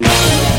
Thank.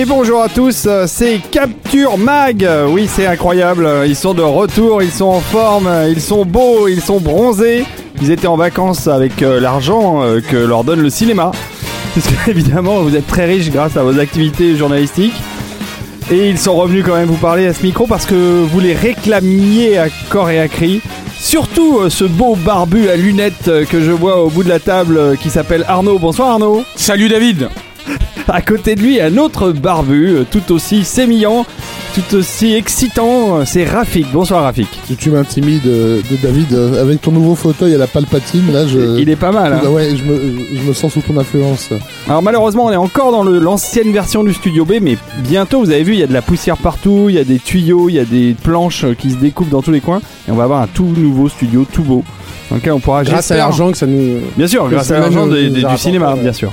Et bonjour à tous, euh, c'est Capture Mag. Oui, c'est incroyable. Ils sont de retour, ils sont en forme, ils sont beaux, ils sont bronzés. Ils étaient en vacances avec euh, l'argent euh, que leur donne le cinéma. Parce que, évidemment, vous êtes très riches grâce à vos activités journalistiques. Et ils sont revenus quand même vous parler à ce micro parce que vous les réclamiez à corps et à cri. Surtout ce beau barbu à lunettes que je vois au bout de la table qui s'appelle Arnaud. Bonsoir Arnaud. Salut David À côté de lui, un autre barbu, tout aussi sémillant, tout aussi excitant, c'est Rafik. Bonsoir Rafik. Tu, tu m'intimides, euh, de David, euh, avec ton nouveau fauteuil à la palpatine, là, je... Il est pas mal. hein. Ouais, je me, je me sens sous ton influence. Alors malheureusement, on est encore dans l'ancienne version du Studio B, mais bientôt, vous avez vu, il y a de la poussière partout, il y a des tuyaux, il y a des planches qui se découpent dans tous les coins, et on va avoir un tout nouveau studio, tout beau, on pourra Grâce à l'argent que ça nous... Bien sûr, grâce à l'argent nous- nous du cinéma, bien sûr.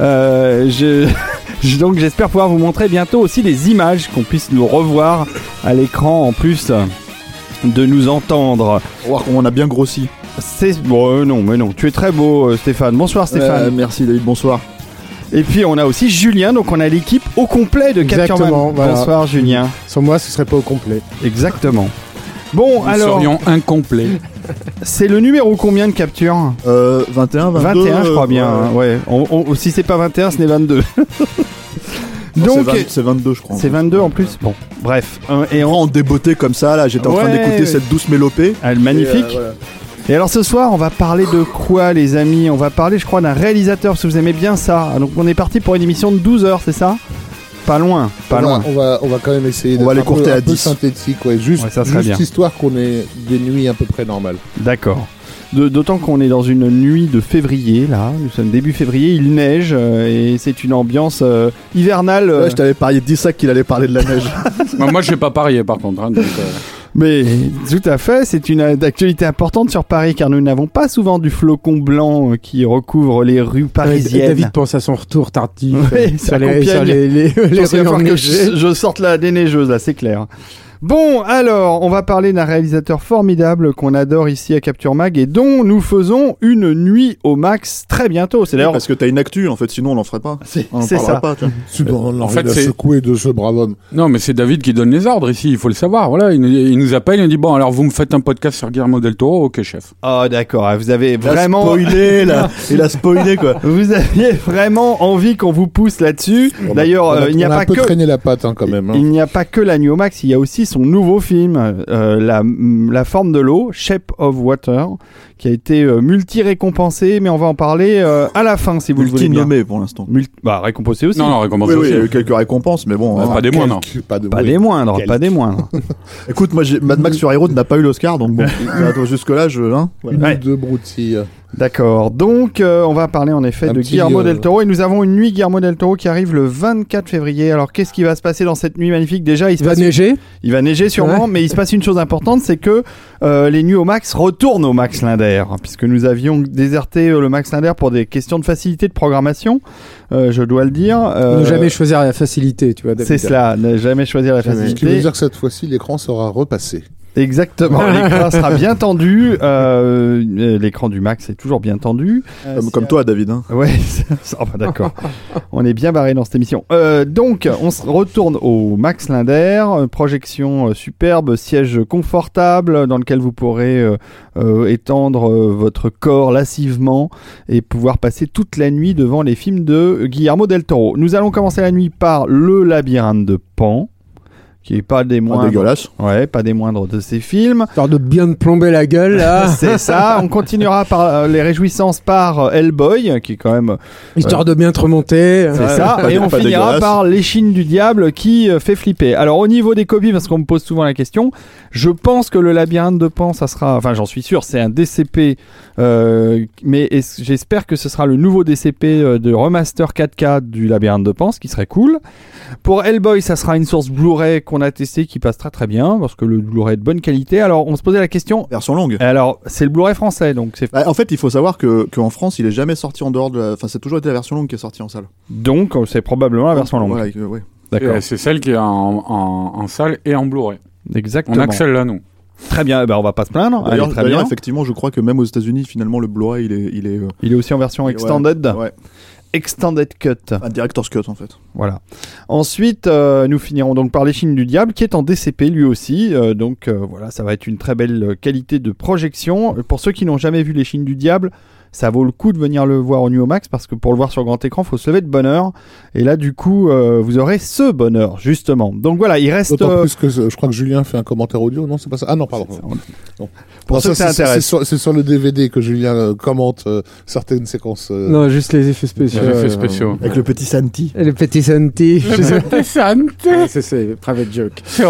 Euh, je, donc j'espère pouvoir vous montrer bientôt aussi des images, qu'on puisse nous revoir à l'écran en plus de nous entendre. Pour voir comment on a bien grossi. C'est bon, euh, non, mais non, tu es très beau, euh, Stéphane. Bonsoir, Stéphane. Euh, merci David, bonsoir. Et puis on a aussi Julien, donc on a l'équipe au complet de Capture voilà. Bonsoir, Julien. Sans moi, ce serait pas au complet. Exactement. Bon, Nous alors, serions incomplets. C'est le numéro combien de capture Euh, 21, 22 21, je crois euh, bien. hein, ouais. On- on- si c'est pas 21, ce n'est 22. Non, donc, c'est 20 c'est 22 je crois. c'est 22 en plus. Bon, bref. euh, et on, en débeauté comme ça là, j'étais en train Ouais. d'écouter cette douce mélopée. Elle est magnifique. Et, euh, voilà. Et alors ce soir, on va parler de quoi, les amis? On va parler, je crois, d'un réalisateur, que vous aimez bien ça. Donc on est parti pour une émission de 12 heures, c'est ça? Pas loin, pas on, loin. Va, on, va, on va quand même essayer On d'être va les un peu- courter à un peu 10. synthétique, ouais. Juste, Ouais, ça juste bien. histoire qu'on ait des nuits à peu près normales. D'accord. De- D'autant qu'on est dans une nuit de février, là. Nous sommes début février, il neige, euh, et c'est une ambiance euh, hivernale. euh, Ouais, je t'avais parié 10 sacs qu'il allait parler de la neige. moi, je vais pas parier par contre. hein, donc, euh, Mais tout à fait, c'est une euh, actualité importante sur Paris, car nous n'avons pas souvent du flocon blanc euh, qui recouvre les rues parisiennes. David pense à son retour tardif Oui, euh, sur les, sur les, les, les rues je, je sorte la déneigeuse là, c'est clair. Bon, alors, on va parler d'un réalisateur formidable qu'on adore ici à Capture Mag et dont nous faisons une nuit au max très bientôt. C'est d'ailleurs, Parce que t'as une actu en fait, sinon on l'en ferait pas. c'est ça. pas. tu vois. Tu dois en fait, de c'est- secouer de ce brave homme. Non, mais c'est David qui donne les ordres ici, il faut le savoir. Voilà, il nous, il nous appelle, il nous dit Bon, alors vous me faites un podcast sur Guillermo del Toro? Ok, chef. Oh, d'accord. Vous avez Il a vraiment, spoilé là. Il a spoilé quoi. vous aviez vraiment envie qu'on vous pousse là-dessus. A- D'ailleurs, a- euh, il n'y a on pas un peu que traîné la patte hein, quand même. hein. Il n'y a pas que la nuit au max, il y a aussi son nouveau film, euh, la, la forme de l'eau, Shape of Water, qui a été euh, multi-récompensé, mais on va en parler euh, à la fin si vous le voulez Multi bien. nommé pour l'instant. Multi- bah, récompensé aussi. Non, non, Oui, oui, aussi. il y a eu quelques récompenses, mais bon. Hein. pas des moindres. Quelques- Pas, de, Pas oui. des moindres, Quel- pas des moindres. Écoute, moi, Mad Max sur Hero n'a pas eu l'Oscar, donc bon. Jusque là, je. Hein, voilà. Une Ouais. ou deux broutilles. D'accord. Donc, euh, on va parler en effet Un de petit, Guillermo euh, del Toro et nous avons une nuit Guillermo del Toro qui arrive le 24 février. Alors, qu'est-ce qui va se passer dans cette nuit magnifique? Déjà, il se Il va neiger Il va neiger sûrement, Ouais. mais il se passe une chose importante, c'est que euh, les nuits au Max retournent au Max Linder, puisque nous avions déserté euh, le Max Linder pour des questions de facilité de programmation, euh, je dois le dire. Euh, Ne jamais choisir la facilité, tu vois. C'est cela, ne jamais choisir la Ce qui veut facilité. dire que cette fois-ci, l'écran sera repassé. Exactement, l'écran sera bien tendu. euh, l'écran du Max est toujours bien tendu. Euh, Comme, comme toi, David. Hein. Ouais, oh, bah, d'accord. on est bien barré dans cette émission. Euh, donc, on se retourne au Max Linder, euh, projection euh, superbe, siège confortable dans lequel vous pourrez euh, euh, étendre euh, votre corps lascivement et pouvoir passer toute la nuit devant les films de Guillermo del Toro. Nous allons commencer la nuit par Le Labyrinthe de Pan, qui est pas des Pas moindres. dégueulasse. Ouais, pas des moindres de ces films. Histoire de bien te plomber la gueule, là. C'est ça. On continuera par euh, les réjouissances par euh, Hellboy, qui est quand même Histoire de bien te remonter. C'est ça. Et on finira par l'échine du diable qui euh, fait flipper. Alors au niveau des copies, parce qu'on me pose souvent la question, je pense que le labyrinthe de Pan, ça sera, enfin j'en suis sûr, c'est un DCP, euh, mais j'espère que ce sera le nouveau DCP euh, de remaster 4K du labyrinthe de Pan, ce qui serait cool. Pour Hellboy, ça sera une source Blu-ray qu'on a testé qui passe très très bien, parce que le Blu-ray est de bonne qualité. Alors on se posait la question. Version longue. Alors c'est le Blu-ray français, donc c'est Bah, en fait, il faut savoir que qu'en France, il est jamais sorti en dehors de la. Enfin, c'est toujours été la version longue qui est sortie en salle. donc euh, c'est probablement la version longue. Voilà, euh, ouais. D'accord. C'est celle qui est en, en, en salle et en Blu-ray. Exactement. On a que celle-là, nous. Très bien. Eh ben, on va pas se plaindre. D'ailleurs, très d'ailleurs, bien. effectivement, je crois que même aux États-Unis, finalement, le Blu-ray, il est, il est. euh, Il est aussi en version ouais, extended. Ouais. Extended cut. Un director's cut, en fait. Voilà. Ensuite, euh, nous finirons donc par l'échine du diable, qui est en DCP lui aussi. Euh, donc euh, voilà, ça va être une très belle qualité de projection. Pour ceux qui n'ont jamais vu l'échine du diable, ça vaut le coup de venir le voir au Nuo Max parce que pour le voir sur grand écran, faut se lever de bonne heure. Et là, du coup, euh, vous aurez ce bonheur justement. Donc voilà, il reste. D'autant euh, plus que je crois que Julien fait un commentaire audio, non C'est pas ça Ah non, pardon. Pour Non, ceux ça, que ça c'est- sur- le DVD que Julien euh, commente euh, certaines séquences. euh, Non, juste les effets spéciaux. Les effets euh, spéciaux. Avec le petit Santi. Et le petit Santi. C'est Ouais, c'est- c'est private joke.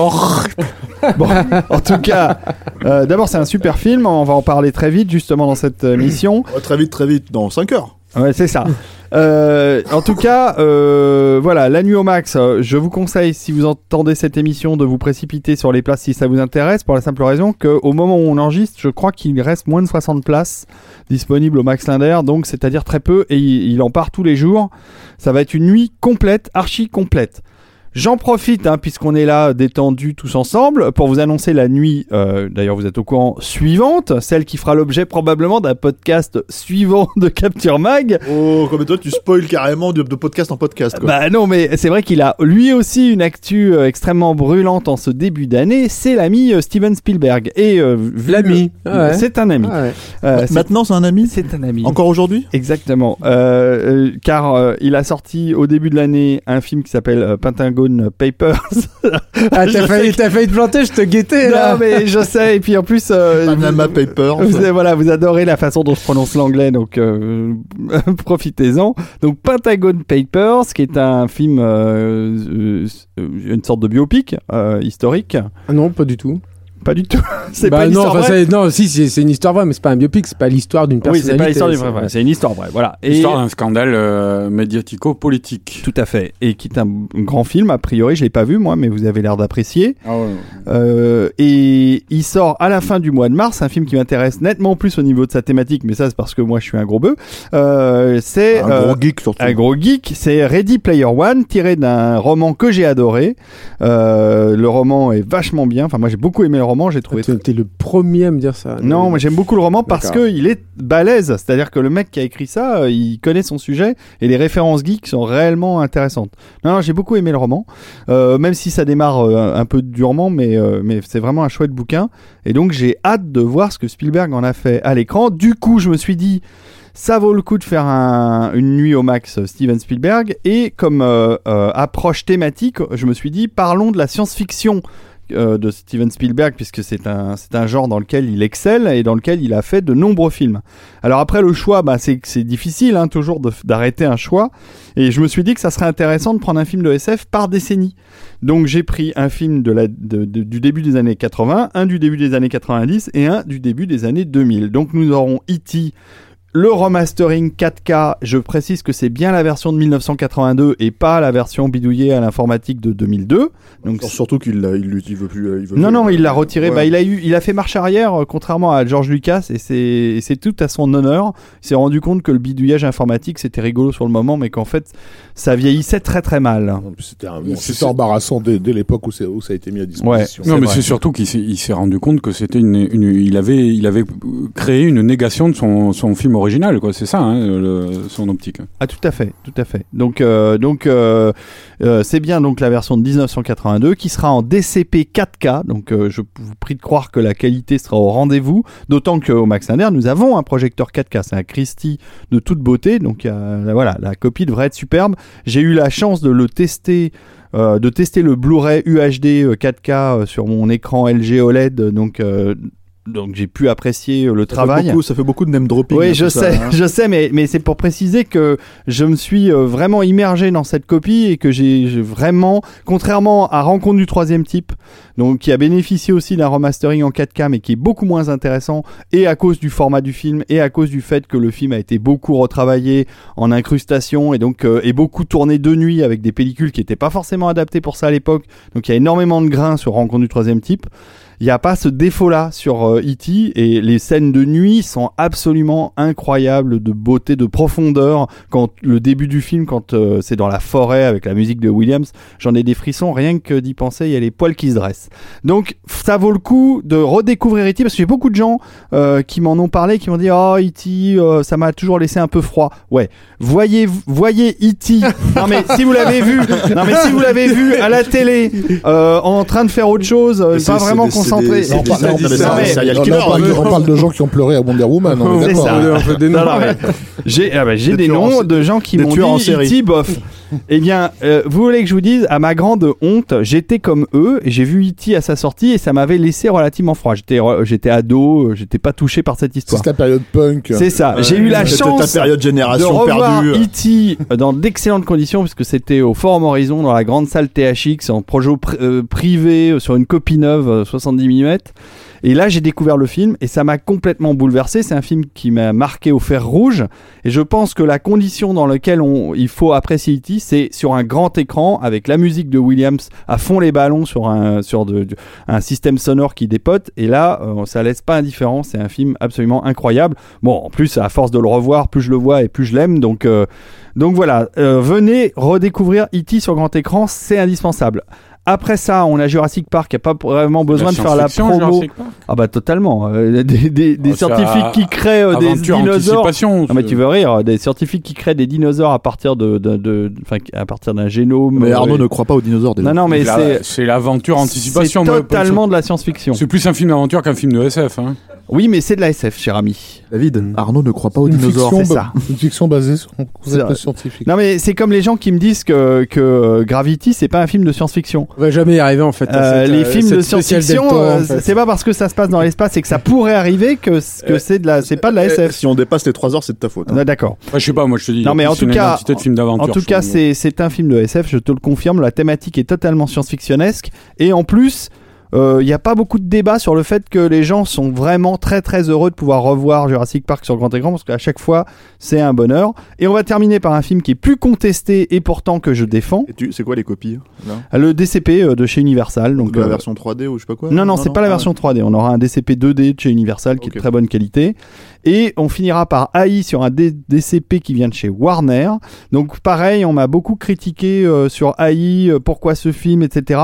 Bon, en tout cas, euh, d'abord c'est un super film. On va en parler très vite justement dans cette mission. Très vite, très vite, dans 5 heures. Ouais, c'est ça. Euh, en tout cas, euh, voilà, la nuit au max. euh, je vous conseille, si vous entendez cette émission, de vous précipiter sur les places si ça vous intéresse, pour la simple raison qu'au moment où on enregistre, je crois qu'il reste moins de 60 places disponibles au Max Linder, donc c'est-à-dire très peu, et il en part tous les jours. Ça va être une nuit complète, archi complète. J'en profite, hein, puisqu'on est là détendus tous ensemble, pour vous annoncer la nuit, euh, d'ailleurs vous êtes au courant, suivante, celle qui fera l'objet probablement d'un podcast suivant de Capture Mag. Oh, comme toi, tu spoil carrément de, de podcast en podcast, quoi. Bah non, mais c'est vrai qu'il a lui aussi une actu euh, extrêmement brulante en ce début d'année. C'est l'ami euh, Steven Spielberg. Et euh, vu L'ami. le- Ah ouais. C'est un ami. Ah ouais. Maintenant, c'est un ami c'est un ami. Encore aujourd'hui Exactement. Euh, euh, car euh, il a sorti au début de l'année un film qui s'appelle euh, Pentagon Papers. Ah, t'as failli, t'as failli te planter, je te guettais, là. non mais je sais. Et puis en plus, euh, Panama vous- Papers. Vous, voilà, vous adorez la façon dont je prononce l'anglais, donc euh, profitez-en. Donc Pentagon Papers, qui est un film, euh, euh, une sorte de biopic euh, historique. Ah non, pas du tout. Pas du tout. c'est Bah pas une non, histoire vraie. non, si, c'est c'est une histoire vraie, mais c'est pas un biopic, c'est pas l'histoire d'une Oui, personnalité. c'est pas l'histoire du vrai. c'est- vrai. C'est une histoire vraie. Voilà. Et Histoire d'un scandale euh, médiatico-politique. tout à fait. Et qui est un grand film. A priori, je l'ai pas vu moi, mais vous avez l'air d'apprécier. Ah ouais. Euh, et il sort à la fin du mois de mars, un film qui m'intéresse nettement plus au niveau de sa thématique, mais ça c'est parce que moi je suis un gros bœuf. Euh, c'est Un euh, gros geek, surtout. un gros geek, c'est Ready Player One, tiré d'un roman que j'ai adoré. Euh, le roman est vachement bien. Enfin, moi j'ai beaucoup aimé le roman, j'ai trouvé. T'es t'es le premier à me dire ça. Non, moi j'aime beaucoup le roman parce D'accord. que il est balèze. C'est-à-dire que le mec qui a écrit ça, euh, il connaît son sujet et les références geeks sont réellement intéressantes. Non, non, j'ai beaucoup aimé le roman, euh, même si ça démarre euh, un peu durement, mais euh, mais c'est vraiment un chouette bouquin. Et donc j'ai hâte de voir ce que Spielberg en a fait à l'écran. Du coup, je me suis dit. Ça vaut le coup de faire un- une nuit au max Steven Spielberg et comme euh, euh, approche thématique, je me suis dit parlons de la science-fiction euh, de Steven Spielberg puisque c'est un c'est un genre dans lequel il excelle et dans lequel il a fait de nombreux films. Alors après le choix, bah c'est c'est difficile hein, toujours de- d'arrêter un choix et je me suis dit que ça serait intéressant de prendre un film de SF par décennie. Donc j'ai pris un film de la, du début des années 80, un du début des années 90 et un du début des années 2000. Donc nous aurons E.T. le remastering 4K, je précise que c'est bien la version de 1982 et pas la version bidouillée à l'informatique de 2002. Donc surtout qu'il l'a- il, il veut plus. euh, Il veut non plus, non, euh, il l'a retiré. ouais. Bah, il a eu, il a fait marche arrière, euh, contrairement à George Lucas, et c'est, tout à son honneur. Il s'est rendu compte que le bidouillage informatique c'était rigolo sur le moment, mais qu'en fait ça vieillissait très très mal. C'était bon, embarrassant dès, dès l'époque où, ça a été mis à disposition. Non, mais c'est surtout qu'il s'est, rendu compte que c'était une, une- il avait, il avait créé une négation de son, son film quoi. C'est ça, hein, son optique. Ah tout à fait, tout à fait. Donc euh, donc euh, euh, c'est bien donc la version de 1982 qui sera en DCP 4K. Donc je vous prie de croire que la qualité sera au rendez-vous. D'autant qu'au Max Linder nous avons un projecteur 4K, c'est un Christie de toute beauté. Donc voilà, la copie devrait être superbe. J'ai eu la chance de le tester. de tester le Blu-ray UHD euh, 4K euh, sur mon écran LG OLED, donc donc j'ai pu apprécier euh, le Ça fait travail. beaucoup- Ça fait beaucoup de name dropping. Oui, hein, je ça, sais, hein. je sais, mais, mais c'est pour préciser que je me suis euh, vraiment immergé dans cette copie et que j'ai j'ai vraiment, contrairement à Rencontre du troisième type, donc qui a bénéficié aussi d'un remastering en 4K, mais qui est beaucoup moins intéressant, et à cause du format du film, et à cause du fait que le film a été beaucoup retravaillé en incrustation, et donc euh, est beaucoup tourné de nuit avec des pellicules qui n'étaient pas forcément adaptées pour ça à l'époque, donc il y a énormément de grains sur Rencontre du troisième type. Il n'y a pas ce défaut-là sur euh, E.T. et les scènes de nuit sont absolument incroyables de beauté, de profondeur. Quand le début du film, quand euh, c'est dans la forêt avec la musique de Williams, j'en ai des frissons rien que d'y penser. Il y a les poils qui se dressent. Donc ça vaut le coup de redécouvrir E.T. parce que j'ai beaucoup de gens euh, qui m'en ont parlé, qui m'ont dit oh E.T. euh, ça m'a toujours laissé un peu froid. Ouais, voyez voyez E.T. non mais si vous l'avez vu, non mais si vous l'avez vu à la télé euh, en train de faire autre chose, pas vraiment concentré. On parle- de gens qui ont pleuré à Wonder Woman, j'ai Des noms de gens qui m'ont dit série. E.T. bof. Eh bien, euh, vous voulez que je vous dise, à ma grande honte, j'étais comme eux et j'ai vu E.T. à sa sortie et ça m'avait laissé relativement froid. J'étais j'étais ado, euh, j'étais pas touché par cette histoire. C'est la période punk. C'est ça. J'ai eu la C'était chance ta période de génération revoir perdue. E.T. dans d'excellentes conditions puisque c'était au Forum Horizon dans la grande salle THX en projet pr- euh, privé euh, sur une copie neuve euh, 70 mm. Et là, j'ai découvert le film et ça m'a complètement bouleversé. C'est un film qui m'a marqué au fer rouge. Et je pense que la condition dans laquelle on, il faut apprécier E.T., c'est sur un grand écran avec la musique de Williams à fond les ballons sur un, système sonore qui dépote. Et là, euh, ça laisse pas indifférent. C'est un film absolument incroyable. Bon, en plus, à force de le revoir, plus je le vois et plus je l'aime. Donc, euh, donc voilà, Euh, venez redécouvrir E.T. sur grand écran, c'est indispensable. Après ça, on a Jurassic Park qui a pas vraiment besoin de faire la promo. Jurassic Park Ah bah totalement. Euh, des des, des Oh, c'est scientifiques qui créent euh, des dinosaures. Non mais c'est- tu veux rire, des scientifiques qui créent des dinosaures à partir de, de, de- enfin, à partir d'un génome. Mais euh, Arnaud ne croit pas aux dinosaures déjà. Non non mais La- c'est c'est l'aventure c'est anticipation. moi, totalement de la science-fiction. C'est plus un film d'aventure qu'un film de SF. Hein. Oui mais c'est de la SF, cher ami. David, Arnaud ne croit pas aux Une dinosaures. fiction, c'est ba- une fiction basée sur un concept scientifique. Non mais c'est comme les gens qui me disent que que euh, Gravity c'est pas un film de science-fiction. On va jamais y arriver en fait. Euh, cette, les euh, films de science-fiction, en fait. c'est pas parce que ça se passe dans l'espace et que ça pourrait arriver que que Euh, c'est de la, c'est pas de la SF. Si on dépasse les 3 heures, c'est de ta faute. hein. Ah, D'accord. Ouais, je sais pas, moi je te dis. Non, mais en tout cas- identité de film d'aventure. En tout cas, c'est c'est un film de SF, je te le confirme. La thématique est totalement science-fictionnesque. Et en plus, il n'y a pas beaucoup de débat sur le fait que les gens sont vraiment très très heureux de pouvoir revoir Jurassic Park sur grand écran parce qu'à chaque fois, c'est un bonheur. Et on va terminer par un film qui est plus contesté et pourtant que je défends. Et tu, c'est quoi les copies là? Le DCP euh, de chez Universal. Donc, De la euh, version 3D ou je sais pas quoi? Non, non, c'est pas la ah, version 3D. On aura un DCP 2D de chez Universal qui est de très bonne qualité. Et on finira par AI sur un D- DCP qui vient de chez Warner. Donc pareil, on m'a beaucoup critiqué euh, sur AI, euh, pourquoi ce film, etc.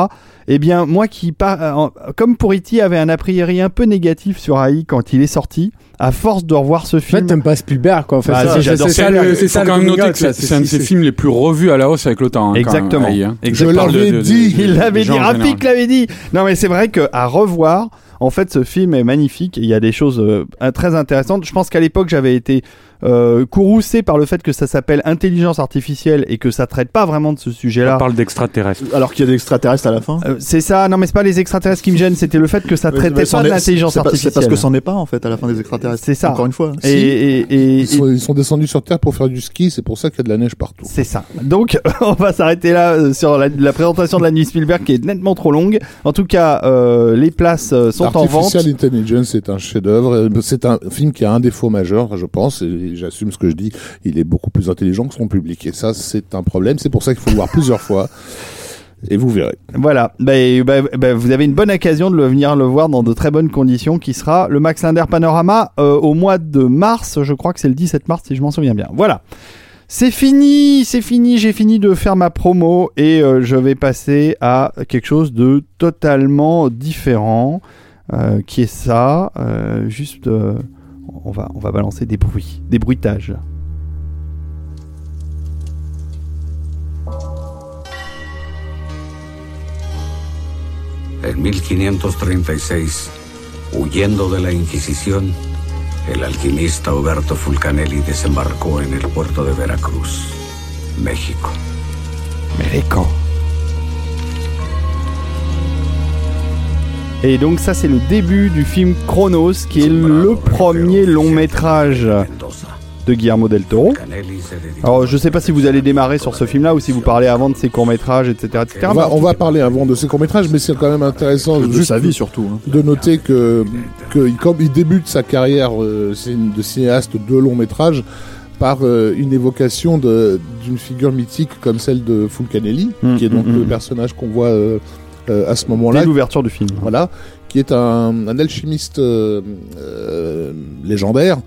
Eh bien, moi qui, par- euh, comme pour E.T. avait un a priori un peu négatif sur AI quand il est sorti, à force de revoir ce En fait, film, t'aimes pas Spielberg quoi. En fait, Bah, c'est ça, c'est ça le- c'est quand même noter que c'est un de ses c'est- films les plus revus à la hausse avec le temps. hein, quand Exactement. même, AI, hein. Exactement. Je de- l'avais de- de- dit. de- Il l'avait dit. Rafik l'avait dit. Non, mais c'est vrai qu'à revoir, en fait, ce film est magnifique. Il y a des choses euh, très intéressantes. Je pense qu'à l'époque, j'avais été euh, courroucé par le fait que ça s'appelle intelligence artificielle et que ça traite pas vraiment de ce On sujet-là. parle d'extraterrestres. Alors qu'il y a des extraterrestres à la fin. Euh, c'est ça, non mais c'est pas les extraterrestres qui me gênent, c'était le fait que ça traitait mais pas de l'intelligence artificielle. C'est parce que c'en est pas en fait à la fin des extraterrestres. C'est ça. Encore une fois. et, et, et- Ils sont, ils sont descendus sur Terre pour faire du ski, c'est pour ça qu'il y a de la neige partout. C'est ça. Donc, on va s'arrêter là euh, sur la, la présentation de la nuit Spielberg qui est nettement trop longue. En tout cas, euh, les places euh, sont en vente. Artificial Intelligence est un chef-d'œuvre. Euh, C'est un film qui a un défaut majeur, je pense. et j'assume ce que je dis, il est beaucoup plus intelligent que son public. Et ça, c'est un problème. C'est pour ça qu'il faut le voir plusieurs fois. Et vous verrez. Voilà, bah, bah, bah, vous avez une bonne occasion de le venir le voir dans de très bonnes conditions, qui sera le Max Linder Panorama euh, au mois de mars. Je crois que c'est le 17 mars, si je m'en souviens bien. Voilà. C'est fini, c'est fini, j'ai fini de faire ma promo et euh, je vais passer à quelque chose de totalement différent, euh, qui est ça. juste, on va, on va balancer des bruits, des bruitages. En 1536, huyendo de la Inquisición, el alquimista Oberto Fulcanelli desembarcó en el puerto de Veracruz, México. México. Et donc ça c'est le début du film Chronos, qui est le premier long métrage de Guillermo del Toro. Alors je sais pas si vous allez démarrer sur ce film-là ou si vous parlez avant de ses courts métrages, etc., etc. On va, on va parler avant de ses courts-métrages, mais c'est quand même intéressant De juste sa vie surtout. hein. de noter que, comme il débute sa carrière euh, de cinéaste de long métrage par euh, une évocation d'une figure mythique comme celle de Fulcanelli, Mm, qui est donc mm, le mm. personnage qu'on voit euh, à ce Dès moment-là, l'ouverture du film. voilà, qui est un, un alchimiste euh, euh, légendaire.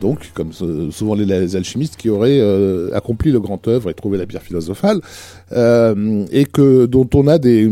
Donc, comme euh, souvent les, alchimistes qui auraient euh, accompli le grand œuvre et trouvé la pierre philosophale, euh, et que dont on a des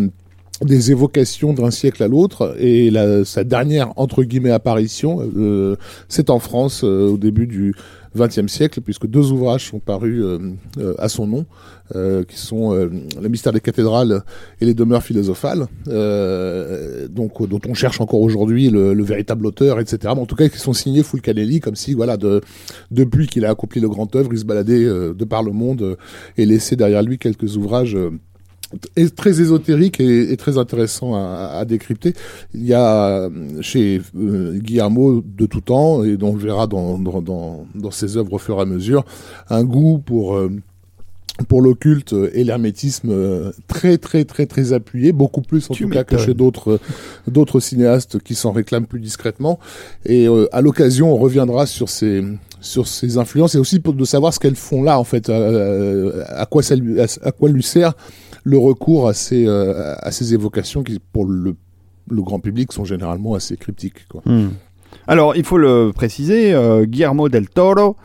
des évocations d'un siècle à l'autre et la, sa dernière entre guillemets apparition euh, c'est en France euh, au début du XXe siècle puisque deux ouvrages sont parus euh, euh, à son nom euh, qui sont le mystère des cathédrales et les demeures philosophales dont on cherche encore aujourd'hui le, le véritable auteur etc en tout cas qui sont signés Fulcanelli comme si voilà de, depuis qu'il a accompli le grand œuvre il se baladait de par le monde et laissait derrière lui quelques ouvrages est très ésotérique et, et très intéressant à, à décrypter. Il y a euh, chez euh, Guillermo de tout temps, et dont on verra dans, dans, dans, dans ses œuvres au fur et à mesure, un goût pour... euh, pour l'occulte et l'hermétisme euh, très très très très appuyé, beaucoup plus en Tu tout cas que chez d'autres d'autres cinéastes qui s'en réclament plus discrètement. Et euh, à l'occasion, on reviendra sur ces sur ces influences et aussi pour de savoir ce qu'elles font là en fait, à quoi ça lui, à, à quoi lui sert le recours à ces euh, à ces évocations qui pour le le grand public sont généralement assez cryptiques quoi. Hmm. Alors, il faut le préciser, euh, Guillermo del Toro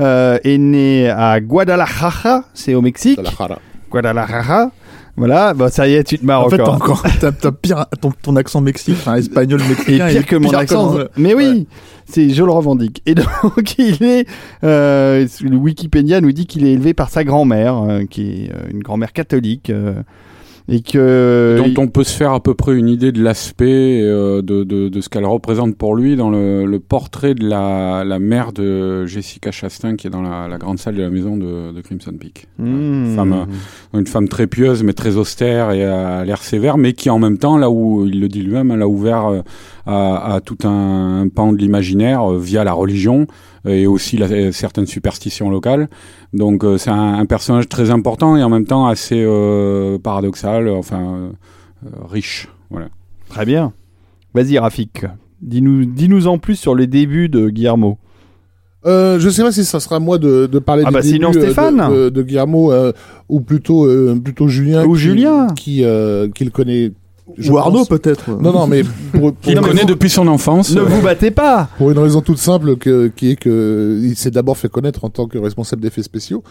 euh, est né à Guadalajara, c'est au Mexique. Guadalajara. Guadalajara. Voilà, bah ça y est, tu te marres En fait, encore. encore, t'as, t'as pire, ton, ton accent mexicain, enfin, espagnol mexicain. pire que mon accent. Mais oui, Ouais. c'est, je le revendique. Et donc, il est, euh, Wikipédia nous dit qu'il est élevé par sa grand-mère, euh, qui est euh, une grand-mère catholique, euh, et que. dont on peut se faire à peu près une idée de l'aspect euh, de, de, de ce qu'elle représente pour lui dans le, le portrait de la, la mère de Jessica Chastain qui est dans la, la grande salle de la maison de, de Crimson Peak. Hmm. Femme, euh, Une femme très pieuse mais très austère et à l'air sévère mais qui en même temps, là où il le dit lui-même, elle a ouvert euh, à, à tout un, pan de l'imaginaire euh, via la religion euh, et aussi la, euh, certaines superstitions locales. Donc euh, c'est un, un personnage très important et en même temps assez euh, paradoxal, enfin riche. Voilà. Très bien. Vas-y, Rafik. Dis-nous, dis-nous en plus sur les débuts de Guillermo. Euh, je sais pas si ça sera à moi de, de parler Ah des bah sinon, débuts, Stéphane. de, de, de Guillermo euh, ou plutôt euh, plutôt Julien Ou qui, Julien. qui euh, qui le connaît je Ou Arnaud, peut-être. non non mais pour, pour, Il le connaît depuis son enfance. Ne vous battez pas pour une raison toute simple que, qui est que il s'est d'abord fait connaître en tant que responsable d'effets spéciaux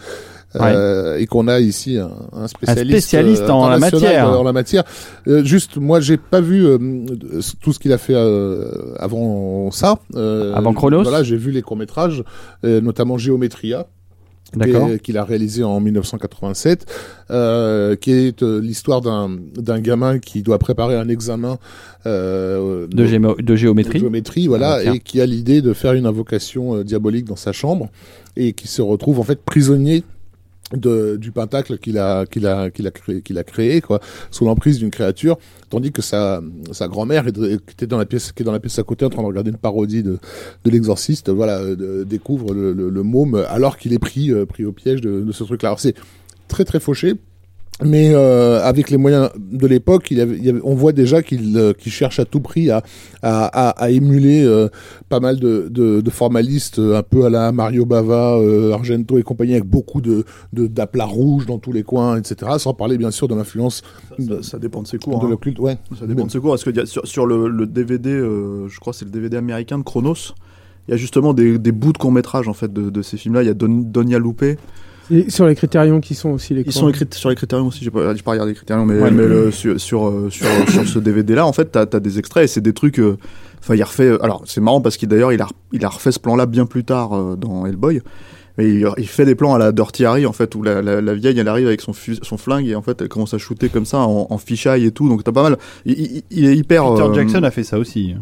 euh, et qu'on a ici un, un spécialiste, spécialiste euh, en la matière. en la matière. Euh, juste moi j'ai pas vu euh, tout ce qu'il a fait euh, avant ça. Euh, Avant Chronos Voilà j'ai vu les courts métrages, notamment Géométria. Qu'il a réalisé en 1987, euh, qui est euh, l'histoire d'un d'un gamin qui doit préparer un examen euh, De, gémo- de de géométrie. géométrie, voilà, Ah, et qui a l'idée de faire une invocation euh, diabolique dans sa chambre et qui se retrouve en fait prisonnier de, du pentacle qu'il a qu'il a qu'il a créé qu'il a créé quoi sous l'emprise d'une créature tandis que sa sa grand-mère était dans la pièce qui est dans la pièce à côté en train de regarder une parodie de de l'exorciste voilà découvre le, le, le môme alors qu'il est pris euh, pris au piège de, de ce truc là alors c'est très très fauché mais euh, avec les moyens de l'époque, il il y avait- on voit déjà qu'il euh, qu'il cherche à tout prix à, à, à, à émuler euh, pas mal de, de, de formalistes, euh, un peu à la Mario Bava, euh, Argento et compagnie, avec beaucoup de de- d'aplats rouges dans tous les coins, etc. Sans parler bien sûr de l'influence Ça, ça dépend de ses cours. de hein. l'occulte. Ouais. Ça dépend de ses cours. Est-ce que y a- sur, sur le, le DVD, euh, je crois que c'est le DVD américain de Chronos, il y a justement des, des bouts de court métrage en fait de, de ces films-là. Il y a Don, Donia Lupe. Et sur les critérions qui sont aussi les Ils sont écrits sur les critériums aussi. J'ai pas, j'ai pas regardé les critériums, mais, Ouais. mais le- sur sur euh, sur, sur ce DVD-là, en fait, t'as as des extraits et c'est des trucs. euh, Enfin, il a refait. Alors, c'est marrant parce qu'il d'ailleurs, il a il a refait ce plan-là bien plus tard euh, dans Hellboy. Mais il, il fait des plans à la Dirty Harry en fait où la, la, la vieille elle arrive avec son, fus- son flingue et en fait elle commence à shooter comme ça en, en fisheye et tout donc t'as pas mal il, il- il est hyper Peter euh, Jackson a fait ça aussi.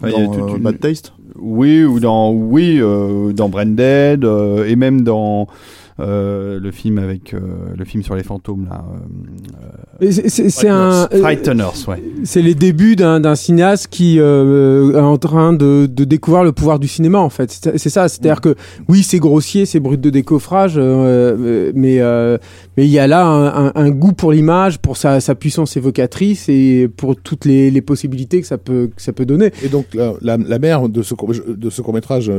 dans Ouais, il y a toute euh, une- Bad Taste Oui, ou dans oui, euh, dans Branded euh, et même dans euh, le film avec euh, le film sur les fantômes là. Et c'est- euh, un. Frighteners, ouais. C'est les débuts d'un d'un cinéaste qui euh, est en train de, de découvrir le pouvoir du cinéma en fait. C'est c'est ça, c'est-à-dire que oui, c'est grossier, c'est brut de décoffrage, euh, mais euh, mais il y a là un, un- un goût pour l'image, pour sa, sa puissance évocatrice et pour toutes les, les possibilités que ça peut que ça peut donner. Et donc la, la, la mère de ce court- de ce court métrage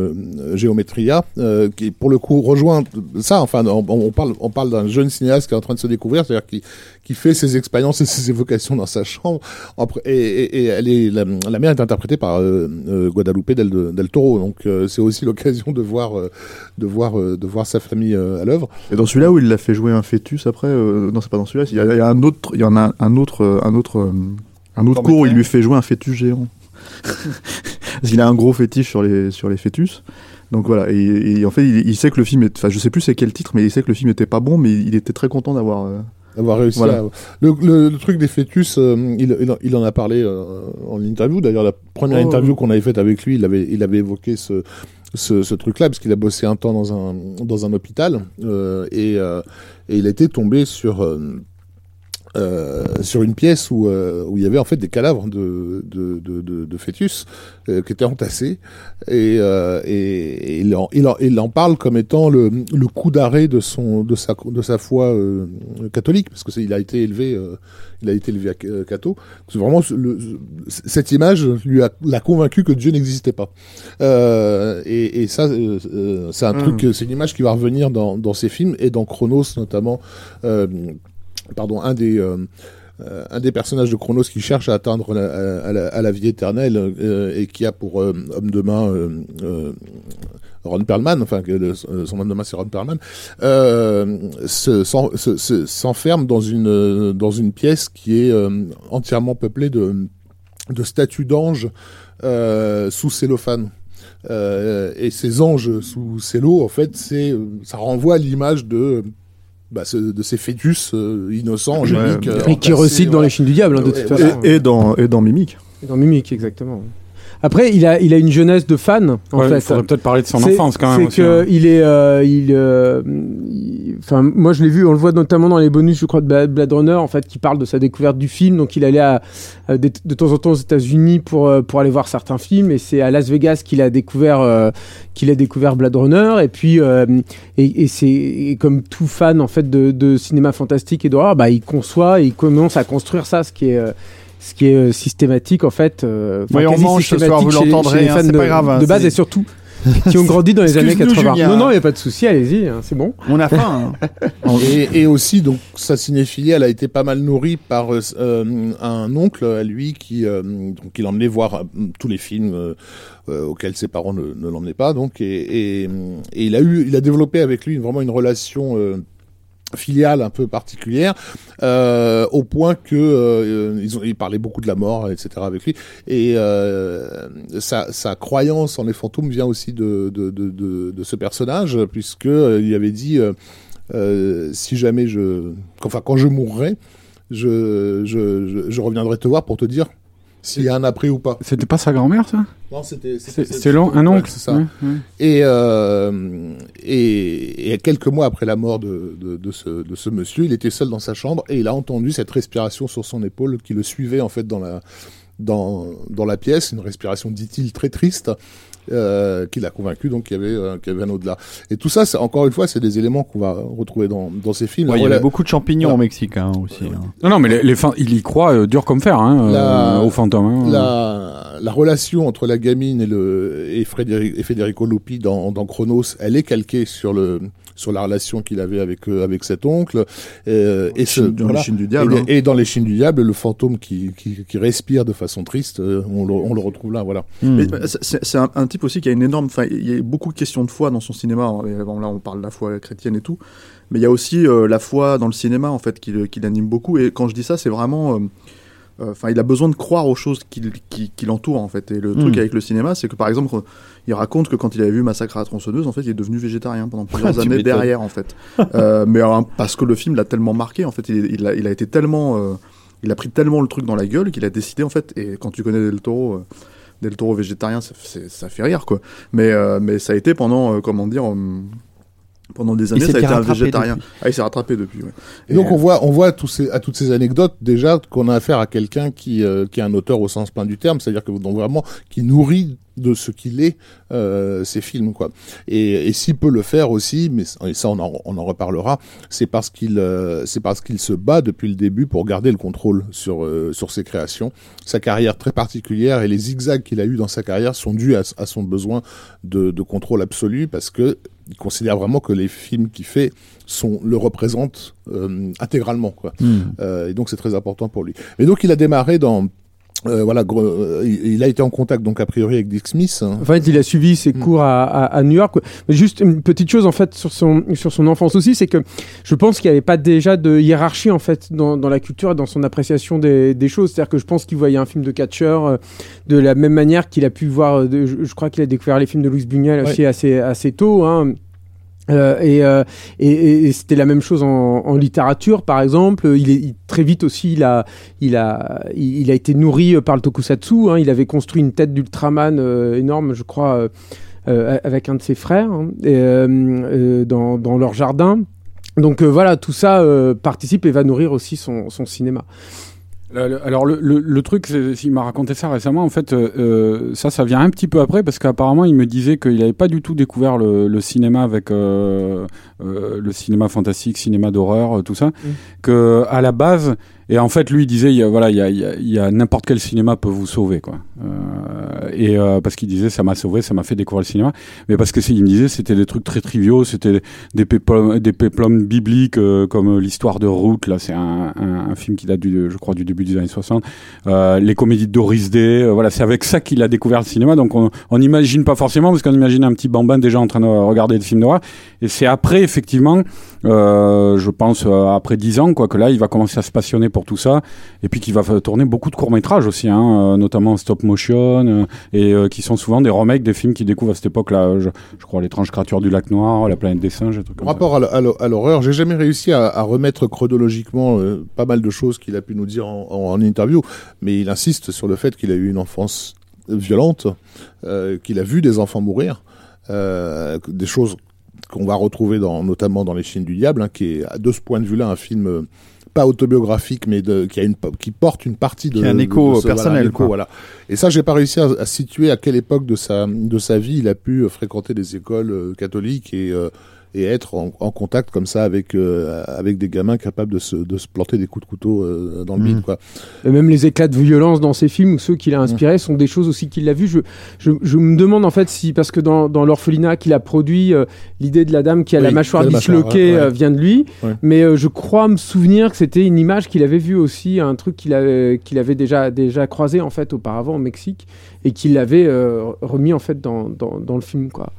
Géométria, euh, qui pour le coup rejoint ça. Enfin, on, on parle on parle d'un jeune cinéaste qui est en train de se découvrir, c'est-à-dire qui qui fait ses expériences et ses évocations dans sa chambre. Et, et, et elle est la, la mère est interprétée par euh, euh, Guadalupe del, del Toro. Donc euh, c'est aussi l'occasion de voir euh, de voir de voir sa famille euh, à l'œuvre. et dans celui-là où il l'a fait jouer un fœtus après euh, non c'est pas dans celui-là il y, a, il y a un autre il y en a un autre un autre un autre cours où il lui fait jouer un fœtus géant parce qu'il a un gros fétiche sur les sur les fœtus donc voilà et, et en fait il, il sait que le film est enfin je sais plus c'est quel titre mais il sait que le film était pas bon mais il était très content d'avoir euh, Avoir réussi Voilà. à... le, le, le truc des fœtus, euh, il, il, en- il en a parlé euh, en interview. D'ailleurs, la première Oh. interview qu'on avait faite avec lui, il avait, il avait évoqué ce, ce, ce truc-là, parce qu'il a bossé un temps dans un, dans un hôpital, euh, et, euh, et il était tombé sur... euh, sur une pièce où, euh, où il y avait en fait des cadavres de, de, de, de, de fœtus euh, qui étaient entassés. Et, euh, et, et il, en, il, en, il en parle comme étant le, le coup d'arrêt de son de sa de sa foi euh, catholique parce que il a été élevé euh, il a été élevé à catho. C'est vraiment le, ce- cette image lui a l'a convaincu que Dieu n'existait pas. Euh, et, et ça c'est un truc c'est une image qui va revenir dans dans ses films et dans Chronos notamment euh, pardon, un des, euh, euh, un des personnages de Chronos qui cherche à atteindre la, à, la, vie éternelle euh, et qui a pour homme de main Ron Perlman, enfin son homme de main c'est Ron Perlman, se- s'en- se- se- s'enferme dans une pièce qui est entièrement peuplée de statues d'anges sous cellophane. Et ces anges sous cello, en fait, ça renvoie à l'image de bah, ce- de ces fœtus euh, innocents, angéliques. euh, Et qui entassés, recite dans les films du diable, hein, de toute façon. et, et dans et dans Mimic Dans Mimic, exactement. Après, il a, il a une jeunesse de fan, en Ouais, fait. Il faudrait peut-être parler de son enfance quand même. C'est aussi, hein. que il est, euh, il, euh, enfin, moi je l'ai vu, on le voit notamment dans les bonus, je crois, de Bla- Blade Runner, en fait, qui parle de sa découverte du film. Donc, il allait à, à des- de temps en temps aux États-Unis pour euh, pour aller voir certains films, et c'est à Las Vegas qu'il a découvert euh, qu'il a découvert Blade Runner. Et puis, euh, et, et c'est et comme tout fan en fait de, de cinéma fantastique et d'horreur, bah, il conçoit, et il commence à construire ça, ce qui est euh, ce qui est euh, systématique en fait. euh, Oui, on mange ce soir, vous l'entendrez, hein, fans c'est de, pas grave, hein, de base et surtout qui ont grandi dans les années Excuse-nous, 80. Julien. Non, non, il n'y a pas de souci, allez-y, hein, c'est bon. On a faim. hein. Et, et aussi, donc, sa cinéphilie, elle a été pas mal nourrie par euh, euh, un oncle à lui qui, euh, donc, il emmenait voir tous les films euh, auxquels ses parents ne, ne l'emmenaient pas. Donc, et, et, et il a eu, il a développé avec lui vraiment une relation euh, filiale un peu particulière, euh, au point que euh, ils ont, parlaient beaucoup de la mort, etc. avec lui. Et euh, sa, croyance en les fantômes vient aussi de, de, ce personnage, puisque euh, il avait dit. si jamais je, enfin quand je mourrai, je reviendrai te voir pour te dire s'il y a un après ou pas. C'était pas sa grand-mère, ça? Non, c'était C'est un oncle c'est ça. Ouais, ouais. Et, euh, et, et quelques mois après la mort de, de, de, ce, de ce monsieur, il était seul dans sa chambre et il a entendu cette respiration sur son épaule qui le suivait en fait dans la, dans, dans la pièce, une respiration, dit-il, très triste. Euh, qui l'a convaincu donc qu'il y avait euh, qu'il y avait un au-delà. Et tout ça, c'est encore une fois, c'est des éléments qu'on va retrouver dans dans ces films. Ouais, il y avait beaucoup de champignons au Mexique hein, aussi. hein. Non, non, mais les, les il y croit euh, dur comme fer, hein, euh, La- au fantôme. hein. la, la relation entre la gamine et le et, Frédéric, et Federico Lupi dans, dans Chronos, elle est calquée sur le sur la relation qu'il avait avec euh, avec cet oncle euh, et ce, Chine- dans les voilà. Chines du diable, Et, hein. et dans les Chines du diable, le fantôme qui, qui, qui respire de façon triste, euh, on le, on le retrouve là, voilà. Hmm. Euh, c'est un, un type aussi qui a une énorme. Enfin, il y a beaucoup de questions de foi dans son cinéma. Bon, là, on parle de la foi chrétienne et tout. Mais il y a aussi euh, la foi dans le cinéma, en fait, qui, qui l'anime beaucoup. Et quand je dis ça, c'est vraiment. euh, euh, Enfin, il a besoin de croire aux choses qui, qui, qui l'entourent, en fait. Et le truc Mm. avec le cinéma, c'est que, par exemple, il raconte que quand il avait vu Massacre à la tronçonneuse, en fait, il est devenu végétarien pendant plusieurs années derrière, en fait. Euh, mais alors, parce que le film l'a tellement marqué, en fait, il, il a, il a été tellement. euh, il a pris tellement le truc dans la gueule qu'il a décidé, en fait, et quand tu connais Del Toro. euh, Del Toro végétarien, ça, ça fait rire, quoi. Mais, euh, mais ça a été pendant, euh, comment dire, euh, pendant des années, ça a été un végétarien. depuis. Ah, il s'est rattrapé depuis, ouais. Et donc on voit, on voit tous ces, à toutes ces anecdotes déjà qu'on a affaire à quelqu'un qui, euh, qui est un auteur au sens plein du terme, c'est-à-dire que donc vraiment qui nourrit de ce qu'il est euh, ces films quoi. Et, et s'il peut le faire aussi, mais et ça on en, on en reparlera, c'est parce qu'il euh, c'est parce qu'il se bat depuis le début pour garder le contrôle sur euh, sur ses créations. Sa carrière très particulière et les zigzags qu'il a eu dans sa carrière sont dus à, à son besoin de, de contrôle absolu parce que il considère vraiment que les films qu'il fait sont le représentent euh, intégralement quoi. Hmm. Euh, et donc c'est très important pour lui. Et donc il a démarré dans euh, voilà, euh, il, a été en contact donc a priori avec Dick Smith. hein. En fait, il a suivi ses Mm. cours à, à, à New York. Mais juste une petite chose en fait sur son sur son enfance aussi, c'est que je pense qu'il n'y avait pas déjà de hiérarchie en fait dans, dans la culture et dans son appréciation des, des choses. C'est-à-dire que je pense qu'il voyait un film de catcheur euh, de la même manière qu'il a pu voir. de- je, je crois qu'il a découvert les films de Louis Buñuel aussi assez assez tôt. Hein. Euh, et, euh, et, c'était la même chose en, littérature, par exemple. Il est très vite aussi, il a, il a, il, a été nourri par le tokusatsu. hein. Il avait construit une tête d'Ultraman euh, énorme, je crois, avec un de ses frères hein, dans, dans leur jardin. Donc voilà, tout ça participe et va nourrir aussi son, son cinéma. Le- alors le, le, le truc, c'est- il m'a raconté ça récemment. En fait, euh, euh, ça, ça vient un petit peu après parce qu'apparemment, il me disait qu'il n'avait pas du tout découvert le, le cinéma avec euh, euh, le cinéma fantastique, cinéma d'horreur, euh, tout ça. Que à la base, et en fait, lui il disait, il a, voilà, il y a, y a- a n'importe quel cinéma peut vous sauver, quoi. Euh, et euh, parce qu'il disait, ça m'a sauvé, ça m'a fait découvrir le cinéma. Mais parce que il me disait, c'était des trucs très triviaux, c'était des péplums, des péplums bibliques euh, comme l'histoire de Ruth. Là, c'est un, un, film qui date du, je crois, du début des années 60. Euh, les comédies de Doris Day. euh, voilà, c'est avec ça qu'il a découvert le cinéma. Donc on n'imagine pas forcément parce qu'on imagine un petit bambin déjà en train de regarder des films d'horreur. Et c'est après, effectivement, euh, je pense euh, après dix ans, quoi, que là, il va commencer à se passionner pour tout ça. Et puis qu'il va tourner beaucoup de courts métrages aussi, hein, euh, notamment en stop motion, euh, et euh, qui sont souvent des remakes des films qu'il découvre à cette époque-là. Je, je crois l'étrange créature du lac noir, la planète des singes, des trucs comme rapport à l'hor- à l'hor- à l'horreur, j'ai jamais réussi à, à remettre chronologiquement euh, pas mal de choses qu'il a pu nous dire en, en- en interview, mais il insiste sur le fait qu'il a eu une enfance violente, euh, qu'il a vu des enfants mourir, euh, des choses qu'on va retrouver dans, notamment dans Les Chines du Diable, hein, qui est de ce point de vue-là un film euh, pas autobiographique, mais de, qui, a une, qui porte une partie de Qui a un écho de ce- personnel, voilà, un écho, quoi. voilà. Et ça, j'ai pas réussi à, à situer à quelle époque de sa de sa vie il a pu euh, fréquenter des écoles euh, catholiques et euh, et être en, en contact comme ça avec euh, avec des gamins capables de se de se planter des coups de couteau euh, dans le bide, quoi. Et même les éclats de violence dans ses films ou ceux qu'il a inspirés sont des choses aussi qu'il a vues. Je, je, je me demande en fait si, parce que dans, dans l'orphelinat qu'il a produit, euh, l'idée de la dame qui a Oui, la mâchoire disloquée ouais, ouais. vient de lui. Ouais. Mais je crois me souvenir que c'était une image qu'il avait vue aussi, un truc qu'il avait, qu'il avait déjà, déjà croisé en fait auparavant au Mexique et qu'il avait remis en fait dans, dans, dans le film. Quoi.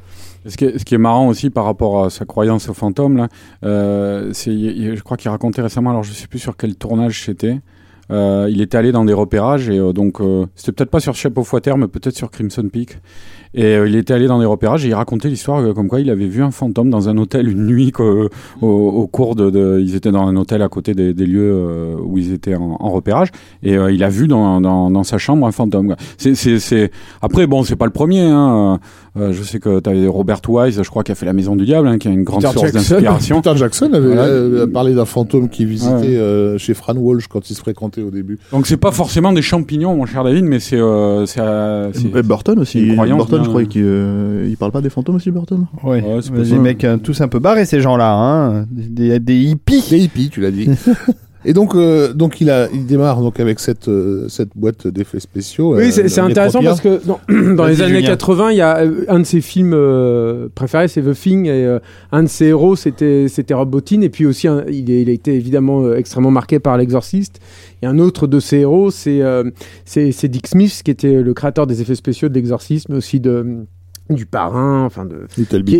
Ce qui, est, ce qui est marrant aussi par rapport à sa croyance au fantôme, là, euh, c'est, je crois qu'il racontait récemment, alors je sais plus sur quel tournage c'était. Euh, il était allé dans des repérages et euh, donc euh, c'était peut-être pas sur Chapeau Fouetter, mais peut-être sur Crimson Peak. Et euh, il était allé dans des repérages et il racontait l'histoire euh, comme quoi il avait vu un fantôme dans un hôtel une nuit qu'au- au, au cours de, de- ils étaient dans un hôtel à côté des, des lieux euh, où ils étaient en, en repérage et euh, il a vu dans, dans, dans sa chambre un fantôme. quoi. C'est, c'est, c'est... Après bon c'est pas le premier. Hein. Euh, je sais que tu as Robert Wise, je crois, qui a fait La Maison du Diable, hein, qui a une grande Peter source Jackson. d'inspiration. Peter Jackson avait Voilà. euh, parlé d'un fantôme qui visitait Ouais. euh, chez Fran Walsh quand il se fréquentait au début. Donc c'est pas forcément des champignons, mon cher David, mais c'est euh, c'est euh, Burton aussi. une croyance Burton, je croyais qu'il euh, il parle pas des fantômes aussi, Burton? Ouais, Ouais, c'est des mecs euh, tous un peu barrés ces gens-là, hein. des, des hippies. Des hippies, tu l'as dit. Et donc, euh, donc il a, il démarre donc avec cette euh, cette boîte d'effets spéciaux. Oui, euh, c'est intéressant parce que dans, les années Julien. 80, il y a euh, un de ses films euh, préférés, c'est The Thing, et euh, un de ses héros, c'était c'était Rob Bottin, et puis aussi un- il, est- il a été évidemment euh, extrêmement marqué par l'Exorciste. Et un autre de ses héros, c'est euh, c'est c'est Dick Smith, qui était le créateur des effets spéciaux de l'Exorciste, mais aussi de du parrain, enfin de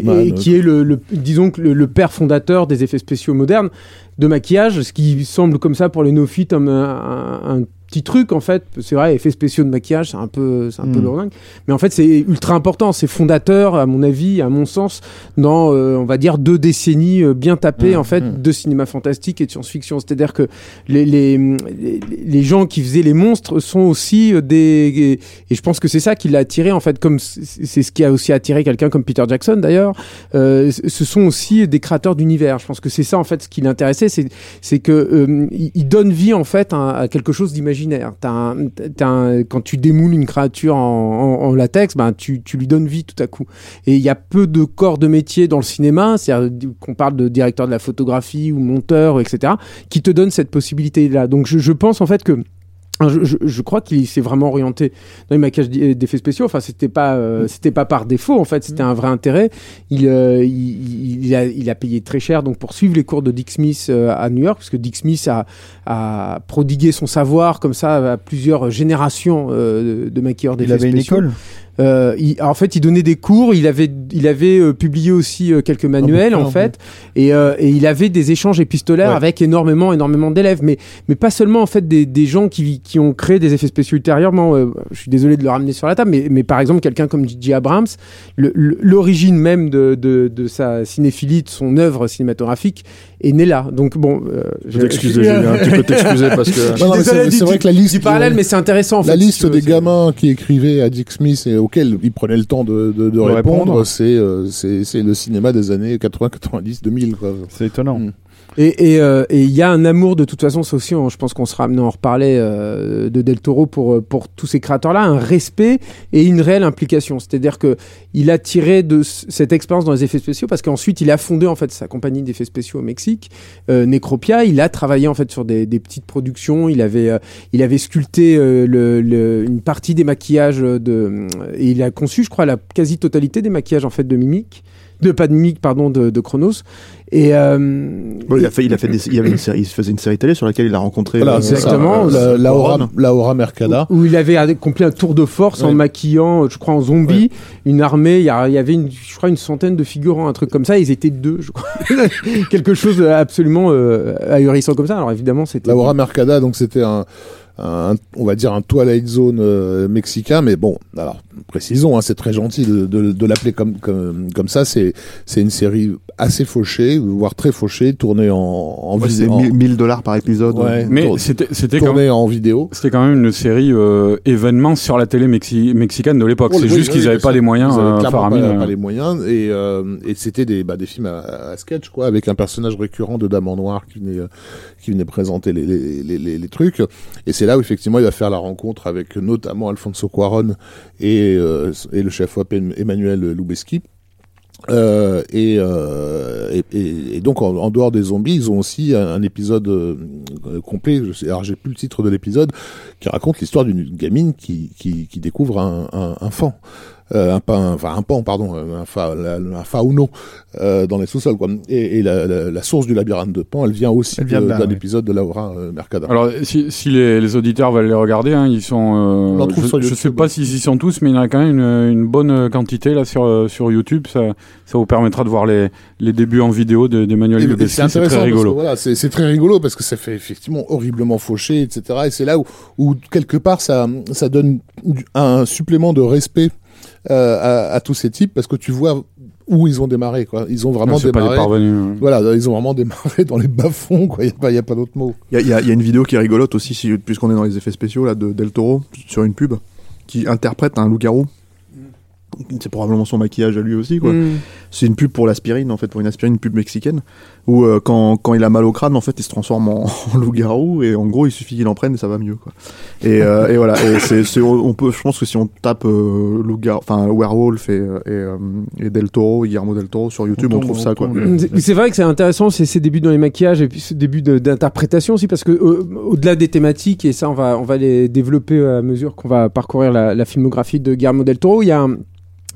qui Man. est, et qui est le, le- disons que le, le père fondateur des effets spéciaux modernes de maquillage, ce qui semble comme ça pour les néophytes un, un- un petit truc en fait. C'est vrai, effets spéciaux de maquillage, c'est un peu, c'est un peu Mm. lourdingue. mais en fait c'est ultra important, c'est fondateur à mon avis, à mon sens, dans euh, on va dire deux décennies euh, bien tapées Mm. en fait Mm. de cinéma fantastique et de science-fiction. C'est-à-dire que les, les, les, les gens qui faisaient les monstres sont aussi euh, des et je pense que c'est ça qui l'a attiré en fait, comme c'est ce qui a aussi attiré quelqu'un comme Peter Jackson d'ailleurs. Euh, ce sont aussi des créateurs d'univers. Je pense que c'est ça en fait ce qui l'intéressait, c'est c'est que il, il donne vie en fait à, à quelque chose d'imaginaire. Quand tu démoules une créature en, latex, ben tu, tu lui donnes vie tout à coup. Et il y a peu de corps de métier dans le cinéma, c'est-à-dire qu'on parle de directeur de la photographie ou monteur, etc., qui te donne cette possibilité-là. Donc je, je pense en fait que je, je- je crois qu'il s'est vraiment orienté dans les maquillages d- d'effets spéciaux. Enfin, c'était pas, euh, c'était pas par défaut. En fait, c'était un vrai intérêt. Il, euh, il, il a, il a payé très cher donc pour suivre les cours de Dick Smith euh, à New York, parce que Dick Smith a, a prodigué son savoir comme ça à plusieurs générations euh, de, de maquilleurs Il d'effets avait une spéciaux. école? Euh, il- en fait, il donnait des cours. Il avait, il avait euh, publié aussi euh, quelques manuels bouquin, en fait, et, euh, et il avait des échanges épistolaires Ouais. avec énormément, énormément d'élèves, mais mais pas seulement en fait des, des gens qui, qui ont créé des effets spéciaux ultérieurement. Euh, je suis désolé de le ramener sur la table, mais, mais par exemple quelqu'un comme J.J. Abrams, l'origine même de, de, de sa cinéphilie, de son œuvre cinématographique est née là. Donc bon, euh, Je t'excuser, Julien, tu peux t'excuser parce que. Non, non, mais désolé c'est du- vrai que la du liste, parallèle, mais c'est intéressant. En la fait, liste veux, des gamins qui écrivaient à Dick Smith et auxquels il prenait le temps de, de, de répondre, répondre. c'est euh, c'est c'est le cinéma des années 80, 90, 2000 quoi. C'est étonnant. Mm. Euh, et il y a un amour de toute façon, c'est aussi, je pense qu'on sera amené à en reparler euh, de Del Toro pour euh, pour tous ces créateurs-là, un respect et une réelle implication. C'est-à-dire que il a tiré de cette expérience dans les effets spéciaux parce qu'ensuite il a fondé en fait sa compagnie d'effets spéciaux au Mexique, euh, Necropia. Il a travaillé en fait sur des, des petites productions. Il avait euh, il avait sculpté euh, le, le- une partie des maquillages de et il a conçu, je crois, la quasi-totalité des maquillages en fait de Mimic, de pas de Mimic, pardon, de, de Chronos. Et euh, Bon, il a fait, il a fait des- il y avait une série, il faisait une série télé sur laquelle il a rencontré. Voilà, euh, exactement. La, la Warren. aura, la aura Mercada. où, où il avait accompli un tour de force en maquillant, je crois, en zombie, une armée. Il y, avait, une, je crois, une centaine de figurants, un truc comme ça. Ils étaient deux, je crois. Quelque chose absolument euh, ahurissant comme ça. Alors évidemment, c'était. La aura Mercada, donc c'était un, un- on va dire un Twilight Zone euh, mexicain, mais bon, alors précisons, hein, c'est très gentil de, de, de l'appeler comme, comme comme ça. C'est c'est une série assez fauchée, voire très fauchée, tournée en en, Ouais, vis- c'est en- 1000 1000 dollars par épisode. Ouais. Mais tour- c'était c'était quand, tournée en vidéo. c'était quand même une série euh, événement sur la télé mexi- mexicaine de l'époque. Oh, C'est oui, juste oui, qu'ils n'avaient oui, pas les moyens ils avaient euh, pas, pas les moyens et, euh, et c'était des bah, des films à, à sketch quoi avec un personnage récurrent de Dame en noir qui venait euh, qui venait présenter les les, les, les, les trucs et c'est là où effectivement il va faire la rencontre avec notamment Alfonso Cuarón et euh, le chef op Emmanuel Lubezki euh, et, euh, et, donc en, dehors des zombies, ils ont aussi un, épisode complet. Je sais, alors j'ai plus le titre de l'épisode qui raconte l'histoire d'une gamine qui, qui, découvre un, un fan. Euh, un pan, enfin un pan, pardon, euh, un, fa, la- un fauno euh, dans les sous-sols, quoi. Et, et la, la, la source du labyrinthe de Pan, elle vient aussi Elle vient de de- là, d'un ouais. épisode de Laura euh, Mercada. Alors, si, si les, les auditeurs veulent les regarder, hein, ils sont. On Euh, je, YouTube. sais pas s'ils y sont tous, mais il y en a quand même une, une bonne quantité là sur sur YouTube. Ça, ça vous permettra de voir les, les débuts en vidéo de- d'Emmanuel Lubezki. C'est très rigolo. voilà, c'est c'est très rigolo parce que ça fait effectivement horriblement fauché, etc. Et c'est là où, où quelque part ça, ça donne un supplément de respect euh, à, à tous ces types parce que tu vois où ils ont démarré. Quoi. Ils ont vraiment Non, pas démarré. hein. Voilà, ils ont vraiment démarré dans les bas-fonds. quoi. Il n'y a, pas- y a pas d'autre mot. Il y a, il y a- y a une vidéo qui est rigolote aussi, si, puisqu'on est dans les effets spéciaux là, de Del Toro, sur une pub, qui interprète un loup-garou. c'est probablement son maquillage à lui aussi quoi. Mm. C'est une pub pour l'aspirine en fait, pour une aspirine, une pub mexicaine où euh, quand, quand il a mal au crâne en fait, il se transforme en, en loup-garou et en gros il suffit qu'il en prenne et ça va mieux quoi. Et, euh, et voilà, et c'est on peut, je pense que si on tape euh, loup-garou, enfin werewolf et, et, euh, Del Toro, Guillermo Del Toro sur YouTube, on, trouve ça quoi. C'est- vrai que c'est intéressant, c'est ces débuts dans les maquillages et puis ce début d'interprétation aussi, parce que au-delà des thématiques, et ça on va, on va les développer à mesure qu'on va parcourir la, la filmographie de Guillermo del Toro, il y a un,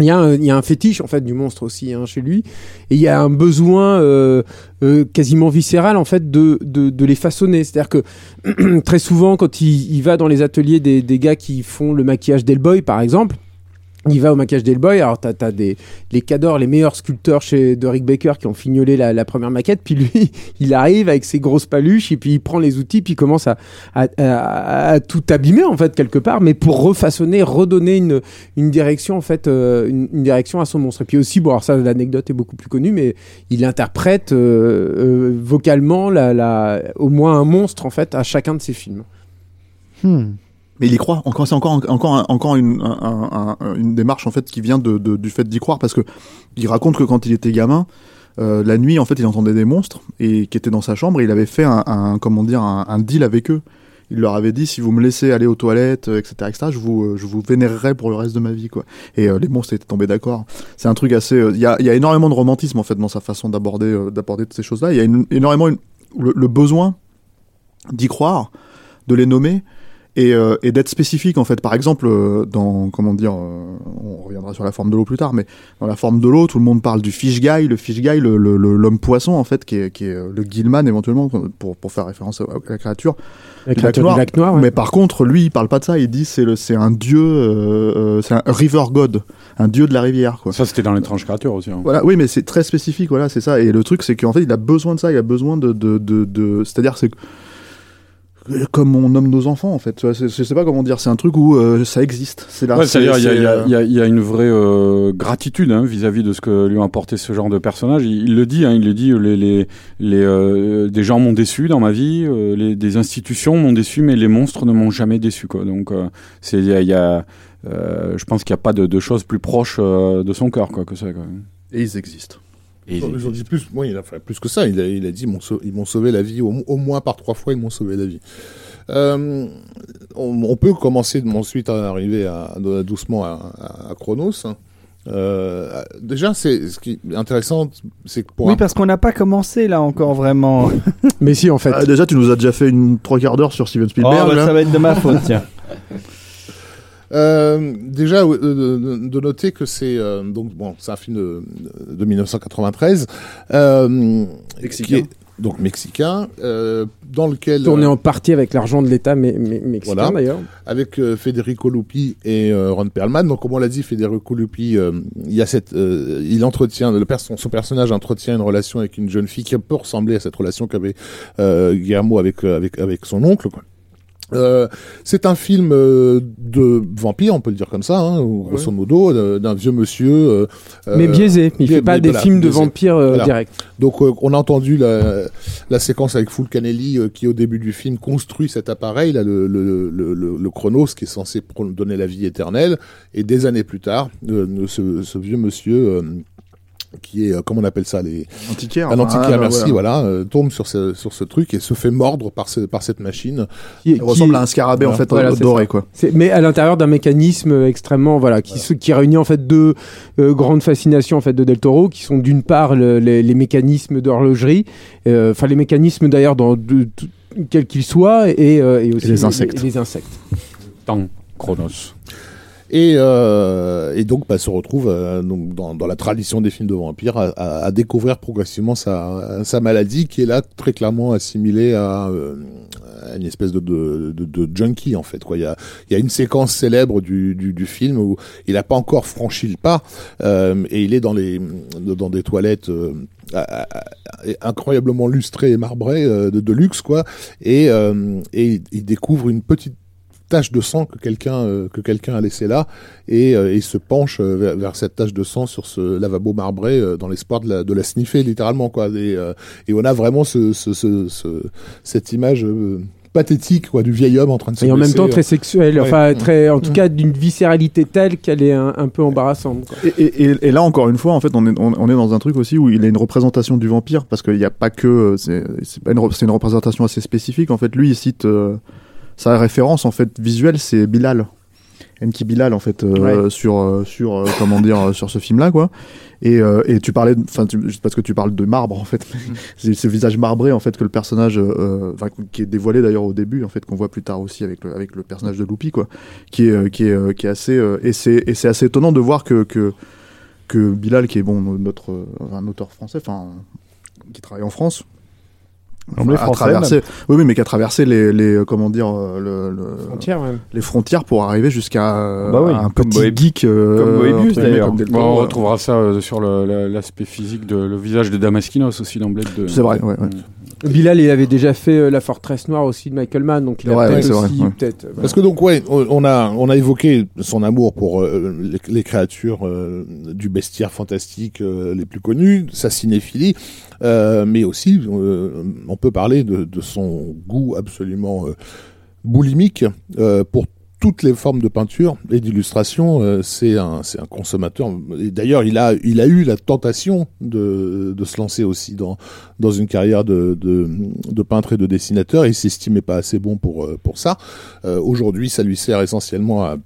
il y, a un, il y a un fétiche en fait du monstre aussi hein, chez lui. Et il y a un besoin euh, euh, quasiment viscéral en fait de, de, de les façonner. C'est à dire que très souvent quand il, il va dans les ateliers des, des gars qui font le maquillage d'Hellboy par exemple il va au maquillage d'Hellboy, alors t'as as des les cadors, les meilleurs sculpteurs chez de Rick Baker qui ont fignolé la, première maquette, puis lui, il arrive avec ses grosses paluches et puis il prend les outils, puis il commence à, à, à- tout abîmer en fait quelque part, mais pour refaçonner, redonner une, une direction en fait, euh, une, une direction à son monstre. Et puis aussi, bon, alors ça l'anecdote est beaucoup plus connue, mais il interprète euh, euh, vocalement la, la, au moins un monstre en fait à chacun de ses films. Hmm. Mais il y croit. Encore, c'est encore, encore, encore une, un- un- un- une démarche en fait qui vient de, de- du fait d'y croire parce que il raconte que quand il était gamin, euh, la nuit en fait, il entendait des monstres et qui étaient dans sa chambre. Et il avait fait un, un- comment dire, un, deal avec eux. Il leur avait dit si vous me laissez aller aux toilettes, euh, etc., etc., je vous, euh, je vous vénérerai pour le reste de ma vie, quoi. Et euh, les monstres étaient tombés d'accord. C'est un truc assez. euh, Il y, a, y a énormément de romantisme en fait dans sa façon d'aborder, d'aborder toutes ces choses-là. Il y a énormément une- le, le besoin d'y croire, de les nommer et, euh, et d'être spécifique en fait. Par exemple, euh, dans comment dire, euh, on reviendra sur la forme de l'eau plus tard, mais dans la forme de l'eau, tout le monde parle du fish guy, le fish guy, le le- le- l'homme poisson en fait, qui est, qui est euh, le Gilman éventuellement pour pour faire référence à la créature. La Du créature lac du lac noir. ouais. Mais par contre, lui, il parle pas de ça. Il dit c'est le c'est un dieu, euh, euh, c'est un river god, un dieu de la rivière quoi. Ça, c'était dans l'étrange créature aussi. hein. Voilà, oui, mais c'est très spécifique, voilà, c'est ça. Et le truc, c'est qu'en fait, il a besoin de ça, il a besoin de, de, de, de- c'est-à-dire, c'est comme on nomme nos enfants, en fait. Je sais pas comment dire. C'est un truc où euh, ça existe. C'est là. Ouais, c'est- c'est-à-dire il y a, y y une vraie euh, gratitude hein, vis-à-vis de ce que lui a apporté ce genre de personnage. Il, il le dit, hein, il le dit. Les, les, les euh, des gens m'ont déçu dans ma vie, les, des institutions m'ont déçu, mais les monstres ne m'ont jamais déçu. Quoi. Donc c'est il y a, il y a, je pense qu'il n'y a pas de, de choses plus proches de son cœur quoi, que ça. Quoi. Et ils existent. Et Je je dis plus, moi, il a fait plus que ça. Il a, il a dit, ils m'ont sauvé la vie. Au, au moins par trois fois, ils m'ont sauvé la vie. Euh, on, on peut commencer de- ensuite à arriver à, à- doucement à, à- à Chronos. Euh, déjà, c'est ce qui est intéressant, c'est que pour Oui, un- parce qu'on n'a pas commencé là encore vraiment. Mais si, en fait. Ah, déjà, tu nous as déjà fait une trois quarts d'heure sur Steven Oh, Spielberg. bah, là. ça va être de ma faute, tiens. Euh, déjà euh, de, de noter que c'est euh, donc bon, c'est un film de, de 1993 euh, Mexicain. qui est donc mexicain euh, dans lequel Tourné en partie avec l'argent de l'État mais, mais- mexicain Voilà. d'ailleurs. avec euh, Federico Lupi et euh, Ron Perlman. Donc, comme on l'a dit, Federico Lupi, euh, il y a cette, euh, il entretient, le son personnage entretient une relation avec une jeune fille qui peut ressembler à cette relation qu'avait euh, Guillermo avec euh, avec avec son oncle. Quoi. Euh, c'est un film euh, de vampire, on peut le dire comme ça, hein, grosso modo, euh, d'un vieux monsieur. euh, mais biaisé. Il fait pas des voilà, films de biaisé. vampires euh, Voilà. direct. Donc on a entendu la, la séquence avec Full Canelli euh, qui au début du film construit cet appareil, là, le, le, le, le, le Chronos qui est censé donner la vie éternelle. Et des années plus tard, ce, ce vieux monsieur euh, qui est, euh, comment on appelle ça, les Antiquaire. un antiquaire, ah, merci, voilà. voilà, euh, tombe sur ce, sur ce truc et se fait mordre par, ce, par cette machine. Qui- ressemble à un scarabée en fait Voilà, euh, doré quoi. Mais à l'intérieur d'un mécanisme extrêmement voilà qui, se- qui réunit en fait deux euh, grandes fascinations en fait de Del Toro qui sont d'une part le- les, les mécanismes d'horlogerie euh, enfin les mécanismes d'ailleurs dans de- tout- quels qu'ils soient et, euh, et aussi les insectes. les insectes Chronos. Et, euh, et donc bah, se retrouve euh, donc, dans, dans la tradition des films de vampires à, à- à découvrir progressivement sa, sa maladie qui est là très clairement assimilée à, euh, une espèce de, de, de, de junkie en fait. Il, y a, y a une séquence célèbre du, du, du film où il n'a pas encore franchi le pas euh, et il est dans, les, dans des toilettes. euh, à- à- à- incroyablement lustrées et marbrées euh, de, de luxe quoi et, euh, et il découvre une petite tache de sang que quelqu'un euh, que quelqu'un a laissé là et euh, il se penche euh, vers, vers cette tache de sang sur ce lavabo marbré euh, dans l'espoir de la, de la sniffer littéralement quoi et, euh, et on a vraiment ce, ce, ce, ce- cette image euh, pathétique, quoi, du vieil homme en train de se Et en même temps très sexuelle, Ouais. enfin très, en tout Mm. cas d'une viscéralité telle qu'elle est un, un peu embarrassante. quoi. Et, et- et- et là encore une fois, en fait, on est, on, on est dans un truc aussi où il a une représentation du vampire parce qu'il n'y a pas que c'est une, une représentation assez spécifique. En fait, lui, il cite euh, sa référence en fait visuelle, c'est Bilal, Enki Bilal en fait euh, sur euh, sur euh, comment dire euh, sur ce film-là quoi. Et, euh, et tu parlais, enfin parce que tu parles de marbre en fait, c'est ce visage marbré en fait que le personnage, euh, qui est dévoilé d'ailleurs au début en fait qu'on voit plus tard aussi avec le, avec le personnage de Loupi quoi, qui est qui est qui est assez et c'est et c'est assez étonnant de voir que que que Bilal, qui est bon notre un auteur français, enfin qui travaille en France, Français, traversé, oui, oui, mais qui a traversé les, les euh, comment dire euh, le, le- Frontière, ouais. les frontières pour arriver jusqu'à euh, Bah oui, un petit Moebius- geek euh, comme Moebius, d'ailleurs. Bon, on retrouvera ça euh, sur l'aspect physique de le visage de Damaskinos aussi dans Blade 2. C'est vrai, ouais, ouais. Bilal, il avait déjà fait euh, La Forteresse Noire aussi de Michael Mann, donc il a Ouais, peut-être aussi, vrai, ouais. peut-être. euh, Parce que donc ouais, on a on a évoqué son amour pour euh, les, les créatures euh, du bestiaire fantastique euh, les plus connues, sa cinéphilie, euh, mais aussi euh, on peut parler de, de son goût absolument euh, boulimique euh, pour toutes les formes de peinture et d'illustration. euh, c'est un consommateur. D'ailleurs, il a eu la tentation de se lancer aussi dans une carrière de, peintre et de dessinateur. Il s'estimait pas assez bon pour, euh, ça. Euh, Aujourd'hui, ça lui sert essentiellement à,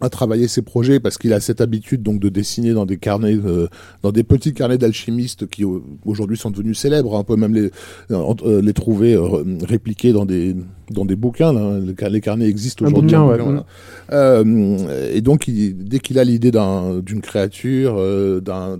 à travailler ses projets parce qu'il a cette habitude donc de dessiner dans des carnets, euh, dans des petits carnets d'alchimistes qui au- aujourd'hui sont devenus célèbres. On peut même les, euh, les trouver euh, répliqués dans des, dans des bouquins. Là. Les, car- les carnets existent aujourd'hui. ouais. voilà. Euh, et donc, il- dès qu'il a l'idée d'un- d'une créature, euh, d'un-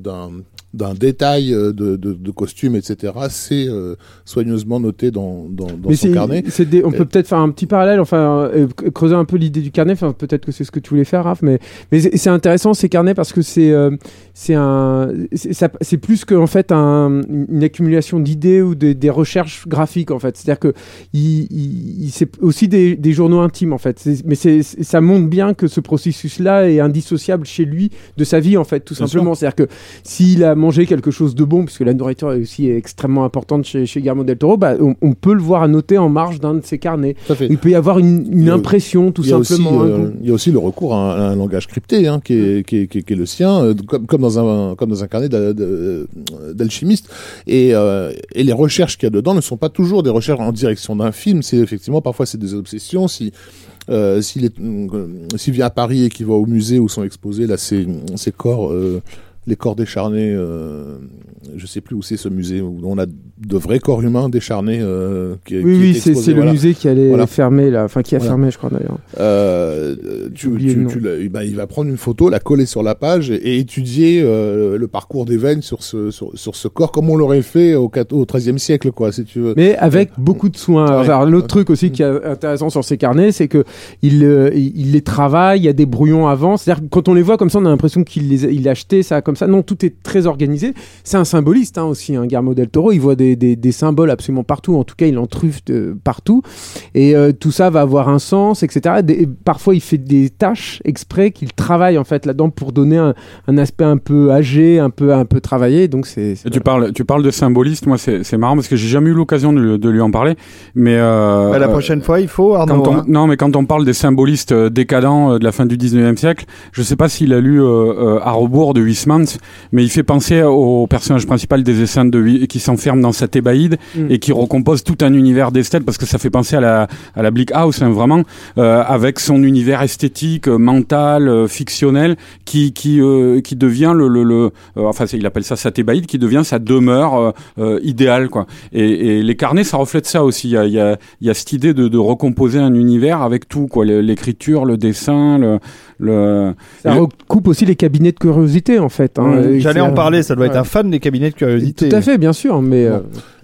d'un détail euh, de, de, de costume, etc., c'est euh, soigneusement noté dans, dans, dans Mais son carnet. des- on peut peut-être faire un petit parallèle, enfin euh, creuser un peu l'idée du carnet. Enfin, peut-être que c'est ce que tu voulais faire, Raph. Mais, mais c'est, intéressant ces carnets parce que c'est, euh, c'est un, c'est, ça- c'est plus que en fait un- une accumulation d'idées ou des, des recherches graphiques en fait. C'est-à-dire que il, c'est aussi des, des journaux intimes en fait. Mais c'est- ça montre bien que ce processus-là est indissociable chez lui de sa vie en fait, tout Bien simplement. C'est-à-dire que s'il a mangé quelque chose de bon, puisque la nourriture est aussi extrêmement importante chez, chez Guillermo del Toro, bah, on, on peut le voir annoter en marge d'un de ses carnets. Il peut y avoir une, impression, tout aussi, simplement. hein, euh, il y a aussi le recours à un, à un langage crypté hein, qui, est, qui, est, qui, est, qui est le sien, euh, comme, comme, dans un, comme dans un carnet d'a- d'alchimiste. Et, euh, et les recherches qu'il y a dedans ne sont pas toujours des recherches en direction d'un film. C'est effectivement parfois c'est des obsessions. Si euh, s'il euh, s'il vient à Paris et qu'il va au musée où sont exposés là ces, ces corps. euh, les corps décharnés, euh, je sais plus où c'est ce musée où on a de vrais corps humains décharnés. Euh, qui, Oui, qui oui, est c'est le musée qui allait Voilà. fermer, là. Enfin, qui a Voilà. fermé, je crois, d'ailleurs. Euh, tu, tu- tu ben, il va prendre une photo, la coller sur la page et, et étudier le parcours des veines sur ce, sur, sur ce corps comme on l'aurait fait au, XIIIe siècle, quoi, si tu veux. Mais avec beaucoup de soin. Ouais. L'autre truc aussi qui est intéressant sur ces carnets, c'est que il, il les travaille, il y a des brouillons avant. C'est-à-dire quand on les voit comme ça, on a l'impression qu'il les il a acheté ça comme ça. Non, tout est très organisé. C'est un symboliste hein, aussi, un Guillermo del Toro. Il voit des, des, des symboles absolument partout. En tout cas, il en truffe de partout. Et euh, tout ça va avoir un sens, etc. Des- et parfois, il fait des tâches exprès qu'il travaille en fait là-dedans pour donner un, un aspect un peu âgé, un peu un peu travaillé. Donc c'est. tu parles, tu parles de symboliste. Moi, c'est c'est marrant parce que j'ai jamais eu l'occasion de, lui- de lui en parler. Mais euh, Bah, la euh, prochaine fois, il faut Arnaud. On, hein. Non, mais quand on parle des symbolistes décadents de la fin du 19e siècle, je sais pas s'il a lu euh, euh, À rebours de Huysmans, mais il fait penser au personnage principal des essais de qui s'enferme dans sa thébaïde Mm. et qui recompose tout un univers d'esthète parce que ça fait penser à la, à la Bleak House, hein, vraiment, euh, avec son univers esthétique, euh, mental, euh, fictionnel, qui, qui, euh, qui devient le, le, le euh, enfin, il appelle ça sa thébaïde, qui devient sa demeure euh, idéale, quoi. Et, et les carnets, ça reflète ça aussi. Il y a, il y a, il y a cette idée de, de recomposer un univers avec tout, quoi. L'écriture, le dessin, le, le... Ça recoupe aussi les cabinets de curiosité en fait. Hein. J'allais en parler, ça doit être Ouais. un fan des cabinets de curiosité. Tout à fait, bien sûr, mais euh,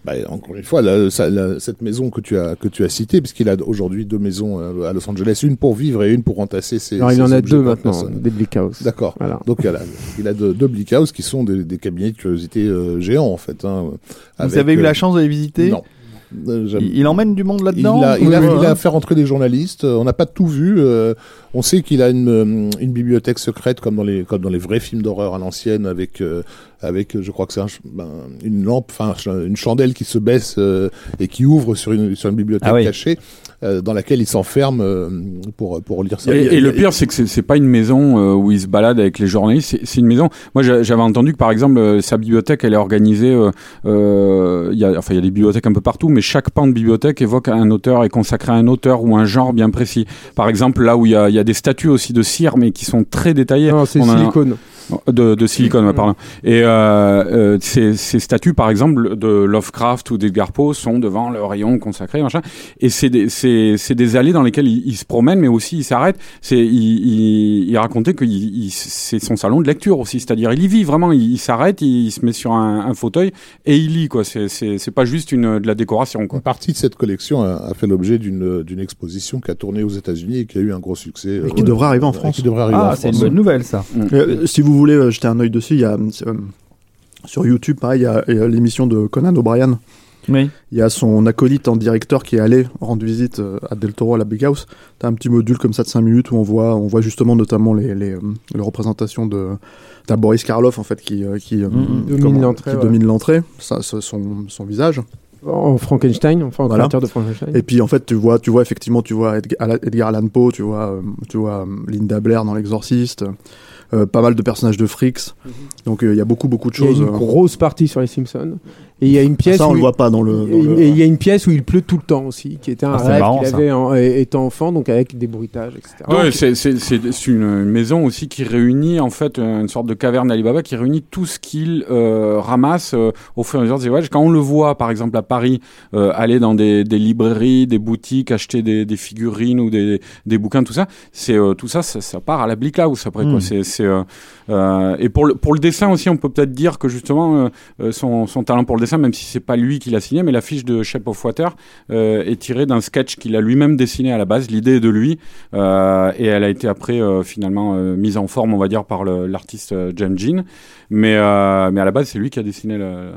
Bah, encore une fois, la- ça- la- cette maison que tu as que tu as citée, puisqu'il a aujourd'hui deux maisons euh, à Los Angeles, une pour vivre et une pour entasser ses. alors il ses en a deux maintenant, des Bleak House. D'accord. Voilà. Donc il a, il a deux, deux Bleak House qui sont des, des cabinets de curiosité euh, géants en fait. Hein, Vous avec, avez eu euh, la chance de les visiter? Non. Il il emmène du monde Il là-dedans a, il, a, il a fait rentrer des journalistes. Euh, On n'a pas tout vu. euh, on sait qu'il a une, euh, une bibliothèque secrète comme dans les comme dans les vrais films d'horreur à l'ancienne avec euh, avec je crois que c'est un ben, une lampe, enfin une chandelle qui se baisse euh, et qui ouvre sur une sur une bibliothèque Ah oui. cachée. Euh, dans laquelle il s'enferme euh, pour pour lire ça. Et, et le pire, c'est que c'est- pas une maison euh, où il se balade avec les journalistes. C'est- une maison. Moi, j'a- j'avais entendu que par exemple, sa bibliothèque, elle est organisée. Il y a, enfin, il y a des bibliothèques un peu partout, mais chaque pan de bibliothèque évoque un auteur et consacré à un auteur ou un genre bien précis. Par exemple, là où il y a, il y a des statues aussi de cire, mais qui sont très détaillées. Non, c'est On a- silicone. De, de silicone, ouais, pardon. Et euh, euh, ces, ces statues, par exemple, de Lovecraft ou d'Edgar Poe, sont devant le rayon consacré, machin. Et c'est des, c'est, c'est des allées dans lesquelles il, il se promène, mais aussi il s'arrête. C'est, il, il, il racontait que c'est son salon de lecture aussi, c'est-à-dire il y vit vraiment. Il, il s'arrête, il, il se met sur un, un fauteuil et il lit quoi. C'est, c'est, c'est pas juste une de la décoration quoi. Une partie de cette collection a, a fait l'objet d'une d'une exposition qui a tourné aux États-Unis et qui a eu un gros succès. Et qui devrait arriver en France. Qui devrait arriver Ah, en c'est une bonne nouvelle ça. Euh, si vous voulez euh, jeter un œil dessus, il y a euh, sur YouTube, pareil, il y a, l'émission de Conan O'Brien. Oui. Il y a son acolyte en directeur qui est allé rendre visite euh, à Del Toro à la Big House. T'as un petit module comme ça de 5 minutes où on voit, on voit justement notamment les, les, les représentations de t'as Boris Karloff en fait qui, qui, Mhm. Domine comment- l'entrée, qui ouais. domine l'entrée, ça, ça, son, son visage. En Frankenstein, enfin en Voilà. créateur de Frankenstein. Et puis en fait tu vois, tu vois effectivement, tu vois Edgar, Edgar Allan Poe, tu vois, tu vois Linda Blair dans L'Exorciste, euh, pas mal de personnages de Freaks. Donc euh, il y a beaucoup beaucoup de il y a choses. une euh, grosse partie sur les Simpsons. Et il y a une pièce ça on où le il- voit pas dans le. dans Et le- et il y a une pièce où il pleut tout le temps aussi, qui était un Ah, c'est rêve qu'il avait en- é- étant enfant, donc avec des bruitages, etc. Ouais, Donc, c'est, c'est, c'est, c'est une maison aussi qui réunit en fait une sorte de caverne d'Alibaba qui réunit tout ce qu'il euh, ramasse euh, au fur et à mesure des voyages. Quand on le voit par exemple à Paris euh, aller dans des, des librairies, des boutiques, acheter des, des figurines ou des, des bouquins, tout ça, c'est euh, tout ça, ça, ça part à la Bleak House après quoi. C'est, c'est euh, et pour le pour le dessin aussi, on peut peut-être dire que justement euh, euh, son, son talent pour le dessin, même si c'est pas lui qui l'a signé, mais la fiche de Shape of Water est tirée d'un sketch qu'il a lui-même dessiné à la base. L'idée est de lui. Et elle a été après finalement mise en forme, on va dire, par l'artiste Jan Jean. Mais, mais à la base, c'est lui qui a dessiné le,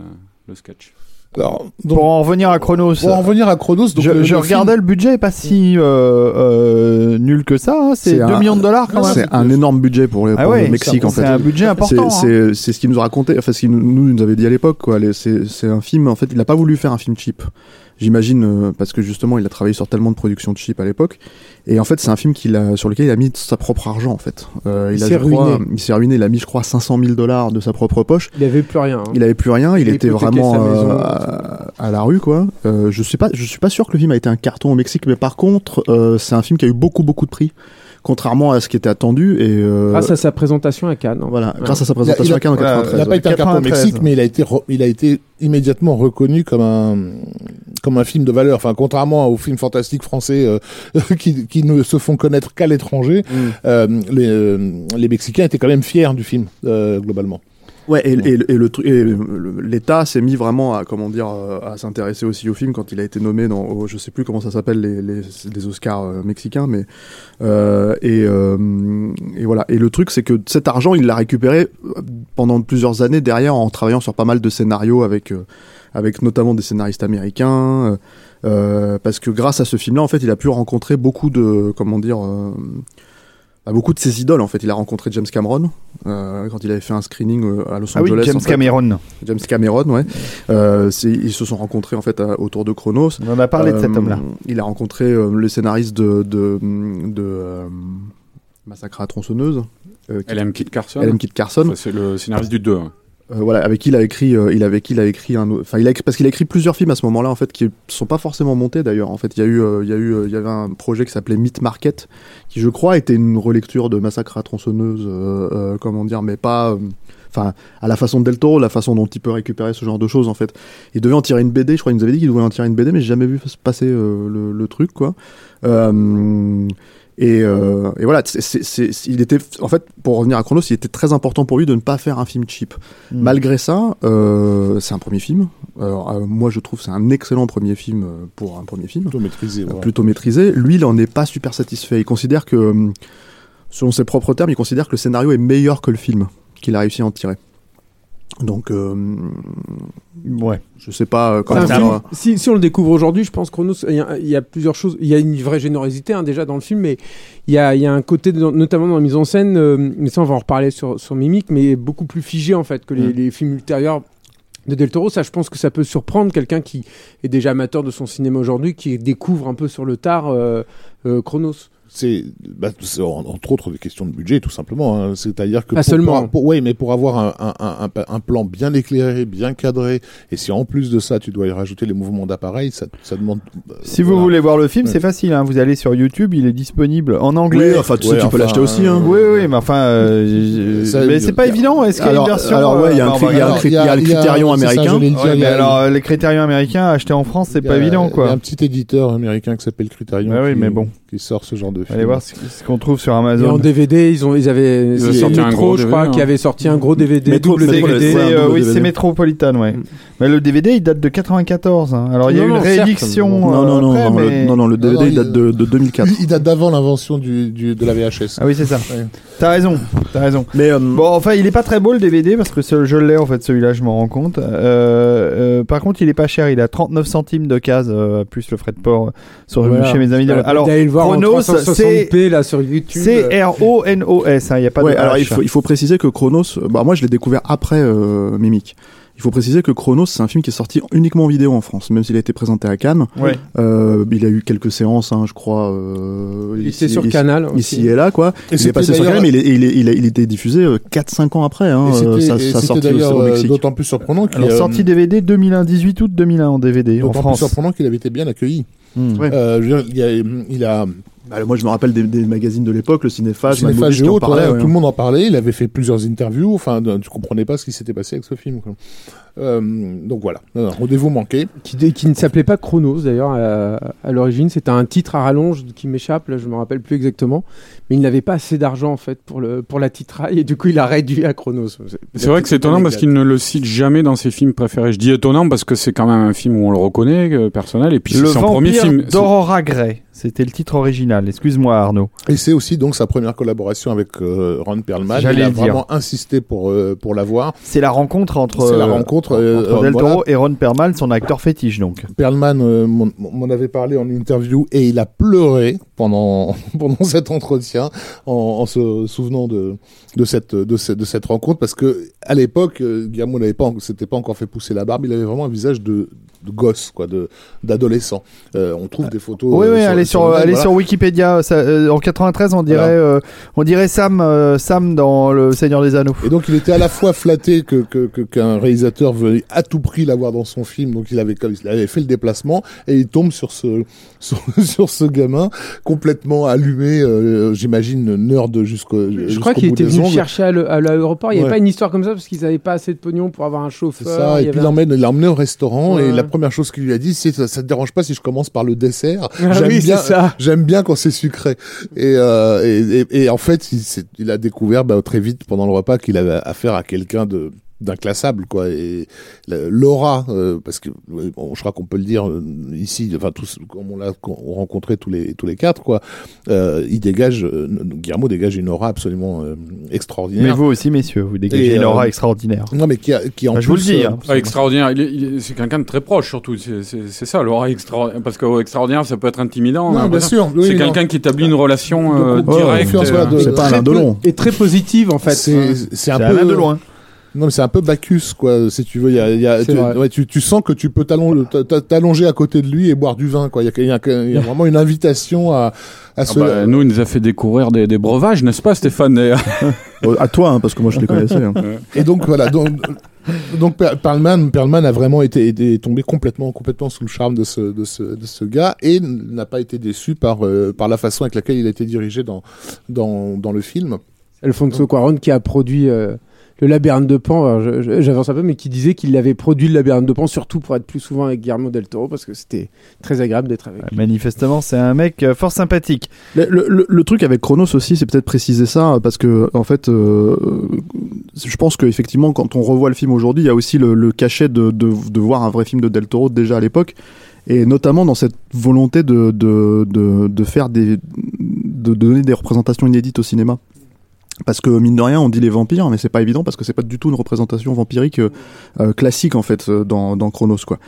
le sketch. Alors, donc, Pour en revenir à Chronos. pour en revenir à Chronos, donc je, le- je le regardais le budget est pas si euh, euh, nul que ça. hein. C'est C'est 2 un- millions de dollars quand même. C'est un énorme budget pour, les, Ah pour ouais, le Mexique en c'est fait. un budget important. C'est- hein. C'est c'est ce qu'il nous a raconté, enfin ce qu'il nous, nous nous avait dit à l'époque. C'est c'est un film, en fait, il n'a pas voulu faire un film cheap. J'imagine euh, parce que justement, il a travaillé sur tellement de productions cheap à l'époque. Et en fait, c'est un film qu'il a sur lequel il a mis sa propre argent en fait. Euh, Il a, s'est crois, ruiné. Il s'est ruiné. Il a mis, je crois, 500 000 dollars de sa propre poche. il avait plus rien. hein. Il avait plus rien. Il Il était vraiment maison. euh, à, à la rue, quoi. Euh, je sais pas, je suis pas sûr que le film a été un carton au Mexique, mais par contre, euh, c'est un film qui a eu beaucoup, beaucoup de prix, contrairement à ce qui était attendu. Et euh, Grâce à sa présentation à Cannes. hein. voilà, Ouais. grâce à sa présentation il a- à Cannes en voilà, 93. Il n'a pas ouais. été un carton au 93. Mexique, mais il a été, re- il a été immédiatement reconnu comme un, comme un film de valeur. Enfin, contrairement aux films fantastiques français euh, qui, qui ne se font connaître qu'à l'étranger, Mm. euh, les, euh, les Mexicains étaient quand même fiers du film, euh, globalement. Ouais, et, et, et le truc, et l'État s'est mis vraiment à comment dire à s'intéresser aussi au film quand il a été nommé dans, je sais plus comment ça s'appelle les, les, les Oscars euh, mexicains, mais euh, et, euh, et voilà. Et le truc, c'est que cet argent, il l'a récupéré euh, pendant plusieurs années derrière en travaillant sur pas mal de scénarios avec euh, avec notamment des scénaristes américains. parce que grâce à ce film-là, en fait, il a pu rencontrer beaucoup de comment dire. Euh, bah, beaucoup de ses idoles en fait. Il a rencontré James Cameron euh, quand il avait fait un screening euh, à Los Ah oui, Angeles. James en fait. Cameron. James Cameron, ouais. Euh, ils se sont rencontrés en fait à- autour de Chronos. On en a parlé de cet homme-là. Il a rencontré euh, le scénariste de de, de euh, Massacre à la tronçonneuse, euh, LM Kit Carson. L.M. Kit Carson. Enfin, c'est le scénariste du 2. hein. Euh, voilà, avec qui il a écrit, euh, il avec qui il a écrit un, enfin, il a écrit- parce qu'il a écrit plusieurs films à ce moment-là en fait qui sont pas forcément montés d'ailleurs. En fait, il y a eu, euh, il y a eu, il y avait un projet qui s'appelait Meat Market, qui je crois était une relecture de Massacre à tronçonneuse, comment dire, mais pas, enfin, à la façon de Del Toro, la façon dont il peut récupérer ce genre de choses en fait. Il devait en tirer une BD, je crois qu'il nous avait dit qu'il devait en tirer une BD, mais j'ai jamais vu se passer euh, le, le truc quoi. Euh, et, euh, et voilà, c'est, c'est, c'est- il était, en fait, pour revenir à Chronos, il était très important pour lui de ne pas faire un film cheap. Mm. Malgré ça, euh, c'est un premier film. Alors, euh, moi, je trouve que c'est un excellent premier film pour un premier film, Plutôt maîtrisé. euh, plutôt maîtrisé. Lui, il en est pas super satisfait. Il considère que, euh, selon ses propres termes, il considère que le scénario est meilleur que le film qu'il a réussi à en tirer. Donc, euh, Ouais. je sais pas euh, un dire. film- si, si on le découvre aujourd'hui, je pense Chronos, il y, a- il y a plusieurs choses. Il y a une vraie générosité hein, déjà dans le film, mais il y a, y a un côté, de- notamment dans la mise en scène, euh, mais ça on va en reparler sur, sur Mimic, mais beaucoup plus figé en fait que les, Mm. les films ultérieurs de Del Toro. Ça, je pense que ça peut surprendre quelqu'un qui est déjà amateur de son cinéma aujourd'hui, qui découvre un peu sur le tard euh, euh, Chronos. C'est bah, entre autres des questions de budget tout simplement hein. c'est-à-dire que Pas pour, seulement. pour- pour- ouais mais pour avoir un, un, un, un- un plan bien éclairé bien cadré et si en plus de ça tu dois y rajouter les mouvements d'appareil ça, ça demande euh, Si vous voulez voir le film, Ouais. c'est facile. hein. Vous allez sur YouTube, il est disponible en Oui, anglais. enfin, tu, sais, Ouais, tu peux l'acheter aussi. Hein. Oui, oui, mais enfin, euh, Ça, mais c'est pas a- évident. Est-ce qu'il y a une version alors, ouais, il y a le critérium américain. mais alors, les critériums américains achetés en France, c'est pas évident, Il y a quoi. un petit éditeur américain qui s'appelle Criterion Ouais, oui, mais bon. Qui sort ce genre de film. Allez voir ce ce qu'on trouve sur Et en Amazon. DVD, ils ont, ils avaient, Ils sorti un Metro, gros je crois, DVD, qui hein. avait sorti un gros DVD, Metro- double DVD. C'est, un euh, oui, DVD. c'est Metropolitan, ouais. Mm. Mais le DVD, il date de 94. hein. Alors, il y a Non, eu une réédition. Non, non, euh, non, après, non, mais- le, non, non, le DVD non, il date de, de 2004. Il, il date d'avant l'invention du, du, de la VHS. Ah oui, c'est ça. Ouais. T'as raison. T'as raison. Mais euh, Bon, enfin, il est pas très beau le DVD parce que je l'ai en fait, celui-là, je m'en rends compte. Euh, euh, par contre, il est pas cher, il a 39 centimes de case, euh, plus le frais de port sur, Voilà. chez mes amis. de- Alors, voir Chronos, en 360p là sur YouTube. c'est R-O-N-O-S, hein, il n'y a pas ouais, de alors H. il faut, il faut préciser que Chronos, euh, bah moi je l'ai découvert après euh, Mimic. Il faut préciser que Chronos, c'est un film qui est sorti uniquement en vidéo en France, même s'il a été présenté à Cannes. Ouais. Euh, il a eu quelques séances, hein, je crois. Euh, Il était sur Canal. aussi. Ici et là, quoi. Et il est passé sur Canal, mais il, est- il, est- il, il était diffusé euh, 4-5 ans après. Hein, Et euh, ça, et ça sorti au, euh, Mexique. d'autant plus surprenant qu'il euh, sortie DVD 2001, 18 août 2001 en DVD en d'autant plus France. surprenant qu'il avait été bien accueilli. Ouais. Euh, il a Bah, moi, je me rappelle des, des magazines de l'époque, le Cinéphage, Cinéphage autres, parlais, ouais, ouais. tout le monde en parlait. Il avait fait plusieurs interviews. Enfin, tu comprenais pas ce qui s'était passé avec ce film. quoi. Euh, donc voilà, rendez-vous manqué. qui, qui ne s'appelait pas Chronos d'ailleurs à, à l'origine. C'était un titre à rallonge qui m'échappe, là, je me rappelle plus exactement. Mais il n'avait pas assez d'argent en fait pour, le, pour la titraille et du coup il a réduit à Chronos. C'est vrai que c'est étonnant parce qu'il ne le cite jamais dans ses films préférés. Je dis étonnant parce que c'est quand même un film où on le reconnaît, euh, personnel, et puis Le c'est son premier film. d'Aurora Grey, c'était le titre original. Excuse-moi Arnaud. Et c'est aussi donc sa première collaboration avec euh, Ron Perlman. J'allais Il a le dire. vraiment insisté pour euh, pour l'avoir. C'est la rencontre entre, C'est la euh, rencontre, euh, entre Del Toro et Ron Perlman, son acteur fétiche donc. Perlman euh, m'en m'en avait parlé en interview et il a pleuré pendant pendant cet entretien en, en se souvenant de de cette de cette de cette rencontre parce que à l'époque euh, Guillermo n'avait pas en- s'était pas encore fait pousser la barbe il avait vraiment un visage de de gosse quoi de d'adolescent Euh, on trouve des photos Oui, euh, oui, allez sur, allez voilà. sur Wikipédia. ça, euh, en 93, on dirait, Voilà. euh, on dirait Sam, euh, Sam dans Le Seigneur des Anneaux. Et donc il était à la fois flatté que qu'un réalisateur veuille à tout prix l'avoir dans son film, donc il avait il avait fait le déplacement et il tombe sur ce sur, sur ce gamin complètement allumé, euh, j'imagine nerd jusqu'au Je crois qu'il était venu chercher à l'aéroport. Il n'y avait Ouais. pas une histoire comme ça parce qu'ils n'avaient pas assez de pognon pour avoir un C'est chauffeur. ça, il et puis avait il l'a emmené au restaurant, Ouais. et la première chose qu'il lui a dit, c'est ça, ça te dérange pas si je commence par le dessert. Ah J'aime oui, bien, j'aime bien quand c'est sucré. Et, euh, et, en fait, il a découvert bah, très vite pendant le repas qu'il avait affaire à quelqu'un de d'inclassable quoi et la- l'aura euh, parce que bon, je crois qu'on peut le dire euh, ici enfin tous comme on l'a rencontré tous les tous les quatre quoi euh, il dégage euh, Guillermo dégage une aura absolument euh, Mais extraordinaire vous aussi, messieurs, vous dégagez Et, une aura euh, extraordinaire. non mais qui a, qui en Bah, plus je vous le dis, hein. Ah, extraordinaire. C'est quelqu'un de très proche, surtout. C'est- ça, l'aura extraordinaire. Parce que oh, extraordinaire, ça peut être intimidant. non, bien l'impression. sûr oui, c'est quelqu'un qui établit une relation euh, directe. euh, C'est pas Alain Delon. Et très positive en fait. c'est c'est C'est un peu de loin. Non, mais c'est un peu Bacchus, quoi, si tu veux. Il y a, y a, tu, ouais, tu, tu sens que tu peux t- t'allonger à côté de lui et boire du vin, quoi. Il y a, il y a- il y a vraiment une invitation à, à Ah se. bah, nous, il nous a fait découvrir des, des breuvages, n'est-ce pas, Stéphane? Euh, À toi, hein, parce que moi je les connaissais. hein. Et donc, voilà. Donc, donc Per- Perlman, Perlman a vraiment été, été tombé complètement, complètement sous le charme de ce, de ce, de ce gars et n'a pas été déçu par, euh, par la façon avec laquelle il a été dirigé dans, dans, dans le film. Alfonso Cuarón qui a produit euh, le labyrinthe de Pan. J'avance un peu, mais qui disait qu'il avait produit le labyrinthe de Pan surtout pour être plus souvent avec Guillermo del Toro parce que c'était très agréable d'être avec. lui. Manifestement, c'est un mec euh, fort sympathique. Le, le- le- le truc avec Chronos aussi, c'est peut-être préciser ça, parce que en fait, euh, je pense qu'effectivement, quand on revoit le film aujourd'hui, il y a aussi le, le cachet de, de, de voir un vrai film de Del Toro déjà à l'époque, et notamment dans cette volonté de, de, de, de faire des, de donner des représentations inédites au cinéma. Parce que mine de rien, on dit les vampires, mais c'est pas évident parce que c'est pas du tout une représentation vampirique euh, euh, classique en fait euh, dans, dans Chronos quoi.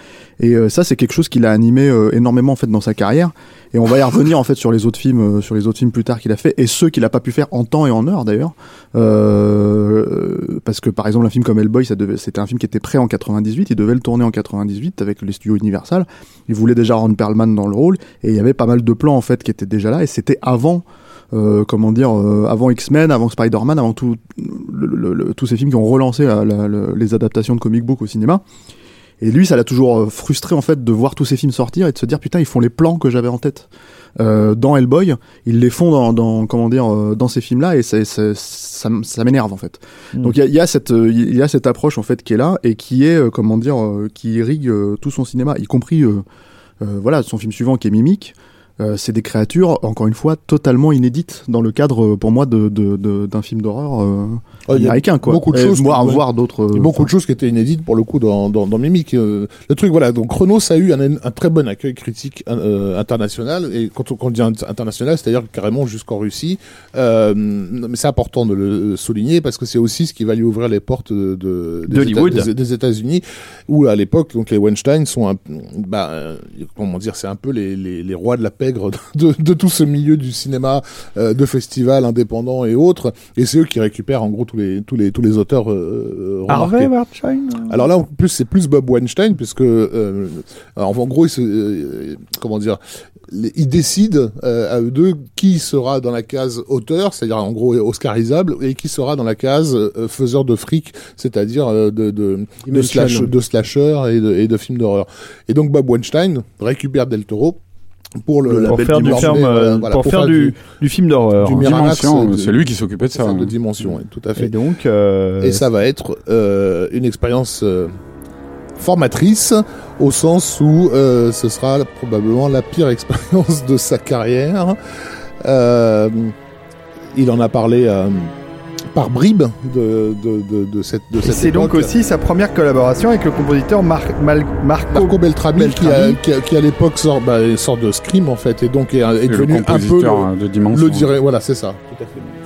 Et euh, ça, c'est quelque chose qui l'a animé euh, énormément en fait dans sa carrière. Et on va y revenir en fait sur les autres films, euh, sur les autres films plus tard qu'il a fait et ceux qu'il a pas pu faire en temps et en heure d'ailleurs. Parce que par exemple un film comme Hellboy, ça devait, c'était un film qui était prêt en 98, il devait le tourner en 98 avec les studios Universal. Il voulait déjà Ron Perlman dans le rôle et il y avait pas mal de plans en fait qui étaient déjà là et c'était avant euh, comment dire, euh, avant X-Men, avant Spider-Man, avant tout, le- le- le- tous ces films qui ont relancé la- la- le- les adaptations de comic book au cinéma. Et lui, ça l'a toujours euh, frustré en fait de voir tous ces films sortir et de se dire putain, ils font les plans que j'avais en tête euh, dans Hellboy. Ils les font dans, dans comment dire, euh, dans ces films-là et ça, m- ça m'énerve en fait. Mm. Donc il y y a cette, euh, il y a cette approche en fait qui est là et qui est euh, comment dire, euh, qui irrigue tout son cinéma, y compris euh, voilà son film suivant qui est Mimic. Euh, c'est des créatures, encore une fois, totalement inédites dans le cadre, euh, pour moi, de, de, de- d'un film d'horreur euh, Oh, il y a américain, quoi. beaucoup de Et choses Voir, que- voir d'autres. Beaucoup de choses qui étaient inédites pour le coup dans, dans, dans Mimic. Euh, le truc, voilà, donc Chronos a eu un, un très bon accueil critique euh, international. Et quand on, quand on dit int- international, c'est-à-dire carrément jusqu'en Russie. Euh, mais c'est important de le souligner parce que c'est aussi ce qui va lui ouvrir les portes de, de, des. États- des, des États-Unis, où à l'époque, donc les Weinstein sont un, bah, comment dire, c'est un peu les, les, les rois de la pègre de, de tout ce milieu du cinéma, euh, de festivals indépendants et autres. Et c'est eux qui récupèrent en gros tous les tous les tous les auteurs euh, remarqués. Harvey Weinstein Alors là, en plus, c'est plus Bob Weinstein, puisque, euh, alors, en gros, il se- euh, comment dire, ils décident euh, à eux deux qui sera dans la case auteur, c'est-à-dire en gros oscarisable, et qui sera dans la case euh, faiseur de fric, c'est-à-dire euh, de, de, slash, de slasher et de, et de films d'horreur. Et donc Bob Weinstein récupère Del Toro pour le, Le pour label faire du film, euh, voilà, pour faire du, du film d'horreur. du Dimension, de- c'est lui qui s'occupait de ça. de hein. dimension, ouais, tout à fait. Et donc, euh, Et ça va être euh, une expérience euh, formatrice au sens où euh, ce sera probablement la pire expérience de sa carrière. Euh, il en a parlé euh, par bribes de, de, de, de cette de et cette c'est donc aussi sa première collaboration avec le compositeur Mar Mal- Marco. Marco Beltrami, Qui, a, Beltrami. qui, a- qui, à l'époque sort, bah, sort de Scream en fait et donc est, est le devenu un peu compositeur le, de Dimension. le dirait voilà c'est ça tout à fait.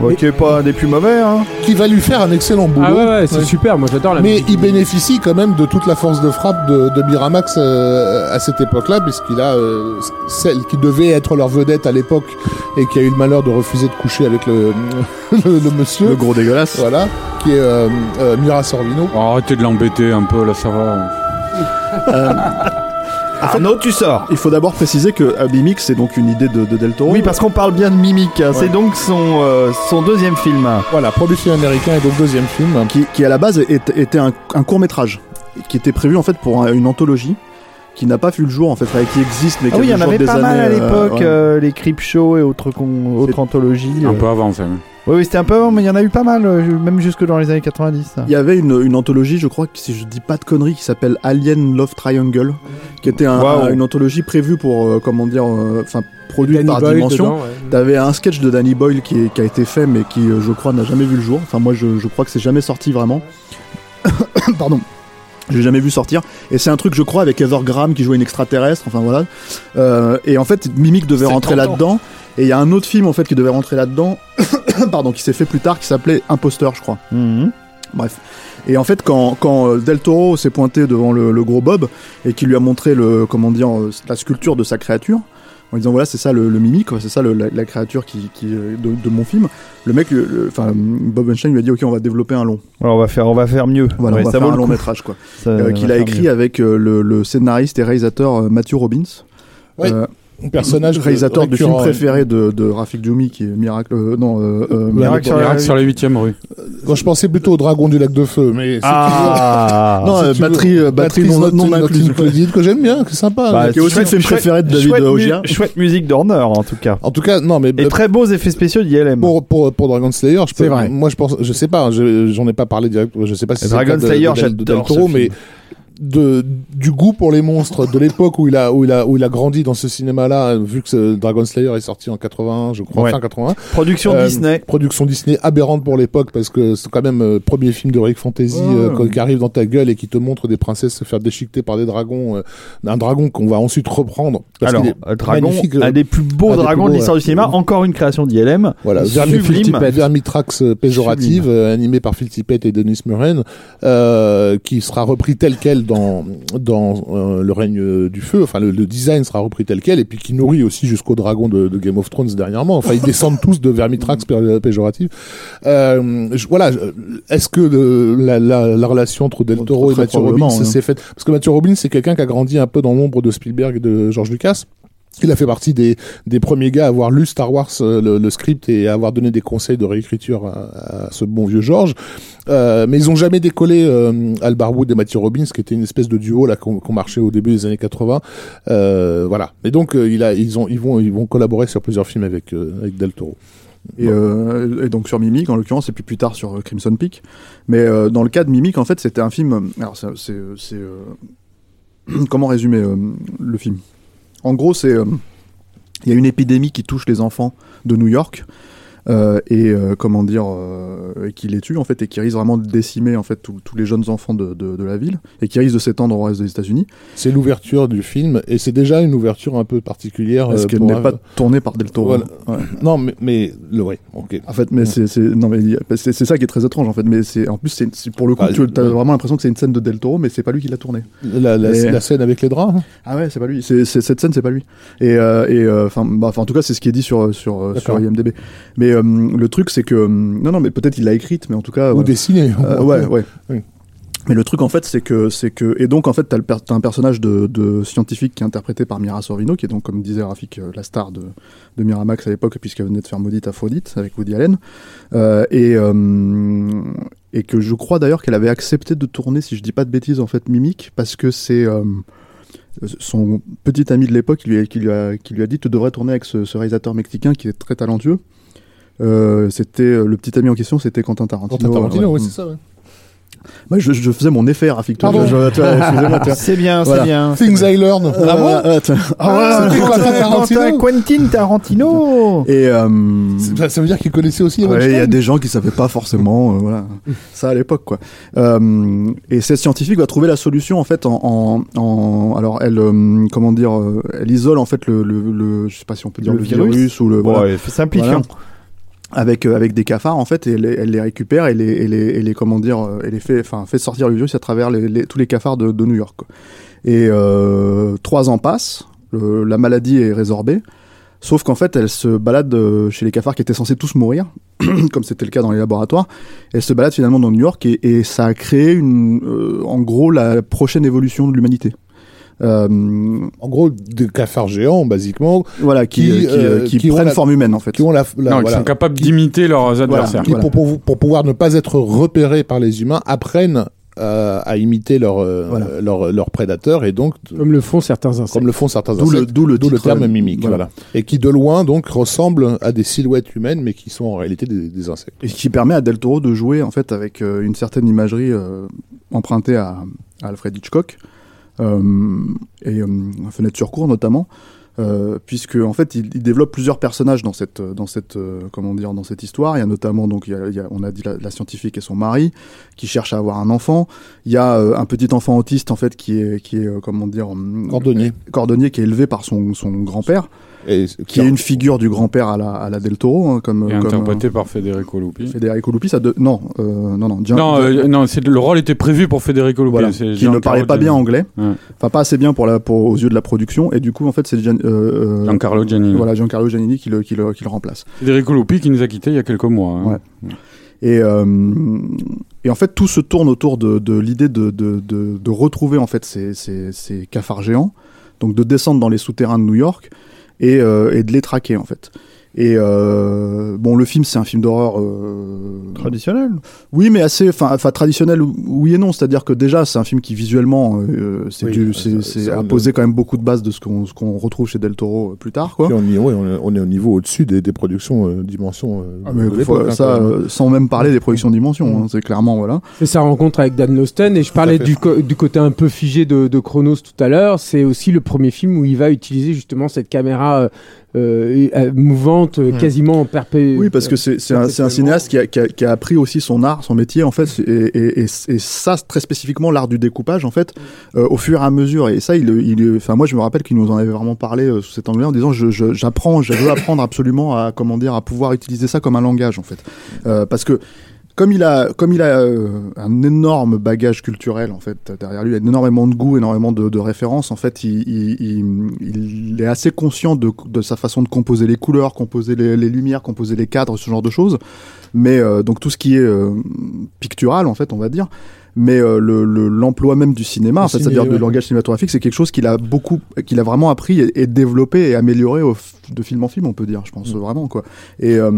Ouais, qui est pas un des plus mauvais. Hein. qui va lui faire un excellent boulot Ah ouais, ouais, c'est Ouais. super, moi j'adore la Mais musique. il bénéficie quand même de toute la force de frappe de, de Miramax euh, à cette époque-là, puisqu'il a euh, celle qui devait être leur vedette à l'époque et qui a eu le malheur de refuser de coucher avec le, le, le monsieur, Le gros dégueulasse. voilà, qui est euh, euh, Mira Sorvino. Oh, arrêtez de l'embêter un peu, là, ça va. Arnaud, tu sors. Il faut d'abord préciser que Abimix, c'est donc une idée de, de Del Toro. Oui, parce qu'on parle bien de Mimic. hein. C'est donc son, euh, son deuxième film. Voilà, premier film américain et donc deuxième film. qui, qui à la base est- était un, un court métrage qui était prévu en fait pour un- une anthologie qui n'a pas vu le jour en fait, enfin, qui existe mais qui Ah a oui, il y en avait des pas mal à euh, l'époque, ouais. euh, les Creep Show et autres, con- autres anthologies. Un euh. peu avant, ça. Oui, oui, c'était un peu avant, mais il y en a eu pas mal, euh, même jusque dans les années 90. Il y avait une, une anthologie, je crois, si je dis pas de conneries, qui s'appelle Alien Love Triangle, qui était un- une anthologie prévue pour, euh, comment dire, euh, enfin, produite Danny par Boyle Dimension. ouais. T'avais un sketch de Danny Boyle qui, est- qui a été fait, mais qui, euh, je crois, n'a jamais vu le jour. Enfin, moi, je, je crois que c'est jamais sorti vraiment. Pardon. J'ai jamais vu sortir. Et c'est un truc, je crois, avec Heather Graham qui jouait une extraterrestre. Enfin voilà. Euh, et en fait, Mimic devait rentrer là-dedans. Et il y a un autre film en fait qui devait rentrer là-dedans. Pardon, qui s'est fait plus tard, qui s'appelait Imposteur, je crois. Mhm. Bref. Et en fait, quand, quand euh, Del Toro s'est pointé devant le, le gros Bob et qui lui a montré le, comment dire, euh, la sculpture de sa créature, en disant voilà, c'est ça le, le mimique, quoi, c'est ça le- la, la créature qui, qui, de, de mon film, le mec, enfin, Bob Weinstein lui a dit ok, on va développer un long. Alors, on va faire, on va faire mieux. Voilà, Ouais, on va ça faire un le long coup. métrage, quoi. Euh, qu'il a écrit mieux. avec euh, le, le scénariste et réalisateur euh, Matthew Robbins. Oui. Personnage réalisateur du film préféré de, de Rafik Djoumi qui est Miracle euh, non euh, euh, Miracle sur la- Miracle sur la 8ème rue. Quand je pensais plutôt au dragon du lac de feu, mais c'est Ah non si euh, tu veux- batterie batterie non, non que j'aime bien, c'est sympa. Bah, qui est aussi le film préféré de David Ogier. Chouette musique d'honneur, en tout cas. En tout cas, non, mais Et très beaux effets spéciaux d'ILM. pour, pour, pour Dragon Slayer, je peux, moi je pense, je sais pas, je- j'en ai pas parlé direct, je sais pas si c'est Dragon le cas de- Slayer, j'adore mais. De du goût pour les monstres de l'époque où il a où il a où il a grandi dans ce cinéma-là, vu que ce Dragon Slayer est sorti en 81, je crois, Ouais. fin 81. Production Euh, Disney. Production Disney aberrante pour l'époque parce que c'est quand même euh, premier film de Rick Fantasy Ouais. euh, qui arrive dans ta gueule et qui te montre des princesses se faire déchiqueter par des dragons, euh, un dragon qu'on va ensuite reprendre. Parce Alors, est Dragon, magnifique, euh, un des plus beaux dragons plus de l'histoire du cinéma, encore une création d'ILM. Voilà, Vermitrax péjorative, euh, animé par Phil Tippett et Denis Muren, euh, qui sera repris tel quel dans dans euh, le règne euh, du feu. Enfin, le, le design sera repris tel quel et puis qui nourrit aussi jusqu'au dragon de, de Game of Thrones dernièrement. Enfin, ils descendent tous de Vermitrax. Euh, je- voilà, est-ce que le- la, la, la relation entre Del Toro et Robbins probablement, ça hein. s'est fait parce que Matthew Robbins c'est quelqu'un qui a grandi un peu dans l'ombre de Spielberg et de George Lucas. Il a fait partie des, premiers gars à avoir lu Star Wars, euh, le, script, et à avoir donné des conseils de réécriture à, ce bon vieux George. Euh, mais ils ont jamais décollé euh, Al Barwood et Matthew Robbins, qui était une espèce de duo là qu'on marchait au début des années 80. Euh, voilà. Et donc ils ont, ils vont, collaborer sur plusieurs films avec avec Del Toro. Et, donc sur Mimic en l'occurrence et puis plus tard sur Crimson Peak mais dans le cas de Mimic en fait c'était un film alors c'est comment résumer le film? En gros c'est euh, il y a une épidémie qui touche les enfants de New York euh, et euh, comment dire euh, et qui les tue en fait et qui risque vraiment de décimer en fait tous les jeunes enfants de, de, de la ville et qui risque de s'étendre au reste des États-Unis C'est l'ouverture du film, et c'est déjà une ouverture un peu particulière. parce euh, qu'elle n'est pas tournée par Del Toro Voilà. Ouais. Non, mais, mais le ouais, ok. En fait, mais c'est c'est non mais c'est ça qui est très étrange en fait. Mais c'est en plus c'est pour le coup Ah, tu as ouais. vraiment l'impression que c'est une scène de Del Toro, mais c'est pas lui qui l'a tournée. La, la, Et- la scène avec les draps. hein. Ah ouais, c'est pas lui. C'est cette scène, c'est pas lui. Et euh, enfin bah, en tout cas c'est ce qui est dit sur sur sur. IMDb. Mais euh, le truc c'est que euh, non non mais peut-être il l'a écrite, mais en tout cas Ou. Euh, ouais, ouais. Oui. Mais le truc en fait, c'est que c'est que et donc en fait t'as le per- t'as un personnage de, de scientifique qui est interprété par Mira Sorvino, qui est donc comme disait Rafik la star de de Miramax à l'époque puisqu'elle venait de faire Maudite Aphrodite avec Woody Allen Euh, et euh, et que je crois d'ailleurs qu'elle avait accepté de tourner, si je dis pas de bêtises en fait, Mimic parce que c'est euh, son petit ami de l'époque qui lui, a, qui, lui a, qui lui a dit tu devrais tourner avec ce, ce réalisateur mexicain qui est très talentueux. Euh, c'était euh, le petit ami en question, c'était Quentin Tarantino. Quentin Tarantino, Ouais. oui, c'est ça. ouais. Moi, je, je faisais mon effet, vois. C'est bien, Voilà. c'est bien. Things I Learn. Euh, Ah bon euh, Ah ouais, c'était Quentin Tarantino. Quentin Tarantino. Et euh, Ça, ça veut dire qu'il connaissait aussi ouais, il y a des gens qui savaient pas forcément, euh, voilà, ça à l'époque quoi. Euh, et cette scientifique va trouver la solution en fait en, en, en- alors elle, euh, comment dire, elle isole en fait le, le, le- je sais pas si on peut dire Le le, virus virus, ou le Bon, voilà, ouais, simplifiant. Voilà. Avec euh, avec des cafards en fait et elle, les- elle les récupère et les et les, et les comment dire euh, elle les fait enfin fait sortir le virus à travers les, tous les cafards de, de New York quoi. et euh, trois ans passent la maladie est résorbée sauf qu'en fait elle se balade euh, chez les cafards qui étaient censés tous mourir comme c'était le cas dans les laboratoires elle se balade finalement dans New York et, et ça a créé une euh, en gros la prochaine évolution de l'humanité En gros, des cafards géants, basiquement, voilà qui Qui, qui, euh, euh, qui qui ont prennent la- forme humaine en fait qui ont la, la- non, voilà, ils sont capables d'imiter leurs adversaires. qui, Voilà. pour, pour, pour pouvoir ne pas être repérés par les humains, apprennent euh, à imiter leurs euh, Voilà. leurs leurs prédateurs et donc Comme le font certains insectes. comme le font certains D'où le- insectes, d'où le d'où le titre, terme euh, mimique, voilà. voilà. et qui de loin donc ressemblent à des silhouettes humaines, mais qui sont en réalité des, des insectes. Et qui permet à Del Toro de jouer en fait avec euh, une certaine imagerie euh, empruntée à, à Alfred Hitchcock euh, et euh, Fenêtre sur cour notamment, euh, puisque en fait il, il développe plusieurs personnages dans cette dans cette euh, comment dire dans cette histoire. Il y a notamment donc il y a, il y a- on a dit la, la scientifique et son mari qui cherche à avoir un enfant. Il y a euh, un petit enfant autiste en fait qui est qui est euh, comment dire Cordonnier. cordonnier qui est élevé par son son grand père, Et, qui est une figure du grand père à la à la Del Toro hein, comme Et comme, interprété par Federico euh, Lupi. Federico Lupi. Ça de... non euh, non non Gian- Non, euh, non, le rôle était prévu pour Federico Lupi. voilà, qui ne parlait pas bien anglais, Ouais. enfin pas assez bien pour la, pour, aux yeux de la production, et du coup en fait c'est Gian- euh, euh, Giancarlo Giannini. voilà Giancarlo Giannini qui le, qui le, qui le remplace. Federico Lupi qui nous a quittés il y a quelques mois. hein. Ouais. Et, euh, et en fait tout se tourne autour de, de l'idée de, de, de, de retrouver en fait ces, ces, ces cafards géants, donc de descendre dans les souterrains de New York et, euh, et de les traquer en fait. Et euh, bon, le film, c'est un film d'horreur euh, Traditionnel. oui, mais assez, enfin, enfin, traditionnel, oui et non. C'est-à-dire que déjà, c'est un film qui visuellement, euh, c'est Oui, du, c'est, c'est- c'est ça, a posé quand même beaucoup de bases de ce qu'on, ce qu'on retrouve chez Del Toro euh, plus tard, quoi. On, y- ouais, on, est, on est au niveau au-dessus des, des productions euh, dimensions. euh, Ah, mais de faut- hein, ça, sans même parler des productions Dimension, hein, c'est clairement voilà. C'est sa rencontre avec Dan Lausten et je parlais du, du côté un peu figé de, de Chronos tout à l'heure. C'est aussi le premier film où il va utiliser justement cette caméra mouvante, euh, Mm. quasiment en perpé. Oui, parce que c'est, c'est, un, c'est un cinéaste qui a, qui, a, qui a appris aussi son art, son métier en fait, et, et, et, et ça très spécifiquement l'art du découpage en fait, euh, au fur et à mesure. Et ça, il, il, enfin moi je me rappelle qu'il nous en avait vraiment parlé euh, sous cet angle-là en disant je, je, j'apprends, je veux apprendre absolument à comment dire, à pouvoir utiliser ça comme un langage en fait, euh, parce que comme il a, comme il a euh, un énorme bagage culturel en fait derrière lui, énormément de goût, énormément de, de références. En fait, il, il, il, il est assez conscient de, de sa façon de composer les couleurs, composer les, les lumières, composer les cadres, ce genre de choses. Mais euh, donc tout ce qui est euh, pictural en fait, on va dire. Mais euh, le- le- l'emploi même du cinéma, en fait, c'est-à-dire du ouais. langage cinématographique, c'est quelque chose qu'il a beaucoup, qu'il a vraiment appris et, et développé et amélioré au de film en film, on peut dire, je pense Mm. vraiment quoi. Et, euh,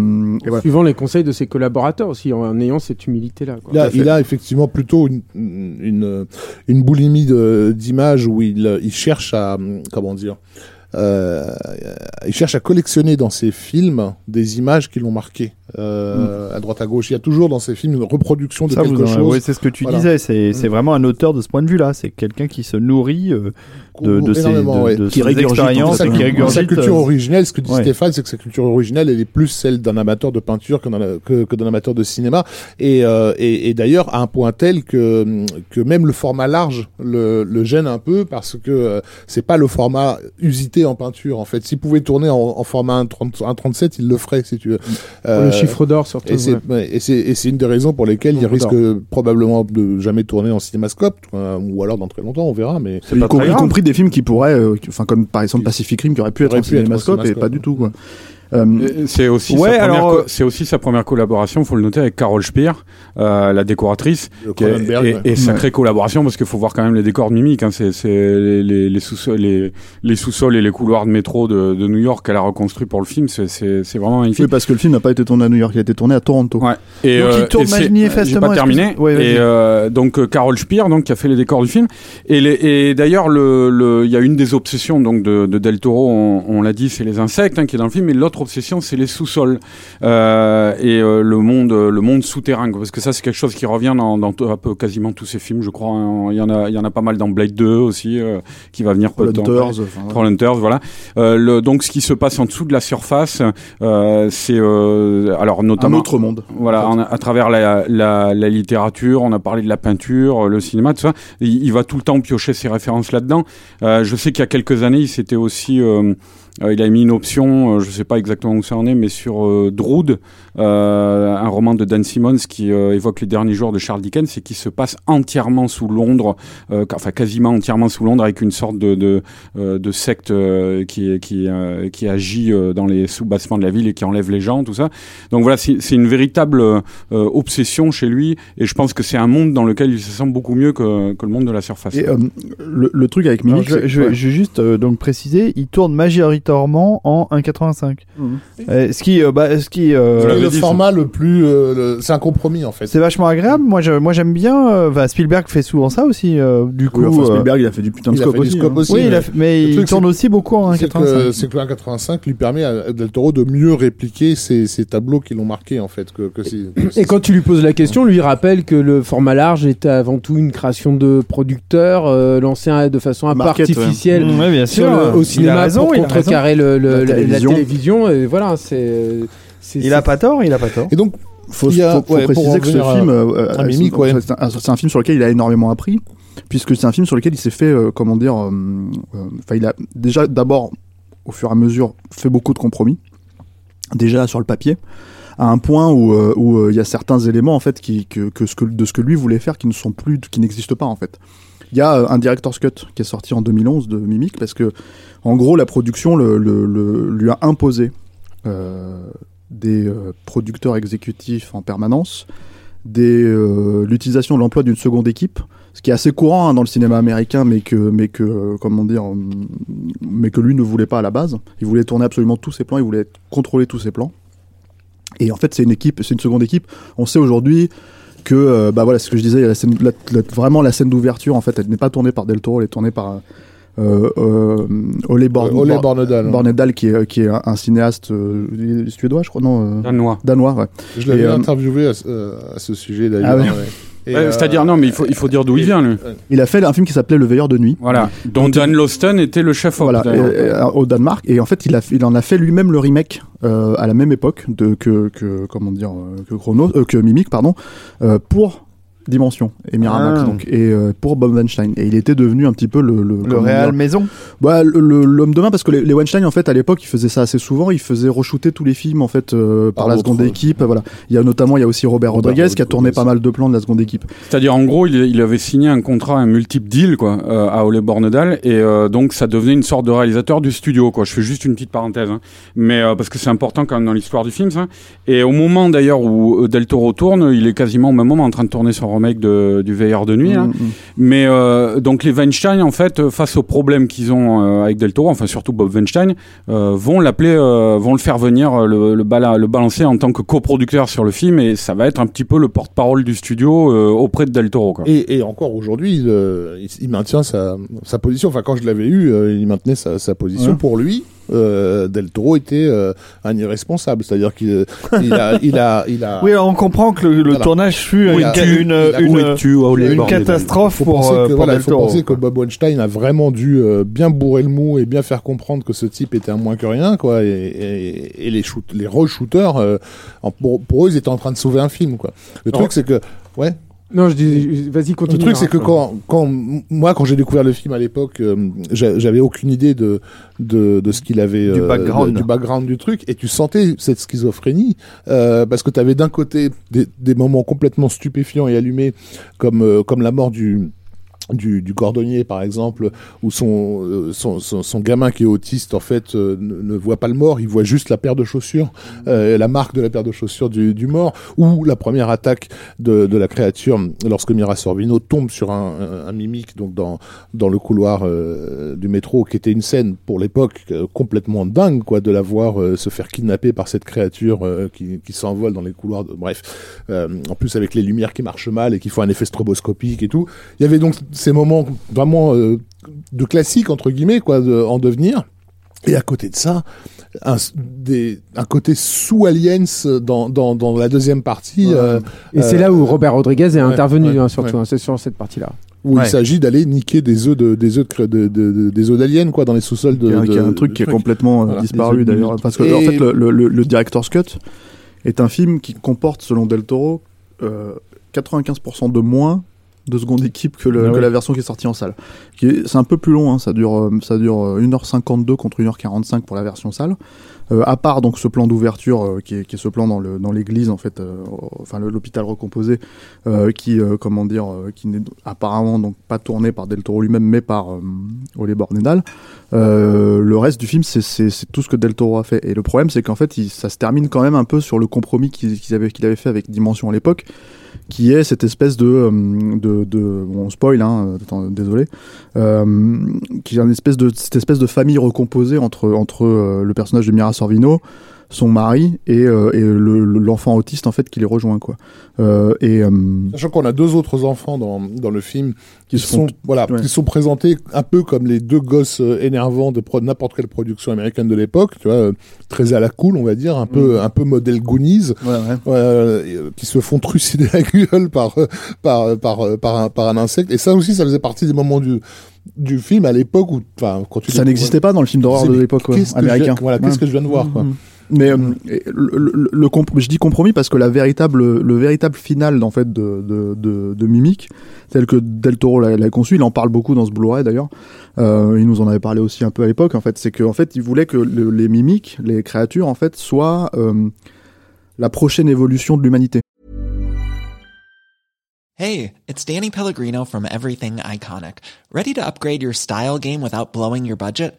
et voilà. Suivant les conseils de ses collaborateurs aussi, en ayant cette humilité-là. quoi. Il a, il effectivement plutôt une, une, une boulimie d'images où il, il cherche à, comment dire, euh, il cherche à collectionner dans ses films des images qui l'ont marqué euh, à droite à gauche. Il y a toujours dans ses films une reproduction de Ça, quelque vous en- chose ouais, c'est ce que tu Voilà. disais. C'est c'est Mm. vraiment un auteur de ce point de vue-là. C'est quelqu'un qui se nourrit euh, de, de ses, énormément, de, ouais. de Qui ses expériences et qui hein. régurgite. Sa culture euh, originelle, ce que dit ouais. Stéphane, c'est que sa culture originelle, elle est plus celle d'un amateur de peinture que d'un que, que d'un amateur de cinéma. Et, euh, et, et d'ailleurs, à un point tel que, que même le format large le, le gêne un peu parce que euh, c'est pas le format usité en peinture. En fait, s'il pouvait tourner en, en format 1.30 1.37, il le ferait, si tu veux. Euh, chiffre d'or surtout. et c'est ouais. une des raisons pour lesquelles il risque probablement de jamais tourner en cinémascope euh, ou alors dans très longtemps, on verra. Mais y, pas com- très y grave. compris des films qui pourraient, euh, enfin comme par exemple Pacific Rim, qui aurait pu être Aurait en pu être en cinémascope et pas du tout quoi. Euh, Euh, C'est aussi, Ouais, sa première alors, co- euh, c'est aussi sa première collaboration, faut le noter, avec Carol Speer, euh, la décoratrice. le qui est- Cronenberg, et, ouais. et sacrée collaboration parce qu'il faut voir quand même les décors de Mimic. Hein, c'est les, les, les sous-sols les, les sous-sols et les couloirs de métro de, de New York qu'elle a reconstruit pour le film. C'est- vraiment magnifique. oui, parce que le film n'a pas été tourné à New York, il a été tourné à Toronto. Ouais. Et, Donc, il tourne manifestement, J'ai pas terminé. et euh, donc euh, Carol Speer, donc qui a fait les décors du film. Et, d'ailleurs, le, le, il y a une des obsessions donc de, de Del Toro, on, on l'a dit, c'est les insectes hein, qui est dans le film. Et l'autre obsession, c'est les sous-sols euh, et euh, le monde, le monde souterrain. Parce que ça, c'est quelque chose qui revient dans, un peu quasiment tous ces films, je crois. hein. Il y en a, il y en a pas mal dans Blade 2 aussi, euh, qui va venir peu de temps enfin, ouais. Trollhunters, voilà. Le, donc, ce qui se passe en dessous de la surface, c'est alors un notamment autre monde. voilà, en fait. en- à travers la, la, la littérature, on a parlé de la peinture, le cinéma, tout ça. Il, il va tout le temps piocher ses références là-dedans. Je sais qu'il y a quelques années, il s'était aussi, il a mis une option, euh, je sais pas exactement où ça en est, mais sur euh, Drood, euh, un roman de Dan Simmons qui euh, évoque les derniers jours de Charles Dickens et qui se passe entièrement sous Londres, euh, enfin quasiment entièrement sous Londres, avec une sorte de de, de secte euh, qui qui euh, qui agit dans les sous-bassements de la ville et qui enlève les gens, tout ça. Donc voilà, c'est une véritable euh, obsession chez lui, et je pense que c'est un monde dans lequel il se sent beaucoup mieux que, que le monde de la surface. Et euh, le, le truc avec Mimic, je, c'est- je- ouais. je vais juste euh, donc préciser, il tourne majoritairement en 1.85. Mhm. Euh, ce qui, euh, bah, ce qui, euh, le dit, format le plus, euh, le- c'est un compromis en fait. c'est vachement agréable. Moi, je, moi, j'aime bien. euh, bah, Spielberg fait souvent ça aussi. euh, du coup, Oui, enfin, Spielberg, il a fait du putain de il scope aussi. hein. aussi. oui, il mais- a fait- mais il truc, tourne aussi beaucoup en C'est que, 1.85. c'est que le 1.85 lui permet à Del Toro de mieux répliquer ces, ces tableaux qui l'ont marqué en fait. Que, Et quand tu lui poses la question, lui il rappelle que le format large était avant tout une création de producteur euh, lancé de façon un peu ouais. artificielle Mmh, ouais, bien sur sûr. le- Il au a cinéma raison, pour il a raison. contrecarrer le- La la, la télévision. télévision. Et voilà, c'est. Il a pas tort, il a pas tort. Et donc, Faut, Il a- faut- faut ouais, pour préciser que ce à- film, euh, euh, c'est- ouais. c'est un, un film sur lequel il a énormément appris, puisque c'est un film sur lequel il s'est fait, euh, comment dire, euh, euh, enfin, il a déjà d'abord, au fur et à mesure, fait beaucoup de compromis, déjà sur le papier, à un point où euh, où euh, il y a certains éléments en fait qui que, que ce que de ce que lui voulait faire qui ne sont plus, qui n'existent pas en fait. Il y a un director's cut qui est sorti en 2011 de Mimic parce que, en gros, la production le, le- le- lui a imposé euh, des euh, producteurs exécutifs en permanence, des, euh, l'utilisation de l'emploi d'une seconde équipe, ce qui est assez courant hein, dans le cinéma américain, mais que, mais que, euh, comment dire, mais que lui ne voulait pas à la base. Il voulait tourner absolument tous ses plans, il voulait contrôler tous ses plans. Et en fait, c'est une équipe, c'est une seconde équipe. On sait aujourd'hui que, bah voilà, ce que je disais, vraiment la scène d'ouverture, en fait, elle n'est pas tournée par Del Toro, elle est tournée par Ole, Born- Ole Born- Bornedal. Bornedal, qui est, qui est un, un cinéaste euh, suédois, je crois, non euh, Danois. Danois, ouais. Je l'avais euh, interviewé à, ce- euh, à ce sujet d'ailleurs. Ah ouais. ouais. Euh, C'est-à-dire, non, mais il faut, il faut dire d'où il vient, lui. Il a fait un film qui s'appelait Le Veilleur de nuit. Voilà. Dont Dan Lawson était le chef Voilà, et- et, au Danemark. Et en fait, il, a, il en a fait lui-même le remake euh, à la même époque de, que, que, comment dire, euh, que, Chronos, euh, que Mimic, pardon, euh, pour Dimension et Miramax, Ah. donc, et euh, pour Bob Weinstein. Et il était devenu un petit peu le, le, Le dire, Maison. bah, le- le- l'homme de main parce que les, les Weinstein en fait à l'époque ils faisaient ça assez souvent ils faisaient re-shooter tous les films en fait euh, par, Par la seconde équipe voilà il y a notamment il y a aussi Robert, Robert Rodriguez qui a tourné pas mal de plans de la seconde équipe C'est-à-dire, en gros, il, il avait signé un contrat, un multiple deal, quoi, euh, à Ole Bornedal, et euh, donc ça devenait une sorte de réalisateur du studio, quoi. Je fais juste une petite parenthèse, hein. mais euh, parce que c'est important quand même dans l'histoire du film, ça. Et au moment d'ailleurs où euh, Del Toro tourne, il est quasiment au même moment en train de tourner son remake de, du Veilleur de nuit. hein. Mm, mm. Mais euh, donc les Weinstein, en fait, euh, face aux problèmes qu'ils ont euh, avec Del Toro, enfin surtout Bob Weinstein, vont l'appeler, vont le faire venir, le, le, bala- le balancer en tant que coproducteur sur le film, et ça va être un petit peu le porte-parole du studio auprès de Del Toro. Quoi. Et, et encore aujourd'hui, il, maintient sa, sa position. Enfin, quand je l'avais eu, il maintenait sa, sa position. Ouais. Pour lui, euh, Del Toro était euh, un irresponsable. C'est-à-dire qu'il euh, il a, il a, il a. Oui, alors on comprend que le, le Voilà. tournage fut une, catastrophe faut pour, euh, que, pour voilà, Del faut Toro. penser que Bob Weinstein a vraiment dû bien bourrer le mou et bien faire comprendre que ce type était un moins que rien, quoi. Et, et, et les shoot, les re-shooters, pour eux, ils étaient en train de sauver un film, quoi. Le truc, c'est que, ouais. Non, je dis, vas-y, Le continue. truc, c'est que quand, quand moi, quand j'ai découvert le film à l'époque, euh, j'a- j'avais aucune idée de de, de ce qu'il avait Du euh, background. de- du background du truc, et tu sentais cette schizophrénie euh, parce que tu avais d'un côté des, des moments complètement stupéfiants et allumés, comme euh, comme la mort du du, du cordonnier par exemple où son, euh, son, son son gamin qui est autiste en fait euh, ne, ne voit pas le mort il voit juste la paire de chaussures euh, la marque de la paire de chaussures du, du mort ou la première attaque de, de la créature lorsque Mira Sorvino tombe sur un, un, un mimique donc dans dans le couloir euh, du métro qui était une scène pour l'époque euh, complètement dingue quoi de la voir euh, se faire kidnapper par cette créature euh, qui, qui s'envole dans les couloirs de, bref euh, en plus avec les lumières qui marchent mal et qui font un effet stroboscopique et tout. Il y avait donc ces moments vraiment euh, de classique entre guillemets quoi de, en devenir et à côté de ça un, des, un côté sous aliens dans, dans, dans la deuxième partie Ouais. euh, Et c'est euh, là où Robert Rodriguez est ouais, intervenu, ouais, hein, surtout. ouais. hein, c'est sur cette partie-là. où Ouais. il s'agit d'aller niquer des œufs de des œufs de, cré- de, de- de- des œufs d'aliens quoi dans les sous-sols de, de- qui est un truc qui est complètement euh, Voilà, disparu d'ailleurs parce que Et- en fait le, le, le- le director's cut est un film qui comporte selon Del Toro euh, 95% de moins de seconde équipe que, le- Ah que la version qui est sortie en salle. C'est un peu plus long, hein, ça dure euh, ça dure euh, 1h52 contre 1h45 pour la version salle. Euh, à part donc ce plan d'ouverture euh, qui, est, qui est ce plan dans le dans l'église en fait, euh, enfin l'hôpital recomposé, euh, qui euh, comment dire, euh, qui n'est apparemment donc pas tourné par Del Toro lui-même mais par euh, Ole Bornedal. Euh, le reste du film, c'est- tout ce que Del Toro a fait. Et le problème, c'est qu'en fait, il- ça se termine quand même un peu sur le compromis qu'il qu'il avait, qu'il avait fait avec Dimension à l'époque, qui est cette espèce de, euh, de, de bon, on spoil, hein, attends, désolé, euh, qui est une espèce de cette espèce de famille recomposée entre entre euh, le personnage de Mira Sorvino, son mari et, euh, et le- le- l'enfant autiste en fait qui les rejoint quoi. Euh, et euh, Sachant qu'on a deux autres enfants dans, dans le film qui, sont voilà ouais. qui sont présentés un peu comme les deux gosses euh, énervants de n'importe quelle production américaine de l'époque, tu vois, euh, très à la cool, on va dire, un peu un peu modèle Goonies, ouais, ouais. et, qui se font trucider la gueule par par par par un, par un insecte. Et ça aussi, ça faisait partie des moments du du film à l'époque où, enfin, quand tu Ça n'existait pas dans le film d'horreur de l'époque viens- américain. voilà, qu'est-ce que je viens de voir, quoi. Mais euh, le, je dis compromis parce que la véritable, le véritable final en fait de, de, de, de Mimic, tel que Del Toro l'a conçu, il en parle beaucoup dans ce Blu-ray d'ailleurs. Euh, il nous en avait parlé aussi un peu à l'époque. En fait, c'est qu'en fait, il voulait que le- les mimiques, les créatures, en fait, soient euh, la prochaine évolution de l'humanité. Hey, it's Danny Pellegrino from Everything Iconic. Ready to upgrade your style game without blowing your budget?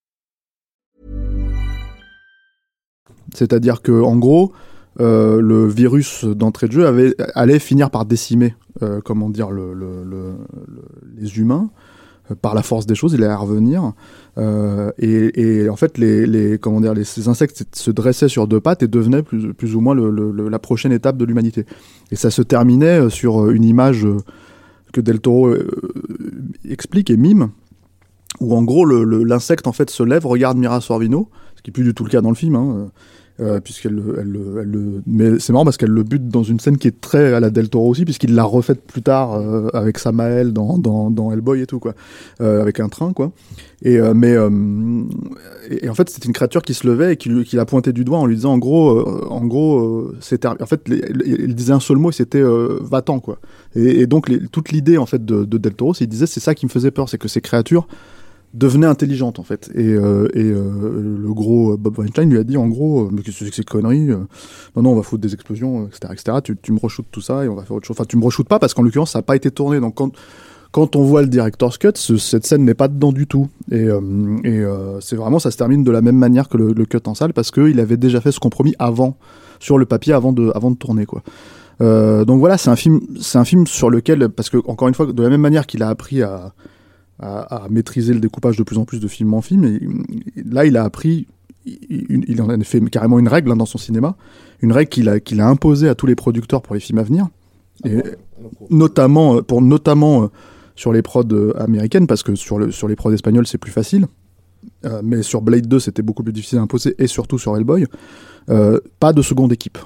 C'est-à-dire que en gros, euh, le virus d'entrée de jeu allait finir par décimer, euh, comment dire, le, le- le- le- les humains euh, par la force des choses. Il allait revenir et, en fait, les, comment dire, ces insectes se dressaient sur deux pattes et devenaient plus, ou moins la prochaine étape de l'humanité. Et ça se terminait sur une image que Del Toro explique et mime, où en gros l'insecte en fait se lève, regarde Mira Sorvino, ce qui est plus du tout le cas dans le film, hein, euh, puisqu'elle le, elle, le- elle le- mais c'est marrant parce qu'elle le bute dans une scène qui est très à la Del Toro aussi, puisqu'il l'a refaite plus tard euh, avec Samael dans, dans, dans Hellboy et tout quoi, euh, avec un train quoi. Et euh, mais euh, et, et en fait c'était une créature qui se levait et qui, qui l'a pointé du doigt en lui disant en gros en gros c'était en fait il disait un seul mot et c'était va-t'en quoi. Et, donc toute l'idée en fait de, de Del Toro, c'est qu'il disait c'est ça qui me faisait peur, c'est que ces créatures devenaient intelligentes en fait. Et, euh, et euh, le gros Bob Weinstein lui a dit en gros, euh, mais qu'est-ce que c'est que ces conneries euh, Non, non, on va foutre des explosions, etc., etc. Tu, tu me re-shootes tout ça et on va faire autre chose. Enfin, tu me re-shootes pas parce qu'en l'occurrence, ça n'a pas été tourné. Donc quand quand on voit le director's cut, ce- cette scène n'est pas dedans du tout. Et, euh, et euh, c'est vraiment, ça se termine de la même manière que le, cut en salle parce qu'il avait déjà fait ce compromis avant, sur le papier, avant de, avant de tourner, quoi. Euh, donc voilà, c'est un film, c'est un film sur lequel, parce que encore une fois, de la même manière qu'il a appris à, à, à maîtriser le découpage de plus en plus de film en film, et, et là il a appris, il, il en a fait carrément une règle hein, dans son cinéma, une règle qu'il a, qu'il a imposée à tous les producteurs pour les films à venir, et notamment euh, pour notamment euh, sur les prods euh, américaines, parce que sur, le, sur les prods espagnols c'est plus facile. Euh, mais sur Blade 2, c'était beaucoup plus difficile à imposer, et surtout sur Hellboy, euh, pas de seconde équipe.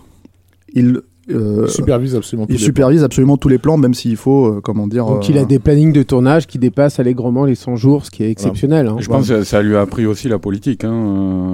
Il, euh, Il supervise absolument tous il les supervise absolument tous les plans, même s'il faut, euh, comment dire. Donc euh, il a des plannings de tournage qui dépassent allègrement les 100 jours, ce qui est exceptionnel. hein. Je pense que ça lui a appris aussi la politique, hein,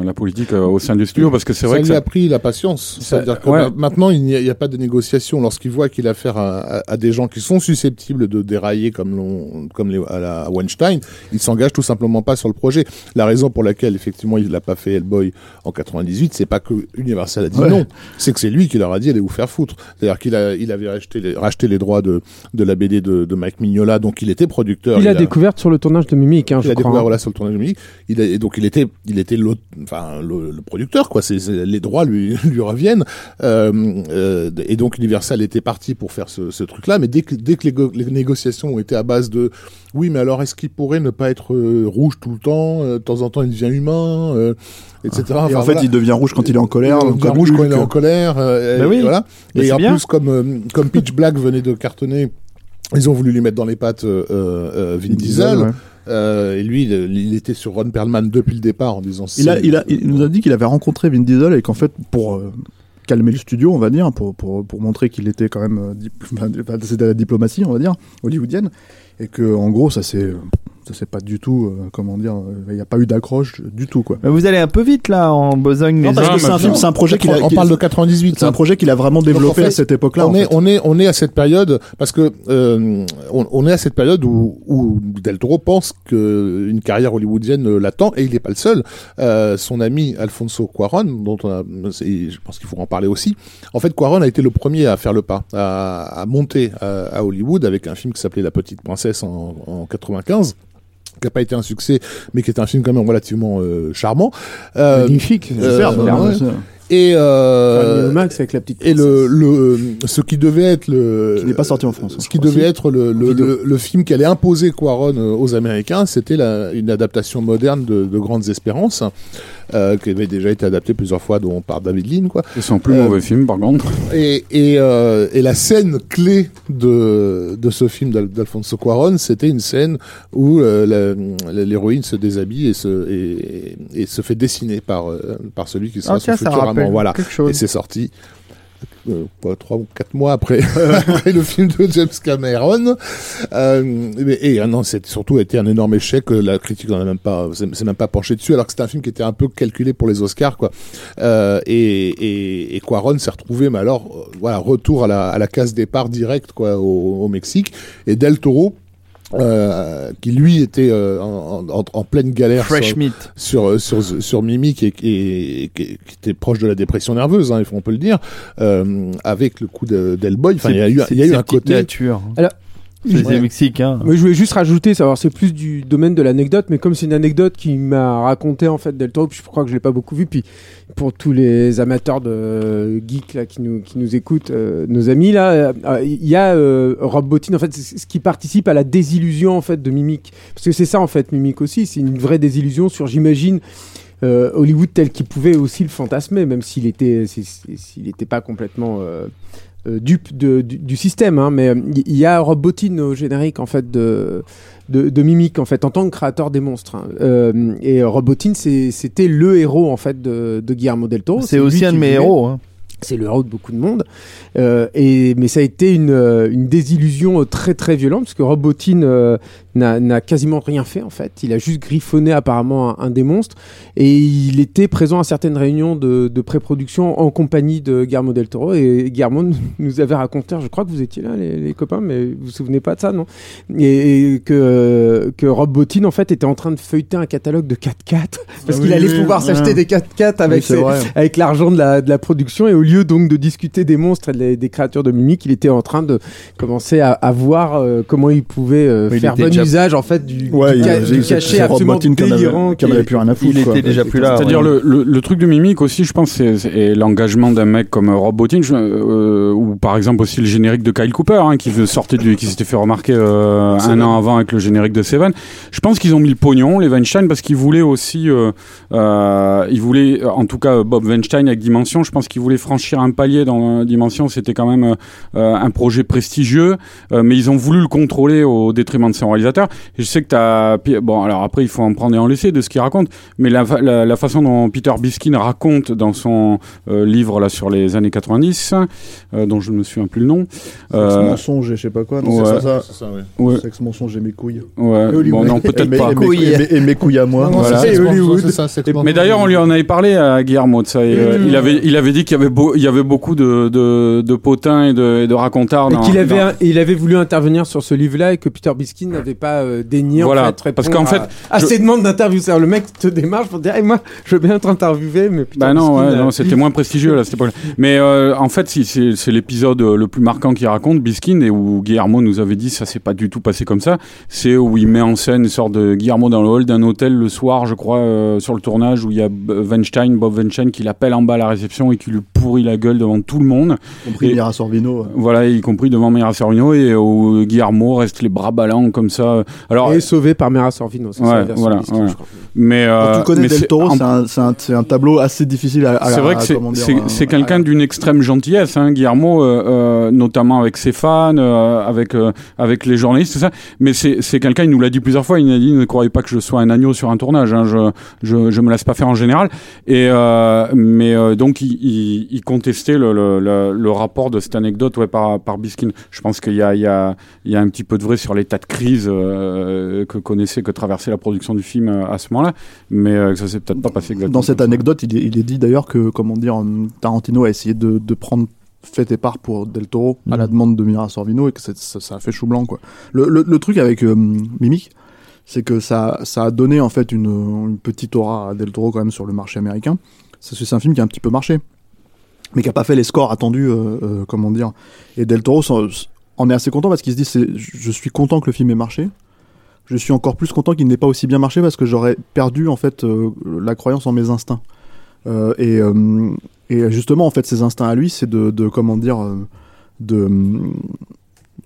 euh, la politique euh, au sein du studio, parce que c'est ça vrai que lui ça- a pris la patience. Ça- C'est-à-dire que ouais. maintenant, il n'y a, pas de négociation. Lorsqu'il voit qu'il a affaire à, à- à des gens qui sont susceptibles de dérailler comme, l'on- comme les, à, la, à Weinstein, il s'engage tout simplement pas sur le projet. La raison pour laquelle, effectivement, il n'a pas fait Hellboy en 98, c'est pas que Universal a dit Ouais. non. C'est que c'est lui qui leur a dit allez vous faire foutre. C'est-à-dire qu'il a, il avait racheté les, racheté les droits de, de la BD de, de Mike Mignola, donc il était producteur. Il a découvert sur le tournage de Mimic, hein, Il je a crois. découvert hein. voilà sur le tournage de musique. Il a, et donc il était, il était enfin le, le producteur quoi. C'est les droits lui lui reviennent. Euh, euh, et donc Universal était parti pour faire ce, ce truc-là. Mais dès que dès que les, go- les négociations ont été à base de, oui, mais alors est-ce qu'il pourrait ne pas être euh, rouge tout le temps? De temps en temps, il devient humain, etc. Et Enfin, en fait, voilà. il devient rouge quand il est en colère. Il devient rouge quand il est en colère. euh, Bah et, oui. et voilà. Bah, et c'est en bien. plus, comme euh, comme Pitch Black venait de cartonner. Ils ont voulu lui mettre dans les pattes euh, euh, Vin Diesel. ouais. Euh, et lui, il, il était sur Ron Perlman depuis le départ en disant. Il, a, il, a, il nous a dit qu'il avait rencontré Vin Diesel et qu'en fait, pour euh, calmer le studio, on va dire, pour, pour, pour montrer qu'il était quand même. euh, dip- enfin, c'était de la diplomatie, on va dire, hollywoodienne, et que en gros, ça c'est. Ça c'est pas du tout, euh, comment dire, euh, il n'y a pas eu d'accroche du tout quoi. Mais vous allez un peu vite là en besogne. Non, parce que c'est un film, c'est un projet qu'il a. on parle de 98. C'est un hein. projet qu'il a vraiment développé en fait, à cette époque-là. on en est, fait. on est, on est à cette période parce que euh, on, on est à cette période où, où Del Toro pense que une carrière hollywoodienne l'attend et il n'est pas le seul. Euh, son ami Alfonso Cuarón, dont on a, je pense qu'il faut en parler aussi. En fait, Cuarón a été le premier à faire le pas, à, à monter à, à Hollywood avec un film qui s'appelait La Petite Princesse en, en 95 qui n'a pas été un succès, mais qui est un film quand même relativement euh, charmant. Euh, Magnifique. euh, et euh, Enfin, Max avec la petite. et le, le ce qui devait être le Qui n'est pas sorti en France. hein, ce qui devait être le, le, le, le film qui allait imposer Quaron euh, aux Américains, c'était la- une adaptation moderne de, de Grandes Espérances, euh, qui avait déjà été adaptée plusieurs fois, dont par David Lean, quoi. c'est son plus Euh, mauvais film, par contre. Et, et, euh, et la scène clé de, de ce film d'Al- d'Alfonso Cuarón, c'était une scène où euh, la- l'héroïne se déshabille et se, et, et se fait dessiner par, euh, par celui qui sera Ah, son futur amant. Voilà. Et c'est sorti euh, quoi, trois ou quatre mois après, après le film de James Cameron. Euh, mais- et euh, non, c'est surtout été un énorme échec. La critique n'en a même pas, c'est c'est même pas penché dessus, alors que c'était un film qui était un peu calculé pour les Oscars, quoi. Euh, et, et, et Cuarón s'est retrouvé, mais alors, euh, voilà, retour à la, à la case départ direct, quoi, au, au Mexique. Et Del Toro euh, qui lui était euh, en, en- en pleine galère Fresh sur, meat. sur sur sur Mimic et, et- et- qui était proche de la dépression nerveuse, hein, il faut- on peut le dire, euh, avec le coup de- d'Hellboy. Enfin, il y a eu il y a eu un côté. nature. Alors, C'est Ouais. des Mexicains. Moi, je voulais juste rajouter, savoir c'est plus du domaine de l'anecdote, mais comme c'est une anecdote qui m'a raconté en fait Del Toro, je crois que je l'ai pas beaucoup vu, puis pour tous les amateurs de geeks là qui nous qui nous écoutent, euh, nos amis là, euh, euh, il y a euh, Rob Bottin en fait, ce qui participe à la désillusion en fait de Mimic, parce que c'est ça en fait Mimic aussi, c'est une vraie désillusion sur j'imagine. euh, Hollywood tel qu'il pouvait aussi le fantasmer, même s'il était, s'il s'il était pas complètement euh, euh, dupe de- du, du système. hein, mais euh, il y a Rob Bottin au générique en fait de, de, de Mimic en fait en tant que créateur des monstres. hein. Euh, et Rob Bottin c'était le héros en fait de, de Guillermo del Toro. C'est aussi un de mes héros. hein. C'est le héros de beaucoup de monde. Euh, et, mais ça a été une, euh, une désillusion très très violente parce que Rob Bottin euh, n'a quasiment rien fait en fait. Il a juste griffonné apparemment un, un des monstres et il était présent à certaines réunions de, de pré-production en compagnie de Guillermo del Toro et Guillermo nous- avait raconté, je crois que vous étiez là les, les copains, mais vous vous souvenez pas de ça non? Et, et que, que Rob Bottin en fait était en train de feuilleter un catalogue de 4x4 parce Ah qu'il oui, allait oui, pouvoir oui. s'acheter des 4x4 avec Oui, c'est ses- vrai. avec l'argent de la, de la production et au lieu donc de discuter des monstres et des, des créatures de Mimic, il était en train de commencer à, à voir euh, comment il pouvait euh, Oui, il faire bon déjà- usage en fait du, Ouais, du, ca- du cachet absolument délirant. qui en avait plus rien à foutre. Il quoi. était déjà plus là. C'est-à-dire ouais. le, le, le truc de Mimic aussi, je pense, c'est l'engagement d'un mec comme Rob Bottin, euh, ou par exemple aussi le générique de Kyle Cooper, hein, qui sortait du, qui s'était fait remarquer euh, un an avant avec le générique de Seven. Je pense qu'ils ont mis le pognon, les Weinstein, parce qu'ils voulaient aussi, euh, euh, ils voulaient, en tout cas Bob Weinstein avec Dimension, je pense qu'ils voulaient franchir un palier dans euh, Dimension. C'était quand même euh, un projet prestigieux, euh, mais ils ont voulu le contrôler au détriment de son réalisateur. Et je sais que t'as, bon, alors après il faut en prendre et en laisser de ce qu'il raconte, mais la, fa- la, la façon dont Peter Biskin raconte dans son euh, livre là sur les années 90, euh, dont je ne me souviens plus le nom. Sexe, Euh, mensonge et je sais pas quoi. Non, ouais. c'est ça, ça. C'est ça, ouais. ouais, Sexe, mensonge et mes couilles. ouais. Bon, non, Et peut-être mes- pas. Et mes, Couilles. et mes- et mes couilles à moi. Non, Voilà. ça, Mais d'ailleurs, on lui en avait parlé à Guillermo de ça. et, euh, il avait, il avait dit qu'il y avait, beau, il y avait beaucoup de, de, de potins et de, et de racontards. Et qu'il avait, dans- il avait voulu intervenir sur ce livre-là et que Peter Biskin n'avait pas euh, daigné Voilà, en fait, parce qu'en fait, à, à je- ses demandes d'interview. Le mec te démarche pour te dire, hey, moi, je veux bien t'interviewer, mais Peter Bah non, Biskin, ouais, euh, non, c'était moins prestigieux là, c'était pas. Mais euh, en fait, si, c'est l'épisode euh, le plus marquant qu'il raconte, Biskin, et où Guillermo nous avait dit ça s'est pas du tout passé comme ça. C'est où il met en scène une sorte de Guillermo dans le hall d'un hôtel le soir, je crois, euh, sur le tournage où il y a Weinstein, Bob Weinstein, qui l'appelle en bas à la réception et qui lui pourrit la gueule devant tout le monde. compris Et- Mira Sorvino. Voilà, y compris devant Mira Sorvino et où Guillermo reste les bras ballants comme ça. Alors, et sauvé par Mera Sorvino. c'est Ouais, voilà, crois. mais Quand euh, tu connais mais Del c'est- Toro, c'est un, un, un tableau assez difficile à. à- C'est vrai que c'est à- quelqu'un d'une extrême gentillesse, hein, Guillermo, euh, euh, notamment avec ses fans, euh, avec euh, avec les journalistes, tout ça. Mais c'est c'est quelqu'un, il nous l'a dit plusieurs fois, il nous a dit ne croyez pas que je sois un agneau sur un tournage, hein, je je je me laisse pas faire en général. Et euh, mais euh, donc il, il, il contestait le, le, le, le rapport de cette anecdote ouais, par par Biskin. Je pense qu'il y a il y a il y a un petit peu de vrai sur l'état de crise euh, que connaissait que traversait la production du film euh, à ce moment-là, mais euh, que ça s'est peut-être pas passé exactement. Dans cette anecdote, il est, il est dit d'ailleurs que, comment dire, Tarantino a essayé de, de prendre fait et part pour Del Toro à la Mhm. demande de Mira Sorvino et que ça, ça a fait chou blanc quoi. Le, le, le truc avec euh, Mimic, c'est que ça, ça a donné en fait une, une petite aura à Del Toro quand même sur le marché américain. C'est un film qui a un petit peu marché, mais qui a pas fait les scores attendus, euh, euh, comment dire. Et Del Toro en est assez content parce qu'il se dit je suis content que le film ait marché. Je suis encore plus content qu'il n'ait pas aussi bien marché parce que j'aurais perdu en fait euh, la croyance en mes instincts. Et, et justement, en fait, ses instincts à lui, c'est de, de comment dire, de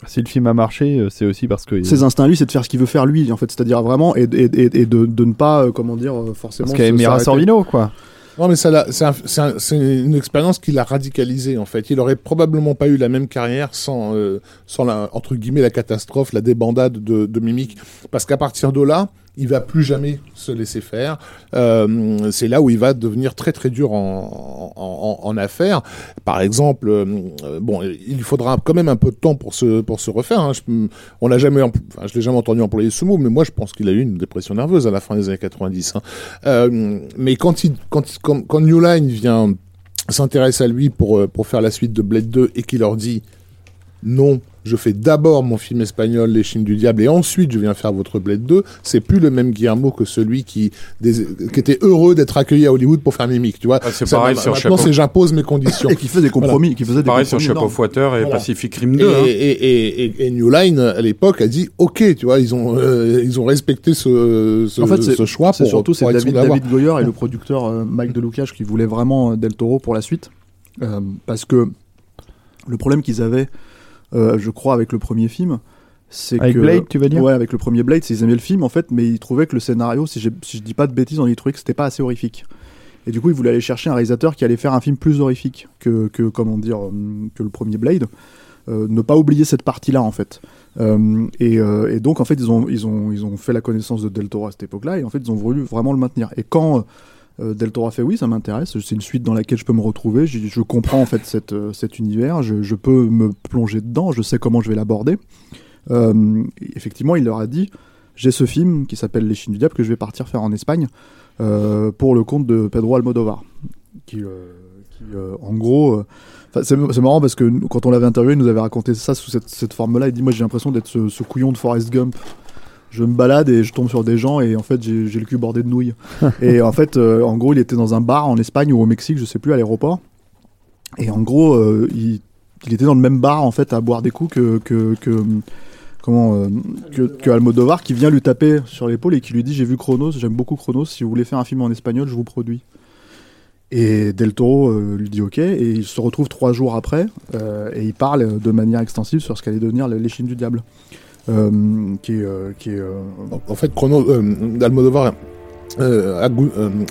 Si le film a marché, c'est aussi parce que. ses instincts à lui, c'est de faire ce qu'il veut faire lui, en fait, c'est-à-dire vraiment et, et, et, et de, de ne pas, euh, comment dire, forcément. Parce qu'il y se- Mira. Sorvino, quoi. Non, mais ça c'est un- un- une expérience qui l'a radicalisé, en fait. Il aurait probablement pas eu la même carrière sans, euh, sans la, entre guillemets, la catastrophe, la débandade de, de Mimic. Parce qu'à partir de là, il va plus jamais se laisser faire. Euh, c'est là où il va devenir très très dur en, affaires. Par exemple, euh, bon, il faudra quand même un peu de temps pour se pour se refaire. Hein. Je, on l'a jamais, je l'ai jamais entendu employer ce mot, mais moi je pense qu'il a eu une dépression nerveuse à la fin des années 90. hein. Euh, mais quand il quand quand, quand New Line vient s'intéresse à lui pour euh, pour faire la suite de Blade 2 et qu'il leur dit non, je fais d'abord mon film espagnol Les Chines du Diable et ensuite je viens faire votre Blade 2, c'est plus le même Guillermo que celui qui, des- qui était heureux d'être accueilli à Hollywood pour faire Mimic, tu vois. Ah, c'est pareil sur Maintenant, Chapeau. c'est j'impose mes conditions. Et qui fait des compromis, qui faisait des Pareil sur compromis énormes. of Water et Voilà. Pacific Rim Et, 2. hein. et, et, et- et New Line à l'époque a dit ok tu vois ils ont euh, ils ont respecté ce ce, En fait, c'est- ce choix pour surtout c'est David. David Goyer et le producteur euh, Mike Delucage qui voulaient vraiment euh, Del Toro pour la suite. Euh, parce que le problème qu'ils avaient, euh, je crois, avec le premier film, c'est Avec que. Blade, tu veux dire? Ouais, avec le premier Blade, qu'ils aimaient le film en fait, mais ils trouvaient que le scénario, si, si je dis pas de bêtises, on y trouvait que c'était pas assez horrifique. Et du coup, ils voulaient aller chercher un réalisateur qui allait faire un film plus horrifique que, que comment dire, hum, que le premier Blade. Euh, ne pas oublier cette partie-là en fait. Euh, et, euh, et donc en fait ils ont ils ont ils ont fait la connaissance de Del Toro à cette époque-là et en fait ils ont voulu vraiment le maintenir. Et quand euh, Del Toro a fait oui ça m'intéresse, c'est une suite dans laquelle je peux me retrouver, je, comprends en fait euh, cet univers, je, peux me plonger dedans, je sais comment je vais l'aborder. Euh, effectivement il leur a dit j'ai ce film qui s'appelle Les Chines du Diable que je vais partir faire en Espagne pour le compte de Pedro Almodovar qui, en gros c'est marrant parce que quand on l'avait interviewé, il nous avait raconté ça sous cette, cette forme-là. Il dit Moi, j'ai l'impression d'être ce, ce couillon de Forrest Gump. Je me balade et je tombe sur des gens et en fait, j'ai le cul bordé de nouilles. et en fait, euh, en gros, il était dans un bar en Espagne ou au Mexique, je sais plus, à l'aéroport. Et en gros, euh, il, il était dans le même bar en fait à boire des coups que. que, que Comment euh, que, que Almodovar qui vient lui taper sur l'épaule et qui lui dit j'ai vu Chronos j'aime beaucoup Chronos si vous voulez faire un film en espagnol je vous produis et Del Toro euh, lui dit OK, et il se retrouve trois jours après, euh, et il parle de manière extensive sur ce qu'allait devenir les Chines du Diable. Euh, qui est. euh, qui est euh, En fait Chrono euh, Almodovar euh,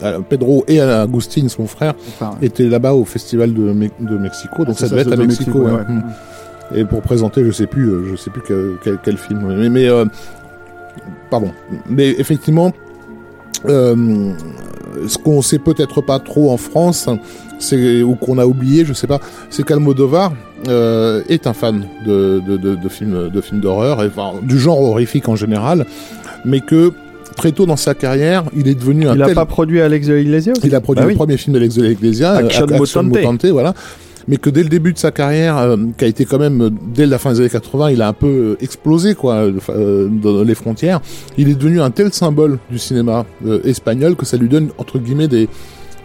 euh, Pedro et Agustin son frère enfin, étaient là-bas au festival de, Me- de Mexico donc Ah, ça ça, devait être à de Mexico, Mexico, ouais. ouais. Mm. et pour présenter je sais plus je sais plus que- quel, quel film mais, mais euh, pardon mais effectivement ce qu'on sait peut-être pas trop en France, c'est ou qu'on a oublié, je sais pas, c'est qu'Almodovar euh, est un fan de, de, de, de films de films d'horreur, et, enfin, du genre horrifique en général, mais que très tôt dans sa carrière, il est devenu un Il a tel pas produit Alex de l'Iglesia il a produit Bah le oui. premier film d'Alex de l'Iglesia, euh, Action Ac- Mutante. voilà. Mais que dès le début de sa carrière, euh, qui a été quand même euh, dès la fin des années 80, il a un peu euh, explosé quoi, euh, euh, dans les frontières. Il est devenu un tel symbole du cinéma espagnol que ça lui donne entre guillemets des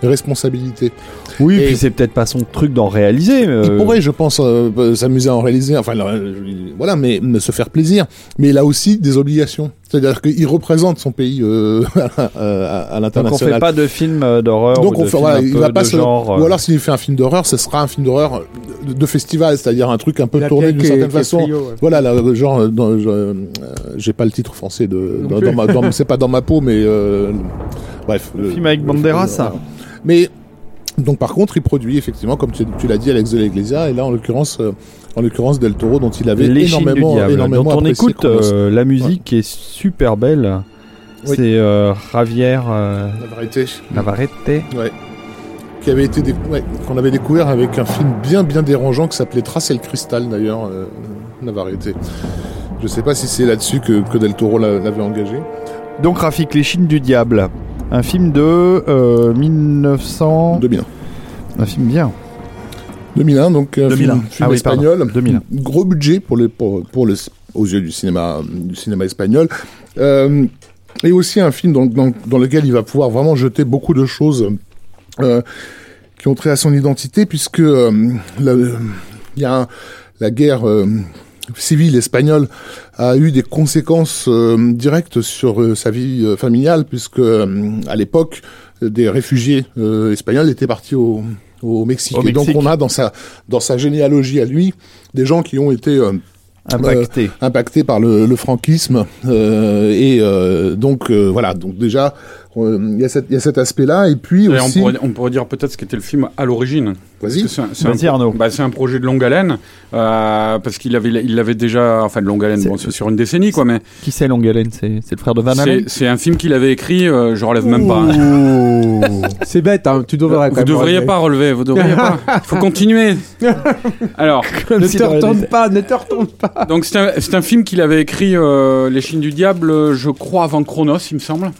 responsabilités. Oui, Et- puis c'est peut-être pas son truc d'en réaliser. Il euh, pourrait, je pense, euh, euh, s'amuser à en réaliser, enfin, voilà, mais, mais se faire plaisir. Mais il a aussi des obligations. C'est-à-dire qu'il représente son pays euh, à, à- à Donc on l'international. fait pas de film d'horreur Donc ou on de fait, film voilà, un il peu va pas de se... genre. Ou alors s'il fait un film d'horreur, ce sera un film d'horreur de, de festival, c'est-à-dire un truc un peu La tourné d'une certaine façon. trio, ouais. Voilà, là, genre, dans- je- j'ai pas le titre français de, Non dans, plus. dans ma, dans- c'est pas dans ma peau, mais euh, bref. Le film avec Banderas, ça. Mais donc par contre, il produit effectivement, comme tu, tu l'as dit, Alex de l'Iglesia, et là en l'occurrence, euh, en l'occurrence Del Toro, dont il avait Chines du énormément, énormément dont on écoute euh, la musique qui est super belle. Oui. C'est euh, Javier euh, vérité. Navarrete. Ouais. Qui avait été, ouais, qu'on avait découvert avec un film bien bien dérangeant qui s'appelait Trace et le cristal d'ailleurs, Navarrete. Je sais pas si c'est là-dessus que, que Del Toro l'a- l'avait engagé. Donc Rafik, Les Chines du Diable. Un film de euh, 1900. 2001. Un film bien. 2001, donc un 2001. film, film Ah oui, pardon, espagnol. 2001. Gros budget pour, les, pour, pour le, aux yeux du cinéma, du cinéma espagnol. Euh, et aussi un film dans, dans, dans lequel il va pouvoir vraiment jeter beaucoup de choses euh, qui ont trait à son identité, puisque euh, il y a un- la guerre civile espagnole a eu des conséquences euh, directes sur euh, sa vie euh, familiale, puisque à l'époque, des réfugiés espagnols étaient partis au, au Mexique. Au Et donc on a dans sa, dans sa généalogie à lui des gens qui ont été euh, Impacté. impactés par le, le franquisme. et donc voilà, donc déjà, il y, a cette- il y a cet aspect-là. Et puis Et on, aussi... pourrait, on pourrait dire peut-être ce qu'était le film à l'origine. Vas-y. Vas-y, Arnaud. bah, c'est un projet de longue haleine, euh, parce qu'il avait, il l'avait déjà, enfin de longue haleine, C'est- bon, c'est sur une décennie quoi, mais Qui c'est Long Halen C'est le frère de Van c'est Halen? c'est un film qu'il avait écrit, euh, je relève même pas. hein. C'est bête, hein, tu devrais quand Vous même devriez relever. pas relever, vous devriez pas. Il faut continuer. Alors, Ne te retourne pas, ne te retourne pas. donc c'est un, film qu'il avait écrit, euh, Les Chines du Diable, euh, je crois avant Chronos, il me semble.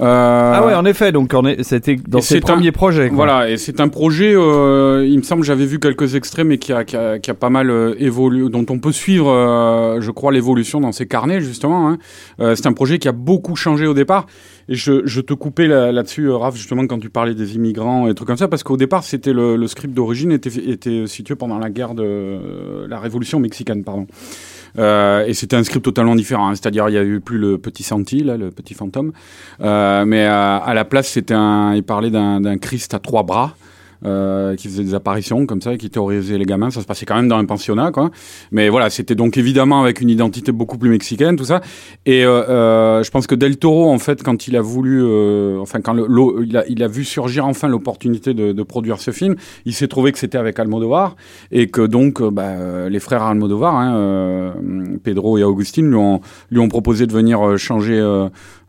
Euh, Ah ouais, en effet, donc on est- c'était dans ses premiers un- projets. quoi. Voilà, et c'est un projet, euh, il me semble, j'avais vu quelques extraits, mais qui a, qui a, qui a pas mal euh, évolué, dont on peut suivre, euh, je crois, l'évolution dans ses carnets, justement. hein. Euh, c'est un projet qui a beaucoup changé au départ. Et je, je te coupais là- là-dessus, euh, Raph, justement, quand tu parlais des immigrants et trucs comme ça, parce qu'au départ, c'était le, le script d'origine était, était situé pendant la guerre de euh, la Révolution mexicaine, pardon. Euh, et c'était un script totalement différent, hein. c'est-à-dire il y a eu plus le petit Santi, là, le petit fantôme, euh, mais à, à la place c'était un, il parlait d'un Christ à trois bras. Euh, qui faisait des apparitions comme ça, et qui terrorisait les gamins. Ça se passait quand même dans un pensionnat, quoi. Mais voilà, c'était donc évidemment avec une identité beaucoup plus mexicaine, tout ça. Et euh, euh, je pense que Del Toro, en fait, quand il a voulu, euh, enfin, quand il, a, il a vu surgir enfin l'opportunité de, de produire ce film, il s'est trouvé que c'était avec Almodovar et que donc euh, bah, les frères Almodovar, hein, Pedro et Augustine, lui ont, lui ont proposé de venir changer,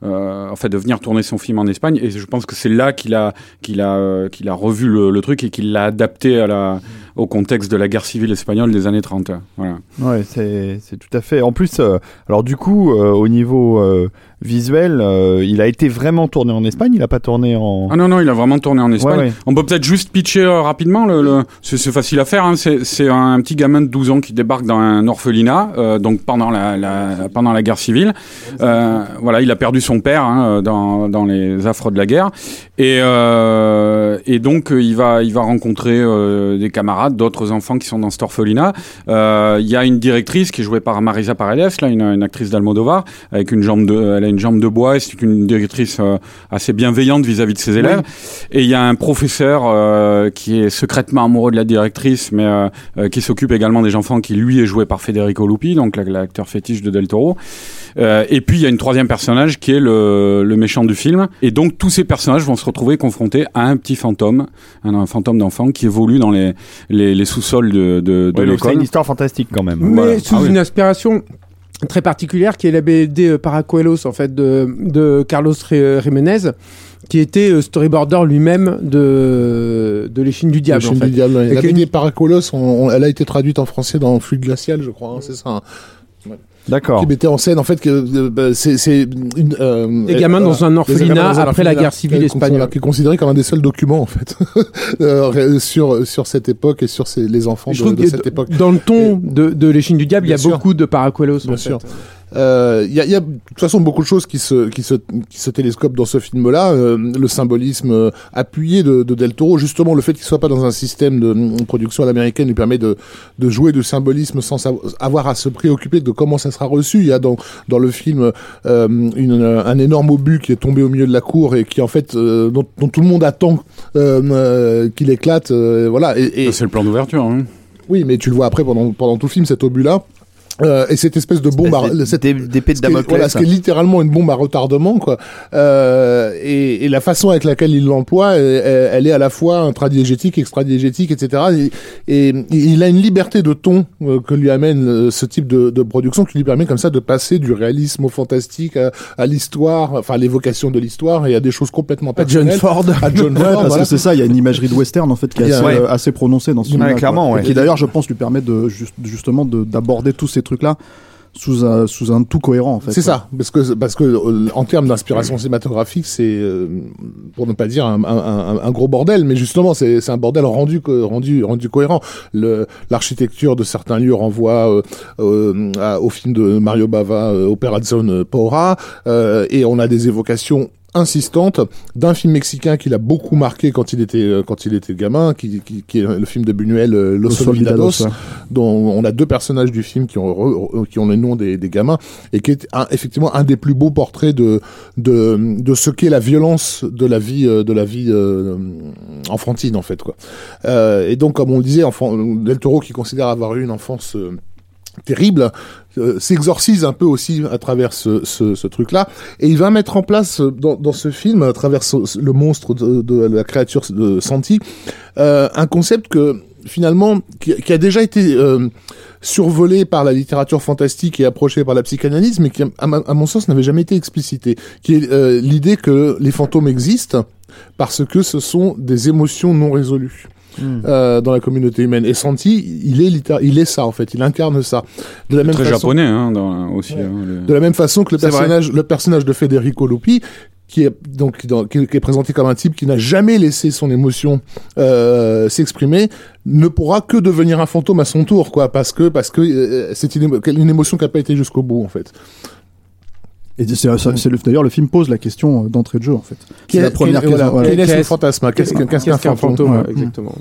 euh, en fait, de venir tourner son film en Espagne. Et je pense que c'est là qu'il a, qu'il a, euh, qu'il a revu le truc et qu'il l'a adapté à la, au contexte de la guerre civile espagnole des années 30. Voilà. Ouais, c'est tout à fait. En plus, euh, alors du coup, euh, au niveau euh, visuel, il a été vraiment tourné en Espagne. Il a pas tourné en. Ah non, non, il a vraiment tourné en Espagne. Ouais, ouais. On peut peut-être juste pitcher rapidement. Le, le- c'est, facile à faire. Hein. C'est, un petit gamin de 12 ans qui débarque dans un orphelinat, donc pendant la, la, pendant la guerre civile. Voilà, il a perdu son père hein, dans, dans les affres de la guerre. Et, et donc, il va, il va rencontrer des camarades, d'autres enfants qui sont dans cet orphelinat. Euh, Il y a une directrice qui est jouée par Marisa Paredes, là, une, une actrice d'Almodovar, avec une jambe de, elle a une jambe de bois. Et c'est une directrice euh, assez bienveillante vis-à-vis de ses élèves. Et il y a un professeur euh, qui est secrètement amoureux de la directrice, mais euh, euh, qui s'occupe également des enfants, qui lui est joué par Federico Lupi, donc la- l'acteur fétiche de Del Toro. Euh, et puis il y a une troisième personnage qui est le, le méchant du film. Et donc tous ces personnages vont se retrouver confrontés à un petit fantôme, un, un fantôme d'enfant qui évolue dans les, les, les sous-sols de, de, de Ouais, donc c'est l'école. une histoire fantastique quand même. Mais Voilà. sous Ah oui. une inspiration très particulière qui est la BD euh, Paracuelos en fait de, de Carlos Jiménez qui était euh, storyboarder lui-même de de l'échine du diable fait. du diable. La BD on- on- elle a été traduite en français dans Fluide glacial, je crois. hein, c'est ça. hein. D'accord. Qui mettait en scène, en fait, que euh, bah, c'est c'est une. euh, Des gamins euh, dans un des orphelinat gamins dans un après la orphelinat, guerre civile espagnole. Qui est considéré comme un des seuls documents, en fait, sur sur cette époque et sur ces- les enfants de, cette époque. dans le ton de, de l'échine du diable, il y a sûr. beaucoup de Paracuelos Bien en sûr. fait. Euh, Il y, a, y a de toute façon beaucoup de choses qui se, qui se, qui se télescopent dans ce film-là. Euh, le symbolisme euh, appuyé de, de Del Toro, justement le fait qu'il soit pas dans un système de mm, production à l'américaine lui permet de, de jouer du symbolisme sans avoir à se préoccuper de comment ça sera reçu. Il y a dans, dans le film euh, une, un énorme obus qui est tombé au milieu de la cour et qui en fait euh, dont, dont tout le monde attend euh, euh, qu'il éclate. euh, voilà. Et, et, C'est le plan d'ouverture. Hein. oui, mais tu le vois après pendant, pendant tout le film, cet obus-là. Euh, et cette espèce de bombe, à, cette, d'é- d'épée de Damoclès. voilà, ce qui est littéralement une bombe à retardement, quoi. Euh, et, et la façon avec laquelle il l'emploie, elle, elle est à la fois intradiégétique, extradiégétique, etc. Et, et il a une liberté de ton euh, que lui amène euh, ce type de, de production, qui lui permet comme ça de passer du réalisme au fantastique à, à l'histoire, enfin à l'évocation de l'histoire et à des choses complètement Pas John personnelles. Ford. À John Ouais, Ford, parce voilà. que c'est ça, il y a une imagerie de western en fait qui est assez, ouais. euh, assez prononcée dans ce Ouais, film. clairement, ouais. Qui d'ailleurs, je pense, lui permet de juste- justement de- d'aborder tous ces trucs-là sous un, sous un tout cohérent en fait. C'est ça, parce que parce que euh, en termes d'inspiration cinématographique, c'est euh, pour ne pas dire un, un, un- un gros bordel, mais justement c'est c'est un bordel rendu co- rendu rendu cohérent. Le l'architecture de certains lieux renvoie euh, à- au film de Mario Bava, Operazione Paura, euh, et on a des évocations insistante d'un film mexicain qui l'a beaucoup marqué quand il était euh, quand il était gamin qui, qui, qui est le film de Buñuel euh, Los, Los Olvidados Olvidados, ouais. dont on a deux personnages du film qui ont re- qui ont les noms des, des gamins et qui est un- effectivement un des plus beaux portraits de de de ce qu'est la violence de la vie euh, de la vie euh, enfantine en fait quoi Euh, et donc comme on le disait enfant Del Toro qui considère avoir eu une enfance euh, terrible euh, s'exorcise un peu aussi à travers ce, ce, ce truc-là, et il va mettre en place euh, dans, dans ce film, à travers le monstre de, de la créature de Santi, euh, un concept que finalement qui, qui a déjà été euh, survolé par la littérature fantastique et approché par la psychanalyse, mais qui, à, à mon sens, n'avait jamais été explicité, qui est euh, l'idée que les fantômes existent parce que ce sont des émotions non résolues euh, dans la communauté humaine. Et Santi, il est littér- il est ça en fait, il incarne ça. De la même Très façon, japonais hein, dans, aussi. Ouais. hein, le- de la même façon que le C'est vrai. personnage, le personnage de Federico Lupi, qui est donc dans- qui, qui est présenté comme un type qui n'a jamais laissé son émotion euh, s'exprimer ne pourra que devenir un fantôme à son tour quoi parce que parce que euh, c'est une, émo- une émotion qui n'a pas été jusqu'au bout en fait Et c'est, c'est- c'est le- d'ailleurs le film pose la question euh, d'entrée de jeu en fait. Qui C'est est- la première qui est- voilà, question. quel est Qu'est-ce- fantasme? Qu'est-ce qu'un qu'est-ce qu'un fantôme, ouais, Ouais. Exactement.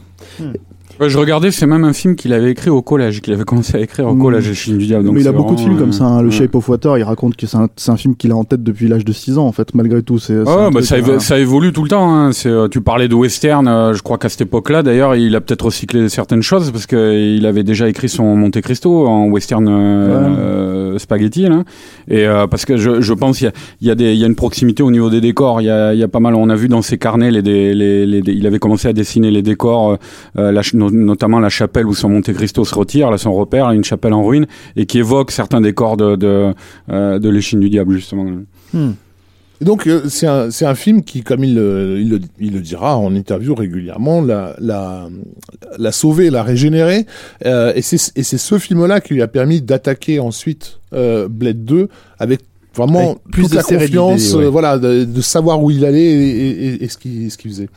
Ouais, je regardais, c'est même un film qu'il avait écrit au collège, qu'il avait commencé à écrire au Mm. collège, Le Chine du Diable. donc mais il a beaucoup de films comme ça. hein. euh, Le ouais. Shape of Water, il raconte que c'est un, c'est un film qu'il a en tête depuis l'âge de 6 ans en fait, malgré tout. C'est, un bah ça, évo- voilà. ça évolue tout le temps. Hein. Euh, tu parlais de western. euh, je crois qu'à cette époque-là, d'ailleurs, il a peut-être recyclé certaines choses parce que euh, il avait déjà écrit son Monte Cristo en western euh, euh, spaghetti. Là. Et euh, parce que je, je pense qu'il y y a des, il y a une proximité au niveau des décors. Il y a, il y a pas mal. On a vu dans ses carnets les, les, les, il avait commencé à dessiner les décors, euh, la no- notamment la chapelle où son Monte Cristo se retire, là son repère, une chapelle en ruine, et qui évoque certains décors de de, euh, de l'échine du diable justement. Et donc euh, c'est un c'est un film qui comme il le, il le il le dira en interview régulièrement l'a la l'a sauvé l'a régénéré euh, et c'est et c'est ce film là qui lui a permis d'attaquer ensuite euh, Blade 2 avec vraiment Avec plus toute de la confiance ouais. euh, voilà de, de savoir où il allait et, et, et ce qu'il ce qu'il faisait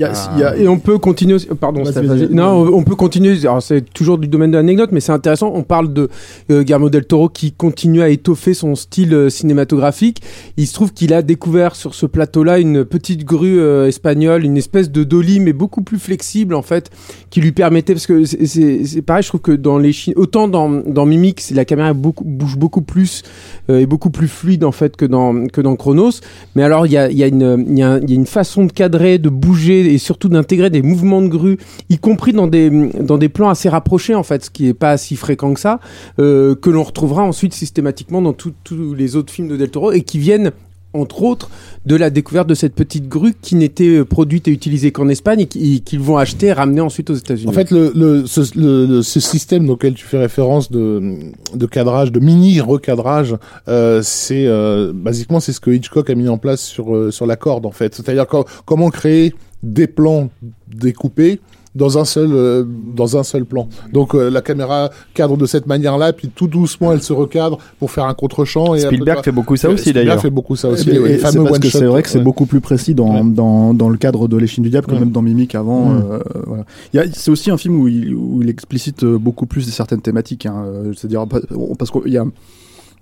y a- il y a- Et on peut continuer. Pardon. Non, on peut continuer. Alors, c'est toujours du domaine de l'anecdote, mais c'est intéressant. On parle de euh, Guillermo del Toro qui continue à étoffer son style euh, cinématographique. Il se trouve qu'il a découvert sur ce plateau-là une petite grue euh, espagnole, une espèce de dolly, mais beaucoup plus flexible en fait, qui lui permettait parce que c'est- c'est c'est pareil. Je trouve que dans les Chine, autant dans dans Mimic, la caméra beaucoup, bouge beaucoup plus euh, est beaucoup plus fluide en fait que dans que dans Chronos. Mais alors il y a, il y, a une- il y a une façon de cadrer, de bouger et surtout d'intégrer des mouvements de grue, y compris dans des dans des plans assez rapprochés en fait, ce qui est pas si fréquent que ça, euh, que l'on retrouvera ensuite systématiquement dans tous les autres films de Del Toro et qui viennent entre autres de la découverte de cette petite grue qui n'était euh, produite et utilisée qu'en Espagne et qui- qu'ils vont acheter et ramener ensuite aux États-Unis. En fait, le, ce, système auquel tu fais référence de, de cadrage, de mini recadrage, euh, c'est euh, basiquement c'est ce que Hitchcock a mis en place sur sur la corde en fait. C'est-à-dire co- comment créer des plans découpés dans un seul euh, dans un seul plan. Donc euh, la caméra cadre de cette manière-là, puis tout doucement elle se recadre pour faire un contre-champ. Et Spielberg après, fait beaucoup ça aussi Spielberg d'ailleurs. fait beaucoup ça aussi. Et- les et c'est fameux parce que one-shot, c'est vrai que c'est ouais. beaucoup plus précis dans, Ouais. dans, dans le cadre de l'échine du diable que Ouais. même dans Mimic avant. Euh, voilà. Il y a- C'est aussi un film où il, où il explicite euh, beaucoup plus certaines thématiques. Hein, C'est-à-dire pa- parce qu'il y a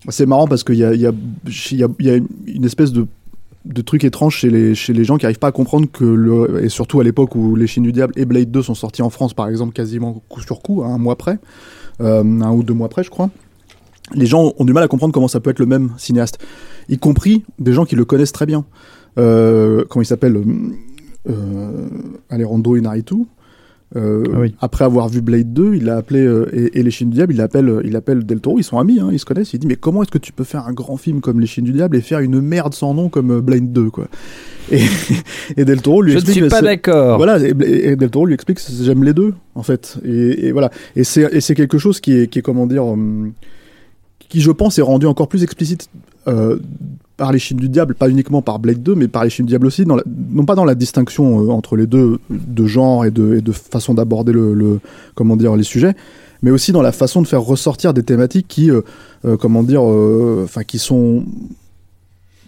c'est marrant parce qu'il y a, il y, a, il y, a, il y a une espèce de de trucs étranges chez les, gens qui arrivent pas à comprendre que le, et surtout à l'époque où Les Chines du Diable et Blade 2 sont sortis en France par exemple quasiment coup sur coup, un mois près, euh, un ou deux mois près je crois. Les gens ont du mal à comprendre comment ça peut être le même cinéaste, y compris des gens qui le connaissent très bien. Euh, comment il s'appelle euh, Alejandro Inarritu. Euh, Ah oui. Après avoir vu Blade 2, il a appelé euh, et, et les Chines du Diable, il appelle, il appelle Del Toro. Ils sont amis, hein, ils se connaissent. Il dit mais comment est-ce que tu peux faire un grand film comme les Chines du Diable et faire une merde sans nom comme euh, Blade 2 quoi? Et, et Del Toro lui Je ne explique suis pas d'accord. voilà, et, et Del Toro lui explique que j'aime les deux, en fait. Et, voilà. Et c'est, et c'est quelque chose qui est, qui est, comment dire, hum, qui, je pense, est rendu encore plus explicite euh, par les Chines du Diable, pas uniquement par Blade 2, mais par les Chines du Diable aussi, non pas dans la distinction euh, entre les deux de genre et de, façon d'aborder le, le- comment dire, les sujets, mais aussi dans la façon de faire ressortir des thématiques qui, euh, comment dire, enfin, qui sont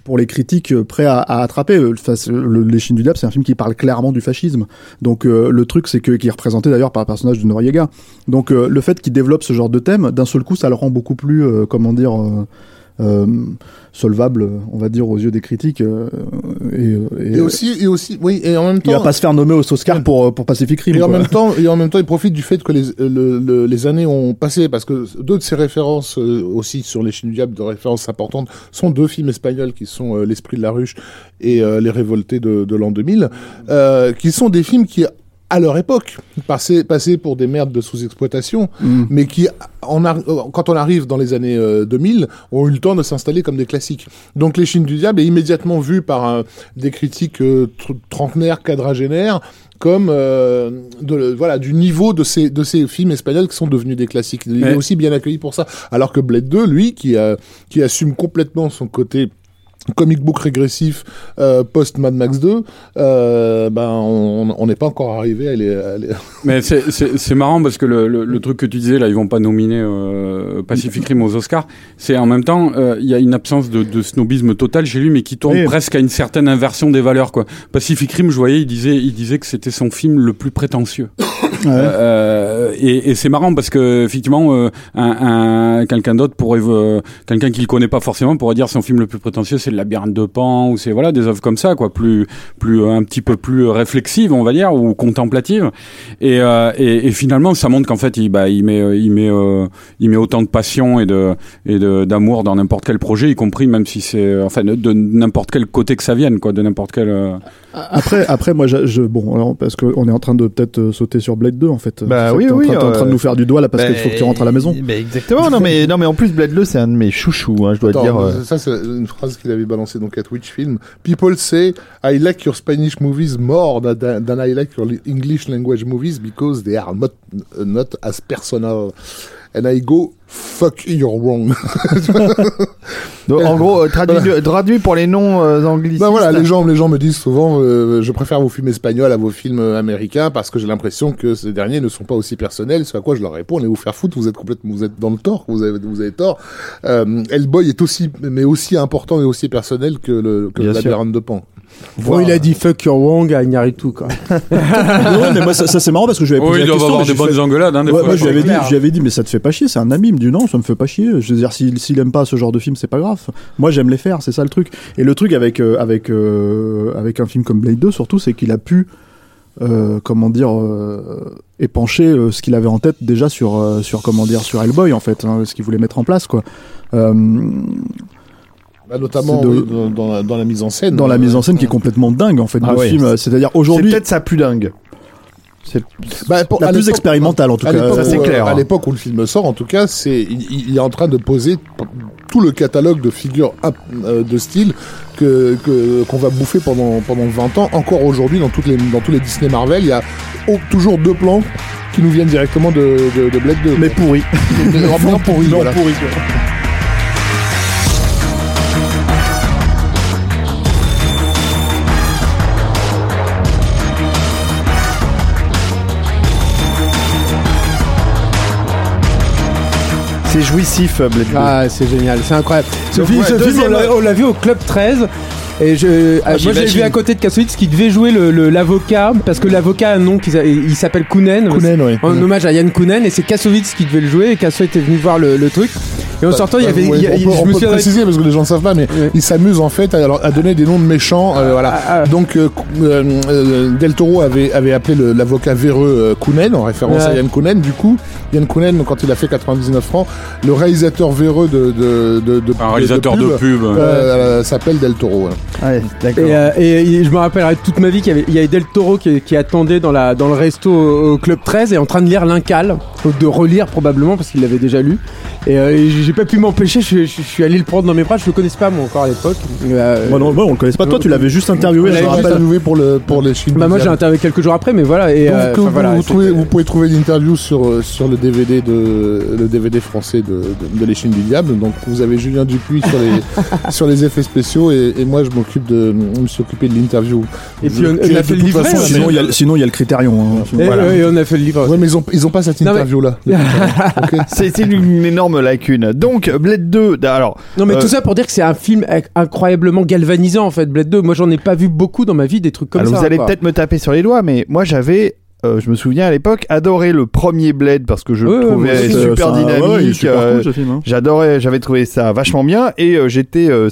pour les critiques prêts à, attraper. Le- Les Chines du Diable, c'est un film qui parle clairement du fascisme. Donc le truc, c'est que qui est représenté d'ailleurs par un personnage de Noriega. Donc le fait qu'il développe ce genre de thème, d'un seul coup, ça le rend beaucoup plus, comment dire, solvable, on va dire, aux yeux des critiques. euh, et, et, Et aussi, et aussi, oui, et en même il temps. va pas se faire nommer aux Oscars pour, euh, pour Pacific Rim. Et en même temps, et en même temps, il profite du fait que les, le- le- les années ont passé, parce que deux de ses références euh, aussi sur les Chines du diable, de références importantes, sont deux films espagnols qui sont euh, L'Esprit de la ruche et euh, Les Révoltés de, de l'an 2000, euh, qui sont des films qui, à leur époque, passaient, passaient pour des merdes de sous-exploitation, Mm. mais qui, en euh, quand on arrive dans les années euh, 2000, ont eu le temps de s'installer comme des classiques. Donc Les Chines du diable est immédiatement vu par euh, des critiques euh, tr- trentenaires, quadragénaires, comme euh, de, voilà du niveau de ces de ces films espagnols qui sont devenus des classiques. Il est aussi bien accueilli pour ça. Alors que Blade 2, lui, qui a, qui assume complètement son côté comic book régressif euh, post Mad Max 2, euh, ben on on n'est pas encore arrivé à les. à les- Mais c'est- c'est c'est marrant parce que le, le, le truc que tu disais là, ils vont pas nominer euh, Pacific Rim aux Oscars. C'est en même temps, euh, il y a une absence de, de snobisme total chez lui, mais qui tourne Oui. presque à une certaine inversion des valeurs. Quoi. Pacific Rim, je voyais, il disait, il disait que c'était son film le plus prétentieux. Euh, et et c'est marrant parce que effectivement, euh, un, un- quelqu'un d'autre pourrait, euh, quelqu'un qui le connaît pas forcément, pourrait dire son film le plus prétentieux, c'est le Labyrinthe de Pan ou c'est voilà des œuvres comme ça, quoi, plus, plus euh, un petit peu plus réflexives, on va dire, ou contemplatives. Et, euh, et, et finalement, ça montre qu'en fait, il, bah, il met, euh, il met, euh, il met autant de passion et de et d'amour dans n'importe quel projet, y compris même si c'est, euh, enfin, de, de n'importe quel côté que ça vienne, quoi, de n'importe quel. Après, après, moi, je, je- bon, alors, parce qu'on est en train de peut-être euh, sauter sur Blade 2, en fait. Bah oui, que t'es en oui, train- en train de euh, nous faire du doigt, là, parce qu'il Bah, faut que tu rentres à la maison. bah, exactement. Non mais non mais en plus Blade 2 c'est un de mes chouchous. Hein, je dois Attends, dire. euh, Ça, c'est une phrase qu'il avait balancée donc à Twitch Film? People say I like your Spanish movies more than, than I like your English language movies because they are not, not as personal. And I go, fuck, you're wrong. donc, en gros, euh, traduit, traduit pour les noms euh, anglicistes. Ben voilà, les gens, les gens me disent souvent, euh, je préfère vos films espagnols à vos films euh, américains parce que j'ai l'impression que ces derniers ne sont pas aussi personnels. Ce à quoi je leur réponds, allez vous faire foutre, vous êtes complètement, vous êtes dans le tort, vous avez, vous avez tort. Euh, Hellboy est aussi, mais aussi important et aussi personnel que le, que Bien le sûr. labyrinthe de Pan. Bon, il a dit fuck your Wong à Iñárritu, quoi. Ouais, mais moi, ça, ça, c'est marrant parce que je lui avais Oui, posé ils la doivent question. avoir des bonnes fait- engueulades. Hein, des Ouais, fois. moi, je lui, avais dit, clair. je lui avais dit, mais ça te fait pas chier, c'est un ami. Dit non, ça me fait pas chier. Je veux dire, s'il s'il aime pas ce genre de film, c'est pas grave. Moi, j'aime les faire, c'est ça le truc. Et le truc avec, euh, avec, euh, avec un film comme Blade 2, surtout, c'est qu'il a pu, euh, comment dire, épancher ce qu'il avait en tête déjà sur, sur, comment dire, sur Hellboy, en fait, hein, ce qu'il voulait mettre en place, quoi. Bah, notamment C'est de- oui, dans, dans la, dans la mise en scène. dans la mise en scène qui est complètement dingue, en fait, Ah ouais. film. C'est-à-dire C'est aujourd'hui, peut-être ça plus dingue. C'est bah, la plus expérimentale, en tout cas. ça, c'est où, euh, clair. À l'époque où le film sort, en tout cas, c'est il, il est en train de poser tout le catalogue de figures euh, de style que qu'on va bouffer pendant pendant 20 ans. Encore aujourd'hui, dans toutes les dans tous les Disney Marvel, il y a toujours deux plans qui nous viennent directement de de, de Blade 2. Mais pourri. Mais pourri. Voilà. pourri, c'est jouissif Blade 2. Ah, c'est génial, c'est incroyable. Ce Donc, film, ouais, ce film, deuxième- on l'a- on l'a vu au Club 13. Et je, euh, moi, j'ai vu à côté de Kassovitz qui devait jouer le- le- l'avocat, parce que l'avocat a un nom, qu'ils a- il s'appelle Kounen. Kounen, ouais. En hommage à Yann Kounen, et c'est Kassovitz qui devait le jouer, et Kasso était venu voir le, le truc. Et en sortant, il y avait. Ouais, il y a- on je on me peut suis préciser parce que les gens ne savent pas, mais Ouais. ils s'amusent en fait à, à donner des noms de méchants. euh, voilà. Ah, ah. Donc euh, Del Toro avait, avait appelé l'avocat véreux Kounen en référence à. Yann Kounen. Du coup, Yann Kounen, quand il a fait 99 francs, le réalisateur véreux de de de, de Un réalisateur de pub. euh, euh, s'appelle Del Toro. voilà. Ouais, d'accord. Et, euh, et, et je me rappellerai toute ma vie qu'il y avait, il y avait Del Toro qui, qui attendait dans, la, dans le resto au, au Club 13 et en train de lire l'Incal, de relire probablement parce qu'il l'avait déjà lu. Et, euh, et j'ai pas pu m'empêcher, je, je- je suis allé le prendre dans mes bras, je le connaissais pas moi encore à l'époque. Euh, Moi, non, moi, on le connaissait pas. Toi, tu l'avais juste interviewé, je me rappelle. interviewé pour le pour les films. bah moi j'ai interviewé quelques jours après, mais voilà. Et, Donc, euh, vous, voilà, vous, c'était- trouvez- vous pouvez trouver l'interview sur, sur le DVD de le DVD français de, de, de l'échine du diable. Donc vous avez Julien Dupuis sur les sur les effets spéciaux et, et moi je m'occupe de occupé de l'interview. Et puis on, on a fait le livret. façon, aussi. Sinon, il y a, sinon, il y a le Critérion. hein. Et, Voilà. ouais, et on a fait le livre. Ouais mais ils ont ils ont pas cette interview là. C'est c'est une énorme lacune. Donc Blade 2, alors Non mais Euh, tout ça pour dire que c'est un film inc- incroyablement galvanisant en fait, Blade 2. Moi j'en ai pas vu beaucoup dans ma vie des trucs comme Alors ça. vous allez peut-être me taper sur les doigts, mais moi j'avais, euh, je me souviens à l'époque, adoré le premier Blade parce que je Ouais, le ouais, trouvais super ouais, dynamique. euh, cool, ce film, hein. J'adorais, j'avais trouvé ça vachement bien et euh, j'étais euh,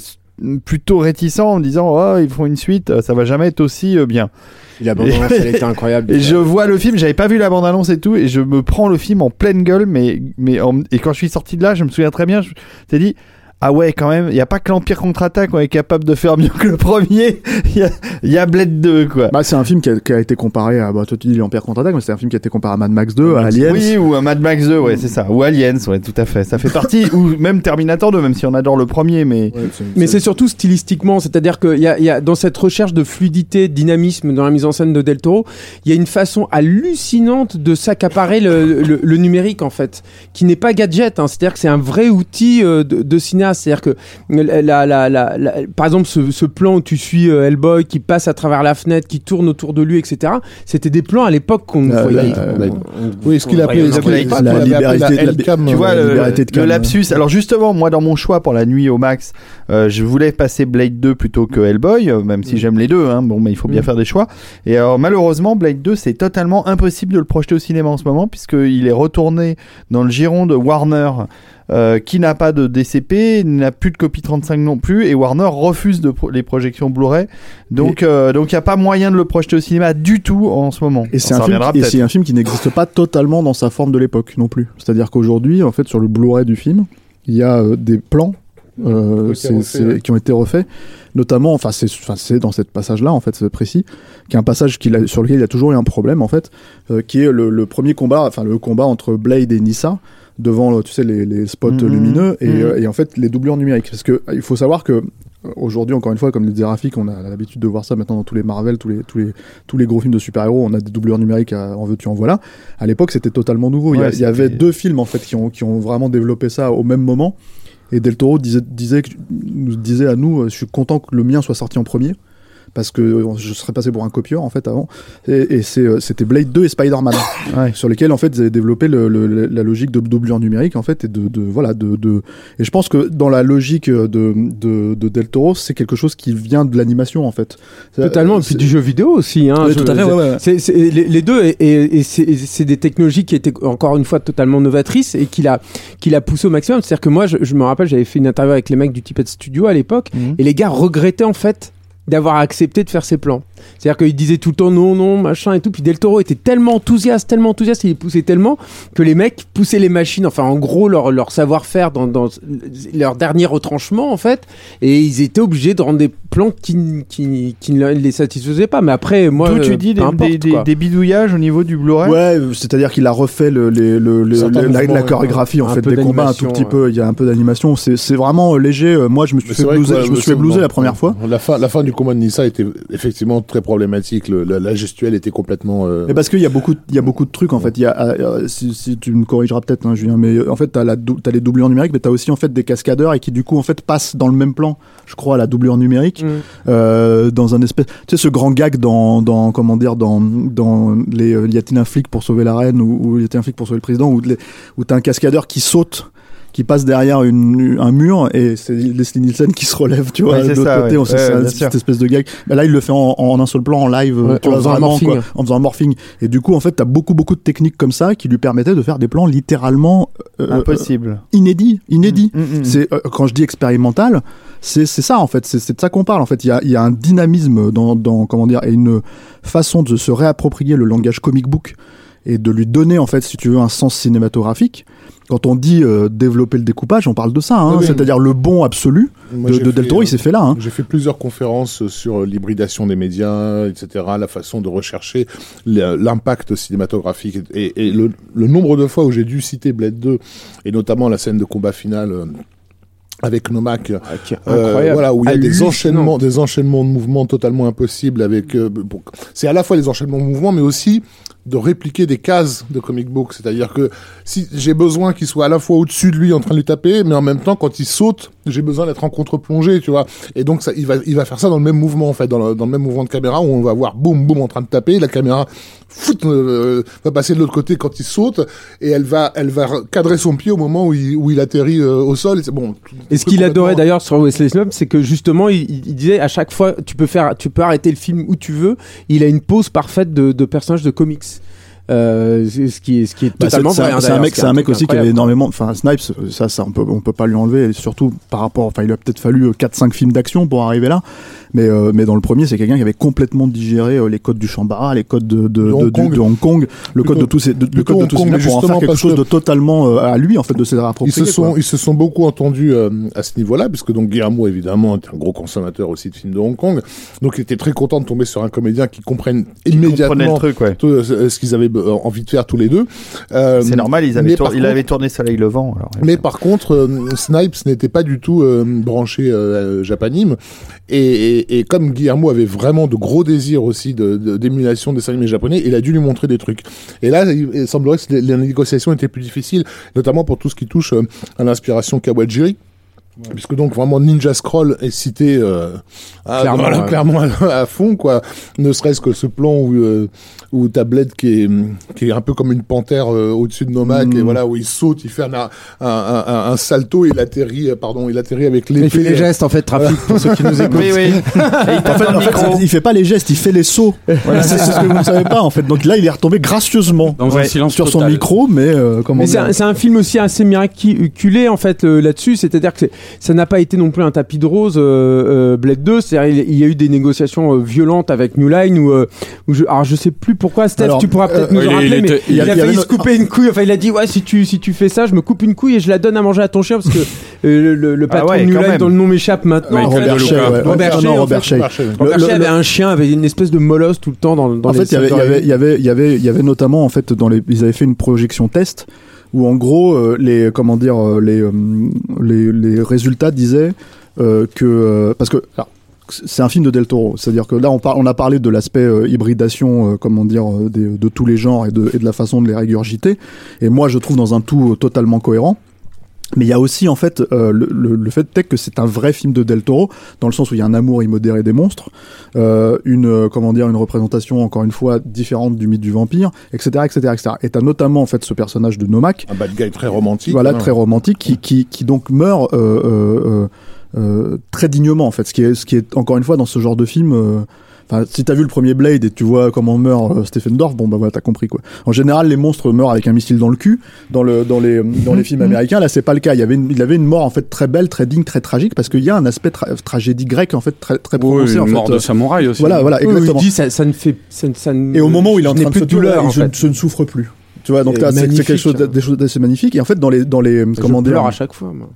plutôt réticent en me disant oh ils font une suite, euh, ça va jamais être aussi euh, bien. La bande-annonce, elle était incroyable. Et je vois le film, j'avais pas vu la bande annonce et tout, et je me prends le film en pleine gueule, mais mais en- et quand je suis sorti de là, je me souviens très bien, je t'ai dit ah ouais quand même, il y a pas que l'Empire contre-attaque on est capable de faire mieux que le premier, il y a, il y a Blade 2 quoi. Bah, c'est un film qui a, qui a été comparé à, bah, toi tu dis l'Empire contre-attaque, mais c'est un film qui a été comparé à Mad Max 2, à Aliens. Oui, ou un Mad Max 2, ouais, c'est ça. Ou Aliens, ouais, tout à fait. Ça fait partie, ou même Terminator 2, même si on adore le premier, mais. Ouais, c'est- Mais c'est surtout stylistiquement, c'est-à-dire qu'il y a, il y a dans cette recherche de fluidité, de dynamisme dans la mise en scène de Del Toro, il y a une façon hallucinante de s'accaparer le, le- le numérique en fait, qui n'est pas gadget, hein. c'est-à-dire que c'est un vrai outil euh, de, de cinéaste. C'est-à-dire que la, la, la, la- la- par exemple, ce, ce plan où tu suis euh, Hellboy qui passe à travers la fenêtre, qui tourne autour de lui, etc. C'était des plans à l'époque qu'on ne Euh, voyait. Oui, ce qu'il appelait, la de Tu vois, euh, le, liberté de le calme. lapsus. Alors justement, moi, dans mon choix pour la nuit au max, euh, je voulais passer Blade 2 plutôt que Hellboy, euh, même si j'aime les deux. Hein, bon, mais il faut bien Mm. faire des choix. Et alors, malheureusement, Blade 2, c'est totalement impossible de le projeter au cinéma en ce moment, puisqu'il est retourné dans le giron de Warner. euh, qui n'a pas de DCP, n'a plus de copie 35 non plus, et Warner refuse de pro- les projections Blu-ray. Donc, euh, donc il n'y a pas moyen de le projeter au cinéma du tout en ce moment. Et c'est un, film, reviendra et peut-être. c'est un film qui n'existe pas totalement dans sa forme de l'époque non plus. C'est-à-dire qu'aujourd'hui, en fait, sur le Blu-ray du film, il y a euh, des plans euh, Qui ont été c'est- refaits, c'est- ouais. qui ont été refaits, notamment, enfin c'est, enfin, c'est dans cette passage-là, en fait, c'est précis, qui est un passage qu'il a- sur lequel il y a toujours eu un problème, en fait, euh, qui est le, le premier combat, enfin le combat entre Blade et Nissa devant, euh, tu sais, les, les spots Mhm. lumineux et, Mhm. euh, et en fait les doublures numériques. Parce que il faut savoir que Aujourd'hui, encore une fois, comme le disait Rafik, on a l'habitude de voir ça maintenant dans tous les Marvel, tous les, tous les, tous les gros films de super-héros, on a des doublures numériques à- en veux-tu en voilà. À l'époque, c'était totalement nouveau. il, y a- Ouais, il y avait deux films en fait qui ont, qui ont vraiment développé ça au même moment. Et Del Toro disait, disait, à nous, euh, je suis content que le mien soit sorti en premier. Parce que euh, je serais passé pour un copieur en fait avant. Et, euh, c'était Blade 2 et Spider-Man. Ouais. Sur lesquels en fait ils avaient développé le, le- le- la logique de doublure numérique en fait et de, de voilà de, de et je pense que dans la logique de, de, de Del Toro c'est quelque chose qui vient de l'animation en fait. Totalement, et puis du jeu vidéo aussi. Hein, Oui, Je- tout à fait, ouais, ouais. C'est, c'est- les, les deux, et, et- et c'est, des technologies qui étaient encore une fois totalement novatrices et qu'il a, qu'il a poussé au maximum. C'est-à-dire que moi, je, je me rappelle, j'avais fait une interview avec les mecs du Tippet Studio à l'époque, Mhm. et les gars regrettaient en fait d'avoir accepté de faire ces plans. C'est-à-dire qu'ils disaient tout le temps non, non, machin et tout. Puis Del Toro était tellement enthousiaste, tellement enthousiaste, il poussait tellement que les mecs poussaient les machines, enfin en gros leur, leur savoir-faire dans, dans leur dernier retranchement en fait, et ils étaient obligés de rendre des plans qui, qui, qui ne les satisfaisaient pas. Mais après, moi, D'où tu euh, dis des, importe, des- des- quoi. des bidouillages au niveau du Blu-ray? Ouais, c'est-à-dire qu'il a refait le, les- le- la, la chorégraphie en fait des combats un tout petit ouais. peu. Il y a un peu d'animation. C'est c'est vraiment euh, léger. Euh, Moi, je me suis Mais fait blouser. Je me suis fait le- blouser bon, la première fois. La fin, la fin du combat de Nissa était effectivement très problématique. Le- la, la gestuelle était complètement. euh, Mais parce qu'il y a beaucoup, de- il y a beaucoup de trucs en fait. Il y a, euh, si, si tu me corrigeras peut-être, hein, Julien, mais euh, en fait, t'as la, t'as les doublures numériques, mais t'as aussi en fait des cascadeurs et qui du coup en fait passent dans le même plan. Je crois à la doublure numérique, Mm. euh, dans un espèce, tu sais, ce grand gag dans, dans comment dire, dans, dans les, euh, y a-t-il un flic pour sauver la reine ou, ou y a-t-il un flic pour sauver le président, où, les- où t'as un cascadeur qui saute qui passe derrière une, un mur et c'est Leslie Nielsen qui se relève, tu vois, Ouais, de l'autre ça, côté, ouais. on sait, Ouais, sûr. cette espèce de gag. Mais là, il le fait en, en un seul plan, en live, tu en vois, faisant un vraiment, morphing. quoi, en faisant un morphing. Et du coup, en fait, t'as beaucoup, beaucoup de techniques comme ça qui lui permettaient de faire des plans littéralement euh, Impossible. euh, inédits, inédits. Mm, mm, mm. C'est euh, quand je dis expérimental, c'est ça en fait, c'est de ça qu'on parle en fait. Il y a, il y a un dynamisme dans, dans comment dire et une façon de se réapproprier le langage comic book et de lui donner en fait, si tu veux, un sens cinématographique. Quand on dit euh, développer le découpage, on parle de ça, hein, Oui, c'est-à-dire le bon absolu moi, de, de Del Toro, euh, il s'est fait là. Hein. J'ai fait plusieurs conférences sur l'hybridation des médias, etc., la façon de rechercher l'impact cinématographique et, et le, le nombre de fois où j'ai dû citer Blade 2 et notamment la scène de combat final euh, avec Nomak, euh, Incroyable. voilà où il y a des enchaînements, des enchaînements de mouvements totalement impossibles avec. euh, bon, c'est à la fois les enchaînements de mouvements, mais aussi de répliquer des cases de comic book. C'est-à-dire que si j'ai besoin qu'il soit à la fois au-dessus de lui en train de lui taper, mais en même temps quand il saute, j'ai besoin d'être en contre-plongée, tu vois. Et donc ça, il va, il va faire ça dans le même mouvement en fait, dans le, dans le même mouvement de caméra où on va voir boum boum en train de taper, la caméra fout, euh, va passer de l'autre côté quand il saute et elle va, elle va cadrer son pied au moment où il, où il atterrit euh, au sol. Et c'est bon. Et ce qu'il adorait d'ailleurs sur Wesley Snipes, c'est que justement, il, disait à chaque fois, tu peux faire, tu peux arrêter le film où tu veux. Il a une pose parfaite de, de personnage de comics. Euh, c'est- ce qui est, ce qui est Bah, c'est totalement c'est vrai. un, c'est un d'ailleurs, mec, c'est un aussi qui avait énormément. Enfin, Snipes, ça, ça on peut, on peut pas lui enlever. Et surtout par rapport, enfin, il a peut-être fallu 4-5 films d'action pour arriver là. Mais, euh, mais dans le premier, c'est quelqu'un qui avait complètement digéré euh, les codes du Shambhala, les codes de, de, De de, Hong Kong. de Hong Kong, le code de tous ces, de- le code de tous ces pour en justement faire quelque chose que- de totalement euh, à lui, en fait, de ses Ils appropriés. se sont, ils se sont beaucoup entendus euh, à ce niveau-là, puisque donc Guillermo évidemment est un gros consommateur aussi de films de Hong Kong, donc il était très content de tomber sur un comédien qui comprenne le immédiatement truc, ouais. tout, euh, ce qu'ils avaient euh, envie de faire tous les deux. Euh, C'est normal, ils avaient tour- il avait tourné Soleil Levant. Alors, Mais par contre, euh, Snipes n'était pas du tout euh, branché euh, Japanime. Et, et, et comme Guillermo avait vraiment de gros désirs aussi de- de- d'émulation des animés japonais, il a dû lui montrer des trucs. Et là, il, il semblerait que les, les négociations étaient plus difficiles, notamment pour tout ce qui touche euh, à l'inspiration Kawajiri. Puisque donc vraiment Ninja Scroll est cité euh, à, Clairement, voilà, ouais. clairement à, à fond quoi. Ne serait-ce que ce plan où euh, où t'as Blade qui est qui est un peu comme une panthère euh, au-dessus de Nomak Mm. et voilà où il saute, il fait un un, un, un- un salto, il atterrit euh, pardon, il atterrit avec l'épée. Il fait les gestes en fait, trafic pour ceux qui nous écoutent. Oui, oui. Et il En fait, en fait, il fait pas les gestes, il fait les sauts. Voilà, c'est ce que vous ne savez pas en fait. Donc là, il est retombé gracieusement Dans un silence sur son total. micro, mais euh, comment c'est dire un, c'est un film aussi assez miraculé en fait euh, là-dessus, c'est-à-dire que c'est- ça n'a pas été non plus un tapis de rose euh, euh, Blade 2, c'est-à-dire il, il y a eu des négociations euh, violentes avec New Line où, euh, où je, alors je sais plus pourquoi Steph, Alors, tu pourras peut-être euh, nous il- en il rappeler, était- mais il il, a avait failli se couper une couille, enfin il a dit ouais si tu si tu fais ça, je me coupe une couille et je la donne à manger à ton chien parce que euh, le, le, le Ah patron ouais, de New Line même. dont le nom m'échappe maintenant. Ouais. Robert Shea, ouais. Robert Shea, ouais. Avait un chien avec une espèce de molosse tout le temps dans, dans en les fait, il y avait, il avait, il y avait, il y avait, il y avait notamment en fait dans les, ils avaient fait une projection test où en gros euh, les, comment dire, euh, les, euh, les, les résultats disaient que parce que c'est un film de Del Toro, c'est-à-dire que là on, on a parlé de l'aspect hybridation, comment dire, de tous les genres et de, de la façon de les régurgiter. Et moi je trouve dans un tout totalement cohérent. Mais il y a aussi en fait euh, le, le, le fait est que c'est un vrai film de Del Toro dans le sens où il y a un amour immodéré des monstres, euh, une euh, comment dire une représentation encore une fois différente du mythe du vampire, etc. etc. etc. Et t'as notamment en fait ce personnage de Nomak, Un bad guy très romantique. voilà hein. très romantique, qui, qui, qui donc meurt euh, euh, euh, euh, très dignement en fait. Ce qui est ce qui est encore une fois dans ce genre de film. Euh, Enfin, si t'as vu le premier Blade et tu vois comment meurt euh, Stephen Dorff, bon bah voilà, t'as compris quoi. En général, les monstres meurent avec un missile dans le cul. Dans le dans les dans les films américains, là c'est pas le cas. Il y avait une, il avait une mort en fait très belle, très digne, très tragique parce qu'il y a un aspect tra- tragédie grecque en fait très très Oui, prononcé en une fait. mort de samouraï aussi. Voilà, voilà, Oui, oui, exactement. il dit ça, ça ne fait ça, ça ne- Et au moment où il est en train de plus se de douleur tuer, en je, fait. je ne souffre plus. Tu vois, donc C'est quelque chose hein. des choses d'assez magnifique. Et en fait, dans les, dans les, comment je dire, pleure à chaque fois. moi.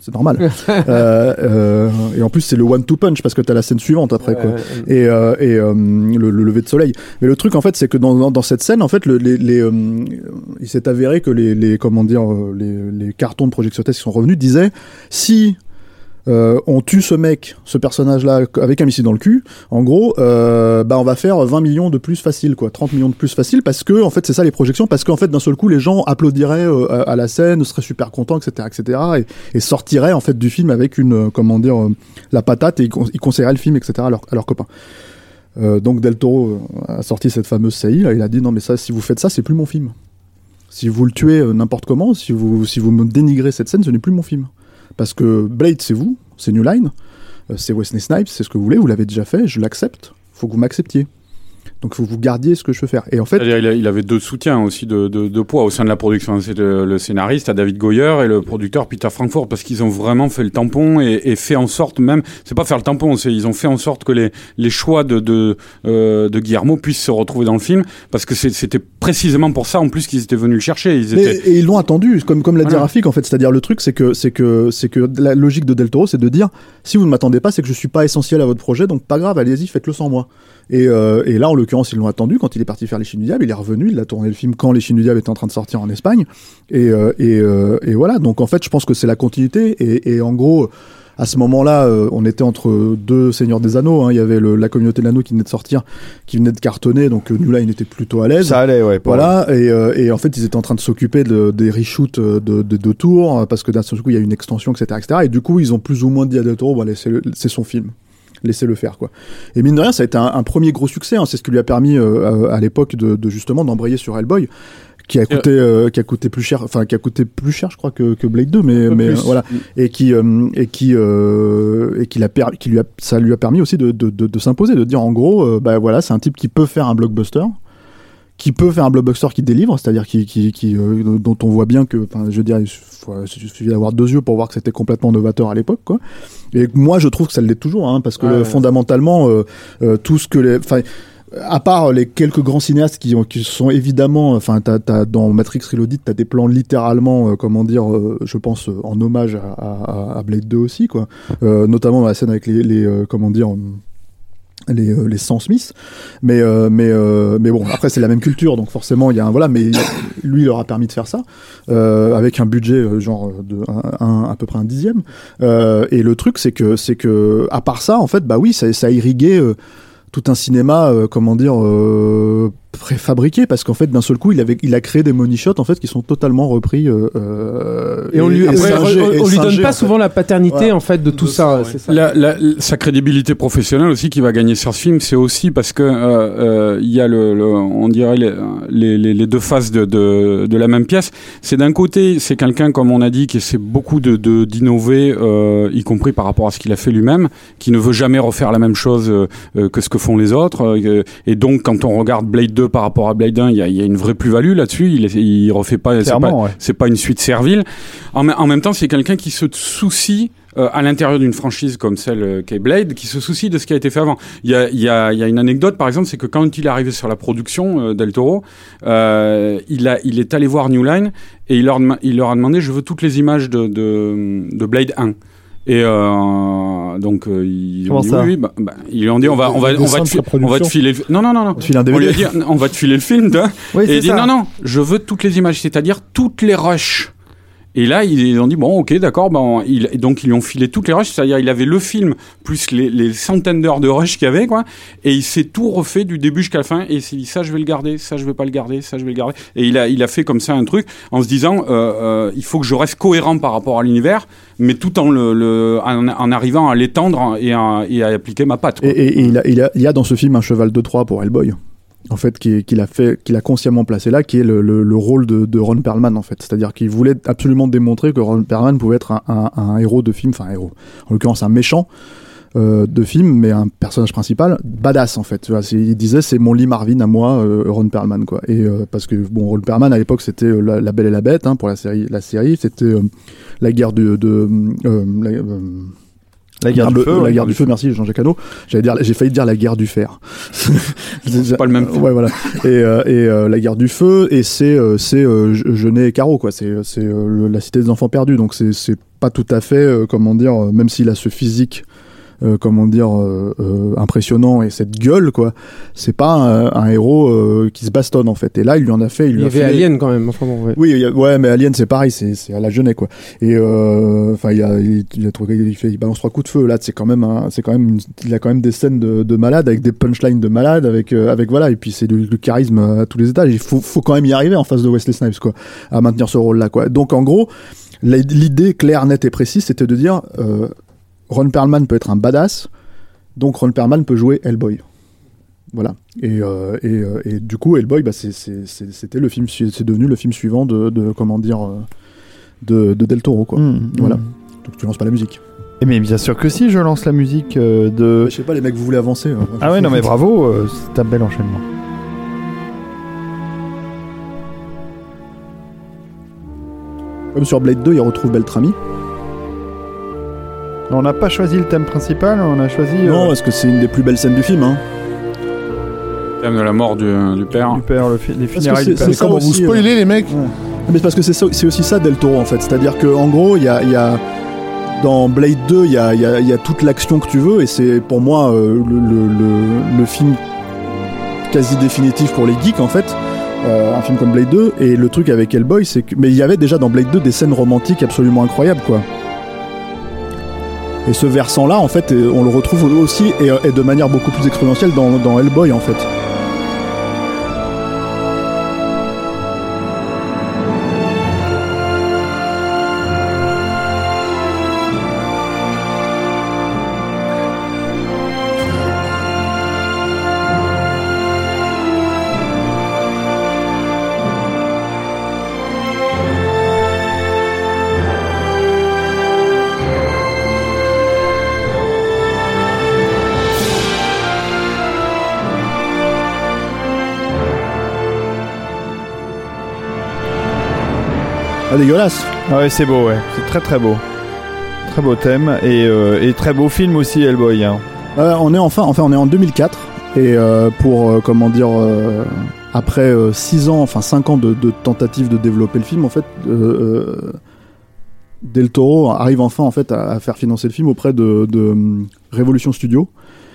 C'est normal. euh, euh, et en plus, c'est le one two punch parce que t'as la scène suivante après, quoi. Et, euh, et euh, le, le lever de soleil. Mais le truc, en fait, c'est que dans, dans, dans cette scène, en fait, le, les, les, euh, il s'est avéré que les, les, comment dire, euh, les, les cartons de projection test qui sont revenus disaient si euh, on tue ce mec, ce personnage-là, avec un missile dans le cul, en gros, euh, bah on va faire 20 millions de plus facile, quoi, 30 millions de plus facile, parce que en fait c'est ça les projections, parce qu'en fait d'un seul coup les gens applaudiraient euh, à, la scène, seraient super contents, etc., etc., et, sortiraient en fait du film avec une, comment dire, la patate et ils, con- ils conseilleraient le film, etc. à leurs, à leurs copains. Donc Del Toro a sorti cette fameuse saillie, là, il a dit non mais ça, si vous faites ça, c'est plus mon film. Si vous le tuez n'importe comment, si vous, si vous me dénigrez cette scène, ce n'est plus mon film. Parce que Blade, c'est vous, c'est New Line, euh, c'est Wesley Snipes, c'est ce que vous voulez, vous l'avez déjà fait, je l'accepte, faut que vous m'acceptiez. Donc faut que vous gardiez ce que je veux faire. Et en fait, il, avait deux soutiens aussi de, de, de poids au sein de la production. C'est le, le scénariste, à David Goyer, et le producteur Peter Frankfurt, parce qu'ils ont vraiment fait le tampon et, et fait en sorte même, c'est pas faire le tampon, c'est ils ont fait en sorte que les, les choix de, de, euh, de Guillermo puissent se retrouver dans le film, parce que c'était précisément pour ça en plus qu'ils étaient venus le chercher. Ils Mais- et ils l'ont attendu, comme comme l'a dit Voilà. Rafik en fait. C'est-à-dire le truc, c'est que c'est que c'est que la logique de Del Toro, c'est de dire si vous ne m'attendez pas, c'est que je suis pas essentiel à votre projet, donc pas grave, allez-y, faites-le sans moi. Et, euh, et là, en l'occurrence, ils l'ont attendu quand il est parti faire Les Chines du Diable. Il est revenu, il a tourné le film quand Les Chines du Diable étaient en train de sortir en Espagne. Et euh, et, euh, et voilà. Donc en fait, je pense que c'est la continuité. Et, et en gros. À ce moment-là, euh, on était entre deux Seigneurs des Anneaux. hein. Il y avait le- la communauté de l'anneau qui venait de sortir, qui venait de cartonner, donc euh, New Line était plutôt à l'aise. Ça allait, ouais. Voilà, et, euh, et en fait, ils étaient en train de s'occuper de, des reshoots de, de, de tours, parce que d'un seul coup, il y a une extension, etc., etc. Et du coup, ils ont plus ou moins dit à Del Toro, bon, laissez-le- c'est son film. Laissez-le faire, quoi. Et mine de rien, ça a été un, un premier gros succès. hein. C'est ce qui lui a permis, euh, à, à l'époque, de, de justement d'embrayer sur Hellboy, qui a coûté, euh, qui a coûté plus cher, enfin, qui a coûté plus cher, je crois, que, que Blade 2, mais, mais plus. euh, voilà. Et qui, euh, et qui, euh, et qui, l'a per- qui lui a, ça lui a permis aussi de, de, de, s'imposer, de dire, en gros, euh, bah voilà, c'est un type qui peut faire un blockbuster qui peut faire un blockbuster qui délivre, c'est-à-dire qui, qui, qui euh, dont on voit bien que, je veux dire, il faut- il suffit d'avoir deux yeux pour voir que c'était complètement novateur à l'époque, quoi. Et moi, je trouve que ça l'est toujours, hein, parce que Ouais, euh, fondamentalement, euh, euh, tout ce que les, enfin, à part les quelques grands cinéastes qui, ont, qui sont évidemment, enfin, t'as, t'as, dans Matrix Reloaded, t'as des plans littéralement, euh, comment dire, euh, je pense, euh, en hommage à, à, à Blade 2 aussi, quoi. Euh, notamment dans la scène avec les, les euh, comment dire, les, euh, les Sam Smith. Mais, euh, mais, euh, mais bon, après, c'est la même culture, donc forcément, il y a un, voilà, mais lui, il leur a permis de faire ça, euh, avec un budget, euh, genre, de un, un- à peu près un dixième. Euh, et le truc, c'est que, c'est que, à part ça, en fait, bah oui, ça, ça a irrigué, tout un cinéma, comment dire, préfabriqué parce qu'en fait d'un seul coup il avait il a créé des money shots en fait qui sont totalement repris euh, euh, Et on lui, ouais, on- et on lui donne pas en fait. souvent la paternité en fait de tout De ça. ça, ouais. ça. La, la- sa crédibilité professionnelle aussi qui va gagner sur ce film, c'est aussi parce que euh, euh, il y a le, le- on dirait les, les, les- les deux faces de, de, de la même pièce. C'est d'un côté, c'est quelqu'un comme on a dit qui essaie beaucoup de de- d'innover, euh, y compris par rapport à ce qu'il a fait lui-même, qui ne veut jamais refaire la même chose euh, euh, que ce que font les autres. euh, et donc, quand on regarde Blade 2 par rapport à Blade 1, il y a, il y a une vraie plus-value là-dessus. Il, il refait pas, c'est pas, ouais. une suite servile. En, me- en même temps, c'est quelqu'un qui se soucie euh, à l'intérieur d'une franchise comme celle euh, qu'est Blade, qui se soucie de ce qui a été fait avant. Il y a, il y a, il y a une anecdote, par exemple, c'est que quand il est arrivé sur la production euh, d'El Toro, euh, il, a, il est allé voir New Line et il leur, dema- il leur a demandé je veux toutes les images de, de, de Blade 1. Et euh, donc euh, ils Comment ont dit ça oui, bah, bah, ils lui ont dit on va on va on va te, de fi- on va te filer le... non non non non un on lui a dit on va te filer le film vois. Oui, Et il dit ça. non, non, je veux toutes les images, c'est-à-dire toutes les rushs. Et là, ils ont dit bon, ok, d'accord. Bon, il, donc ils lui ont filé toutes les rushs, c'est-à-dire il avait le film plus les, les centaines d'heures de rush qu'il y avait, quoi. Et il s'est tout refait du début jusqu'à la fin. Et il s'est dit ça, je vais le garder, ça, je vais pas le garder, ça, je vais le garder. Et il a, il a fait comme ça un truc en se disant, euh, euh, il faut que je reste cohérent par rapport à l'univers, mais tout en le, le- en, en arrivant à l'étendre et et à appliquer ma patte. quoi. Et, et- et il, a, il, a, il y a dans ce film un cheval de Troie pour Hellboy. En fait, qu'il a fait, consciemment placé là, qui est le, le, le rôle de, Ron Perlman en fait. C'est-à-dire qu'il voulait absolument démontrer que Ron Perlman pouvait être un, héros de film, enfin un héros, en l'occurrence un méchant euh, de film, mais un personnage principal badass en fait. Il disait c'est mon Lee Marvin à moi, euh, Ron Perlman quoi. Et euh, parce que bon, Ron Perlman à l'époque c'était la, Belle et la Bête hein, pour la série, la série, c'était la guerre de, La guerre du le- feu. la guerre du feu, merci Jean-Jacques Hano. J'allais dire, j'ai failli dire la guerre du fer. c'est pas le même film. Ouais, voilà. Et, euh, et euh, la guerre du feu, et c'est euh, c'est euh, Genet et Caro, quoi. C'est c'est euh, la cité des enfants perdus. Donc c'est c'est pas tout à fait, euh, comment dire, euh, même s'il a ce physique. Euh, comment dire euh, euh, impressionnant et cette gueule quoi c'est pas un, un héros euh, qui se bastonne en fait et là il lui en a fait il Il lui y a avait fait Alien quand même. Enfin bon, ouais. oui, a- ouais, mais Alien c'est pareil, c'est c'est à la Genet quoi. Et euh, enfin, il a, il, il a trouvé- il fait, il balance trois coups de feu. Là, c'est quand même, un- c'est quand même, une- il a quand même des scènes de, de malade avec des punchlines de malade, avec, euh, avec voilà. Et puis c'est du, du charisme à tous les étages. Il faut, faut quand même y arriver en face de Wesley Snipes quoi, à maintenir ce rôle-là quoi. Donc en gros, l'idée claire, nette et précise, c'était de dire, euh, Ron Perlman peut être un badass, donc Ron Perlman peut jouer Hellboy. Voilà. Et, euh, et, euh, et du coup, Hellboy, bah, c'était le film, c'est devenu le film suivant de, de comment dire, euh, de, de Del Toro, quoi. Mmh, Voilà. mmh. Donc tu lances pas la musique. Eh, Mais bien sûr que si, je lance la musique euh, de. Je sais pas, les mecs, vous voulez avancer hein. Ah ouais, non mais bravo, c'est un bel enchaînement. Comme sur Blade 2, il retrouve Beltrami. On n'a pas choisi le thème principal, on a choisi euh, Non, parce que c'est une des plus belles scènes du film. Hein. Thème de la mort du, du père. du père, le fi- les funérailles c'est- du père. c'est ça vous aussi, spoilez les mecs Mais c'est parce que c'est aussi ça Del Toro en fait. C'est-à-dire que en gros, il y a, il y a- dans Blade 2, il y a, il y a- il y a toute l'action que tu veux, et c'est pour moi euh, le, le- le- le film quasi définitif pour les geeks en fait. Euh, un film comme Blade 2 et le truc avec Hellboy c'est que mais il y avait déjà dans Blade 2 des scènes romantiques absolument incroyables quoi et ce versant là en fait euh, on le retrouve aussi et, et de manière beaucoup plus exponentielle dans Hellboy en fait ah dégueulasse Ah ouais, c'est beau, ouais. C'est très très beau. Très beau thème et, euh, et très beau film aussi, Hellboy. Hein. Euh, on est enfin, enfin, on est en 2004 et euh, pour comment dire, après 6 ans, enfin 5 ans de, de tentatives de développer le film, en fait, Del Toro arrive enfin en fait à, à faire financer le film auprès de, de hum, Révolution Studio,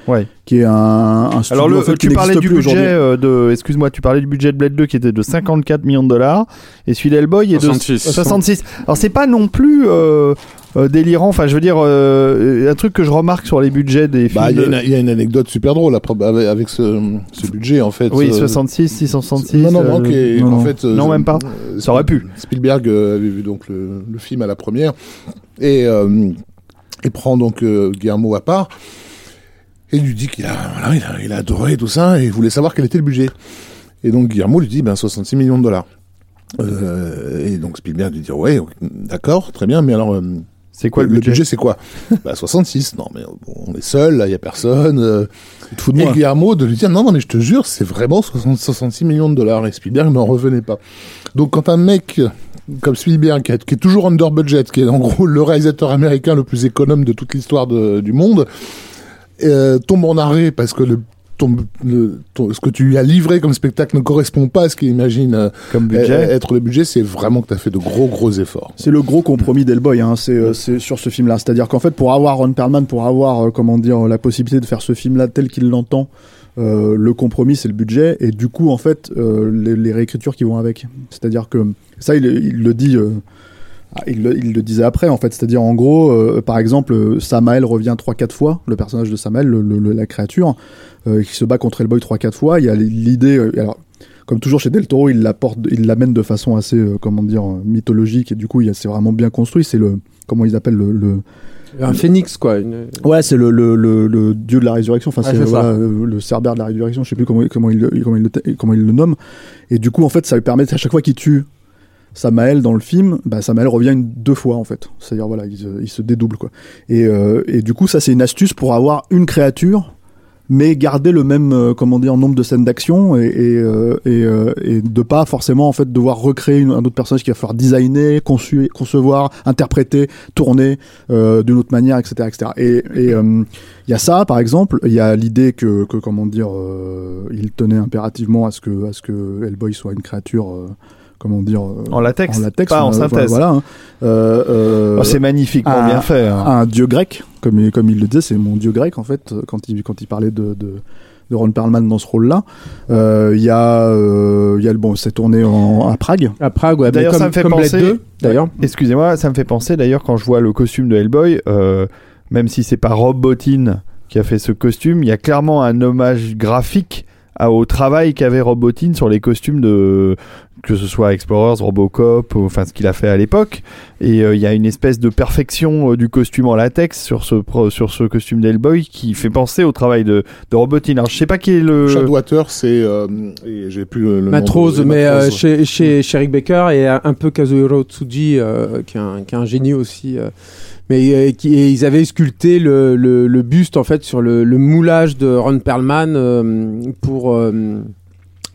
Ouais. qui est un, un studio Alors le, en fait, qui tu parlais du plus budget euh, de, excuse-moi, tu parlais du budget de Blade 2 qui était de 54 millions de dollars et celui d'Hellboy est de 66. 66. Alors c'est pas non plus euh, euh, délirant. Enfin, je veux dire, euh, un truc que je remarque sur les budgets des films. Bah, il y, a de- une- il y a une anecdote super drôle après, avec avec ce, ce budget en fait. Oui, Euh, 66, 666. Non, non, non, euh, non, en non. fait. euh, Non, même pas. euh, Ça aurait pu. Spielberg avait vu donc le, le film à la première et euh, il prend donc euh, Guillermo à part et lui dit qu'il a, voilà, il a, il a adoré tout ça et il voulait savoir quel était le budget. Et donc Guillermo lui dit ben 66 millions de dollars. Euh, et donc Spielberg lui dit ouais, d'accord, très bien, mais alors euh, C'est quoi le budget, c'est quoi? Bah 66. Non mais bon, on est seul, là, il y a personne. euh, te fous de et moi. Guillermo de lui dire non non mais je te jure c'est vraiment 60 66 millions de dollars et Spielberg n'en revenait pas. Donc quand un mec comme Spielberg qui est, qui est toujours under budget, qui est en gros le réalisateur américain le plus économe de toute l'histoire du monde, euh, tombe en arrêt parce que le, ton- le- ton- ce que tu lui as livré comme spectacle ne correspond pas à ce qu'il imagine euh, comme budget euh, être le budget, c'est vraiment que tu as fait de gros gros efforts. C'est le gros compromis d'Hellboy, hein, c'est euh, sur ce film-là. C'est-à-dire qu'en fait, pour avoir Ron Perlman, pour avoir euh, comment dire la possibilité de faire ce film-là tel qu'il l'entend, le compromis c'est le budget et du coup en fait les, les réécritures qui vont avec. C'est-à-dire que ça il, il le dit. Ah, il, le, il le disait après en fait, c'est-à-dire en gros, euh, par exemple, euh, Samael revient 3-4 fois, le personnage de Samael, le, le- le- la créature, euh, qui se bat contre Hellboy 3-4 fois. Il y a l'idée, euh, alors comme toujours chez Del Toro, il l'apporte, il l'amène de façon assez, comment dire, mythologique et du coup, il c'est vraiment bien construit. C'est le, comment ils appellent le, Un phénix, quoi. une- ouais, c'est le, le, le, le dieu de la résurrection. Enfin, Ouais, c'est voilà, le cerbère de la résurrection. Je sais plus comment, comment il, comment il le, comment il le nomme. Et du coup, en fait, ça lui permet à chaque fois qu'il tue Samael dans le film, bah, Samael revient une, deux fois en fait. C'est-à-dire voilà, il se, dédouble quoi. Et, euh, et du coup, ça c'est une astuce pour avoir une créature, mais garder le même euh, comment dire nombre de scènes d'action et et, euh, et, de pas forcément en fait devoir recréer un autre personnage qui va falloir designer, conçu- concevoir, interpréter, tourner d'une autre manière, etc., etc. Et il y a ça par exemple. Il y a l'idée que que comment dire, il tenait impérativement à ce que à ce que Hellboy soit une créature. Euh, comment dire euh, En latex, en latex, pas en euh, synthèse. Voilà. hein. Euh, euh, Oh, c'est magnifiquement un- bien fait. hein. un dieu grec, comme il, comme il le disait, c'est mon dieu grec en fait, euh, quand il, quand il parlait de, de, de Ron Perlman dans ce rôle-là. Euh, Il y a, euh, il y a le bon, c'est tourné en, à Prague. À Prague, ouais. D'ailleurs, ça me fait penser- 2, d'ailleurs. Excusez-moi, ça me fait penser d'ailleurs quand je vois le costume de Hellboy, euh, même si c'est pas Rob Bottin qui a fait ce costume, il y a clairement un hommage graphique à- au travail qu'avait Rob Bottin sur les costumes de que ce soit Explorers, Robocop, ou, enfin ce qu'il a fait à l'époque. Et euh, il y a une espèce de perfection euh, du costume en latex sur ce sur ce costume d'Hellboy qui fait penser au travail de, de Rob Bottin. Alors je sais pas qui est le Shadwater, c'est euh, j'ai plus le, le nom Matrose, de- mais euh, Matrose. chez, chez, chez Rick Baker et un peu Kazuhiro Tsuji, euh, qui, est un, qui est un génie aussi. Mais euh, qui, et ils avaient sculpté le, le, le buste en fait sur le, le moulage de Ron Perlman euh, pour euh,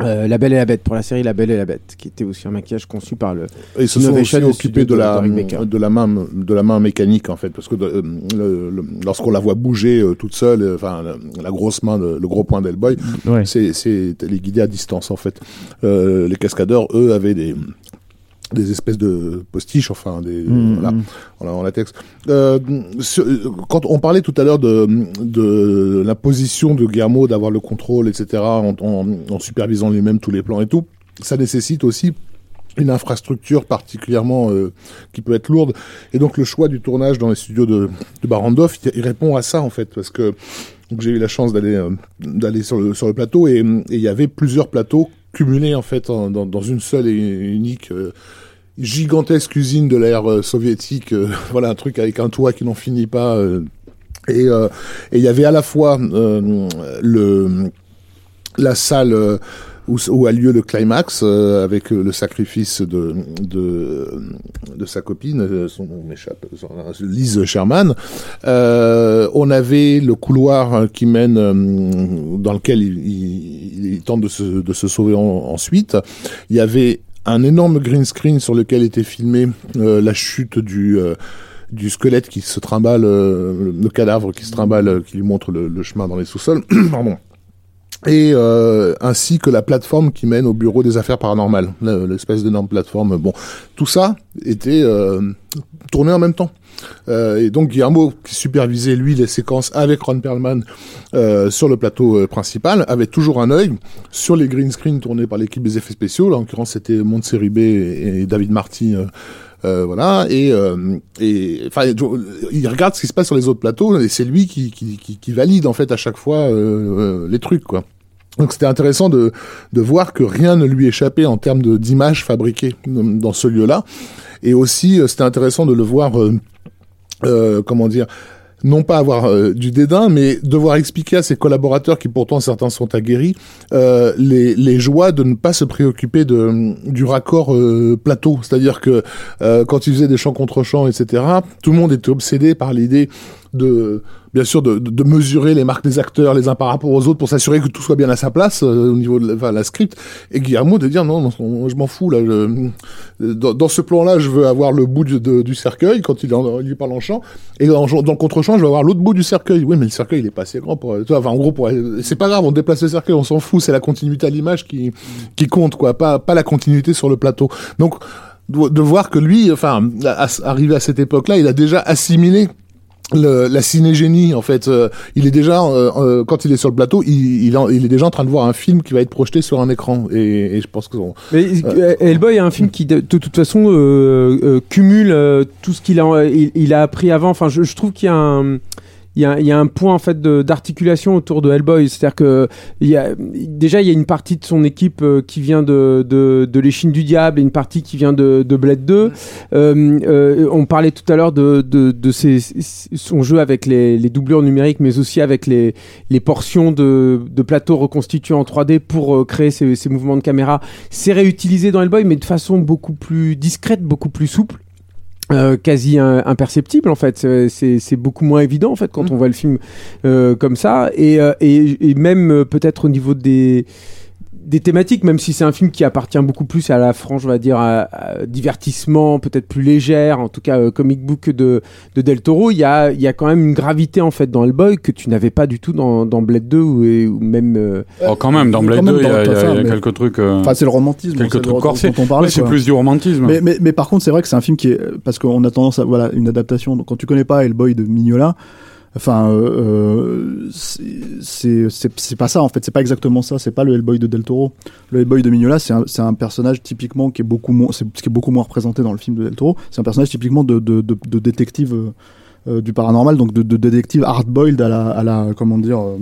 euh, La Belle et la Bête, pour la série La Belle et la Bête, qui était aussi un maquillage conçu par le. Et ils se sont aussi occupés de de- la, de Rick Baker. de la main, de la main mécanique en fait, parce que euh, lorsqu'on la voit bouger euh, toute seule, euh, enfin la, la grosse main, le, le gros point d'Hellboy, Ouais. c'est c'est les guidés à distance en fait. Euh, les cascadeurs, eux, avaient des des espèces de postiches, enfin des Mhm. voilà, en, en latex. Euh, sur- quand on parlait tout à l'heure de, de la position de Guillermo, d'avoir le contrôle, etc., en, en, en supervisant lui-même tous les plans et tout, ça nécessite aussi une infrastructure particulièrement euh, qui peut être lourde. Et donc le choix du tournage dans les studios de, de Barandov, il, il répond à ça en fait, parce que j'ai eu la chance d'aller euh, d'aller sur le sur le plateau et il y avait plusieurs plateaux cumulés en fait dans, une seule et unique euh, gigantesque usine de l'ère euh, soviétique. euh, voilà un truc avec un toit qui n'en finit pas. et il y avait à la fois le la salle où, a lieu le climax euh, avec euh, le sacrifice de sa copine, euh, son nom m'échappe, Lise Sherman. On avait le couloir qui mène dans lequel il, tente de se, sauver en- ensuite. Il y avait un énorme green screen sur lequel était filmé euh, la chute du squelette qui se trimballe, le cadavre qui se trimballe, qui lui montre le, le chemin dans les sous-sols. Pardon et euh, ainsi que la plateforme qui mène au bureau des affaires paranormales, le- l'espèce d'énorme plateforme. Bon, tout ça était euh, tourné en même temps. Euh, et donc Guillermo, qui supervisait lui les séquences avec Ron Perlman euh, sur le plateau euh, principal, avait toujours un œil sur les green screens tournés par l'équipe des effets spéciaux. Là, en l'occurrence, c'était Montserrat et, et David Marty. Euh, voilà, et, euh, enfin, il regarde ce qui se passe sur les autres plateaux, et c'est lui qui, qui, qui, valide en fait à chaque fois euh, euh, les trucs, quoi. Donc c'était intéressant de, de voir que rien ne lui échappait en termes d'images fabriquées dans ce lieu-là. Et aussi, c'était intéressant de le voir, comment dire, non pas avoir euh, du dédain, mais devoir expliquer à ses collaborateurs, qui pourtant certains sont aguerris, euh, les, les joies de ne pas se préoccuper de, du raccord euh, plateau. C'est-à-dire que quand il faisait des chants contre chants, etc., tout le monde était obsédé par l'idée de bien sûr de, de, mesurer les marques des acteurs les uns par rapport aux autres pour s'assurer que tout soit bien à sa place euh, au niveau de la, enfin, la script. Et Guillermo de dire non, non je m'en fous là je, dans, dans ce plan là je veux avoir le bout du, de- du cercueil quand il, en- il lui parle en chant. Et dans, dans le contre-champ je veux avoir l'autre bout du cercueil. Oui mais le cercueil il est pas assez grand pour enfin en gros pour c'est pas grave on déplace le cercueil on s'en fout c'est la continuité à l'image qui qui compte quoi pas pas la continuité sur le plateau. Donc de voir que lui enfin arrivé à cette époque là il a déjà assimilé le, la cinégénie en fait euh, il est déjà euh, euh, quand il est sur le plateau il, il, en- il est déjà en train de voir un film qui va être projeté sur un écran et, et je pense que on- Mais euh, Hellboy est un film qui, de, de toute façon, euh, euh, cumule euh, tout ce qu'il a, il, il a appris avant. Enfin, je, je trouve qu'il y a un. Il y, a, il y a un point en fait d'articulation autour de Hellboy, c'est-à-dire que il y a, déjà il y a une partie de son équipe euh, qui vient de, de, de l'échine du diable et une partie qui vient de, de Blade 2. Euh, euh, on parlait tout à l'heure de, de, de ses, son jeu avec les, les doublures numériques, mais aussi avec les, les portions de, plateaux reconstitués en 3D pour créer ces, ces mouvements de caméra. C'est réutilisé dans Hellboy, mais de façon beaucoup plus discrète, beaucoup plus souple. Euh, quasi imperceptible en fait. C'est- c'est c'est beaucoup moins évident en fait quand on voit le film euh, comme ça. Et, euh, et, et même euh, peut-être au niveau des des thématiques, même si c'est un film qui appartient beaucoup plus à la frange, on va dire, à- à divertissement, peut-être plus légère, en tout cas euh, comic book de, de Del Toro, il y a, il y a quand même une gravité en fait dans Hellboy que tu n'avais pas du tout dans, dans Blade 2 ou, et- ou même. euh, Oh, quand même, dans Blade même, 2, il y a, dans- il y a- enfin, il y a mais- quelques trucs. euh, Enfin, c'est le romantisme. quelques c'est le- trucs corsés. dont on parlait. Ouais, c'est plus du romantisme. Mais, mais, mais par contre, c'est vrai que c'est un film qui est parce qu'on a tendance à voilà une adaptation. Donc quand tu connais pas Hellboy de Mignola, enfin euh, euh, c'est- pas ça en fait. C'est pas exactement ça. C'est pas le Hellboy de Del Toro. Le Hellboy de Mignola, c'est un un personnage typiquement qui est beaucoup moins qui est beaucoup moins représenté dans le film de Del Toro. C'est un personnage typiquement de de, de, de détective euh, euh, du paranormal, donc de, de détective hard-boiled à la à la comment dire euh,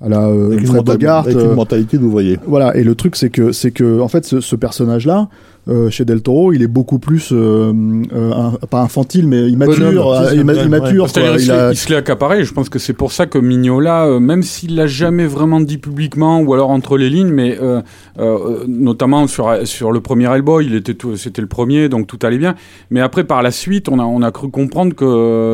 à la avec, une, Bogart, avec une mentalité d'ouvrier voilà, et le truc c'est que c'est que en fait ce, ce personnage-là euh, chez Del Toro, il est beaucoup plus euh, euh, un- pas infantile mais immature, Bonhomme, euh, imma- immature. Quoi. il, a- il se l'est accaparé. Je pense que c'est pour ça que Mignola, euh, même s'il l'a jamais vraiment dit publiquement, ou alors entre les lignes, mais euh, euh, notamment sur sur le premier Hellboy, il était tout- c'était le premier, donc tout allait bien. Mais après, par la suite, on a on a cru comprendre que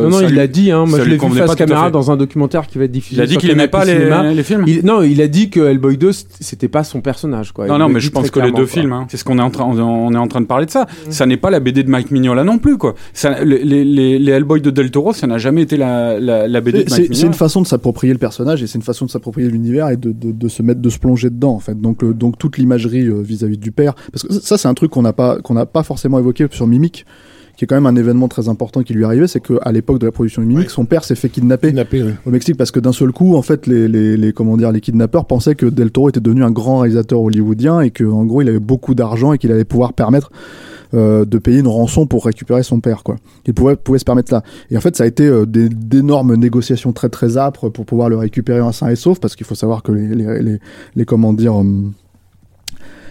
non, non, il l'a dit, hein, moi je l'ai vu face caméra dans un documentaire qui va être diffusé. Il a dit qu'il aimait pas les, films. Il- non, il a dit que Hellboy 2 c'était pas son personnage quoi. Non, Il non, mais je pense que les deux films, hein, c'est ce qu'on est en train, on est en train de parler de ça. Ça n'est pas la BD de Mike Mignola non plus, quoi. Ça, les, les, les Hellboy de Del Toro, ça n'a jamais été la, la, la BD de Mike c'est c'est Mignola. une façon de s'approprier le personnage et c'est une façon de s'approprier l'univers et de, de, de se mettre de se plonger dedans en fait. Donc le- donc toute l'imagerie euh, vis-à-vis du père parce que ça c'est un truc qu'on n'a pas qu'on n'a pas forcément évoqué sur Mimic qui est quand même un événement très important qui lui arrivé, c'est qu'à l'époque de la production de Mimic, son père s'est fait kidnapper au Mexique parce que d'un seul coup, en fait, les, les, les comment dire, les kidnappeurs pensaient que Del Toro était devenu un grand réalisateur hollywoodien et que en gros, il avait beaucoup d'argent et qu'il allait pouvoir permettre euh, de payer une rançon pour récupérer son père, quoi. Il pouvait, pouvait se permettre ça. Et en fait, ça a été euh, d'énormes négociations très très âpres pour pouvoir le récupérer en sain et sauf, parce qu'il faut savoir que les, les, les, les comment dire. hum,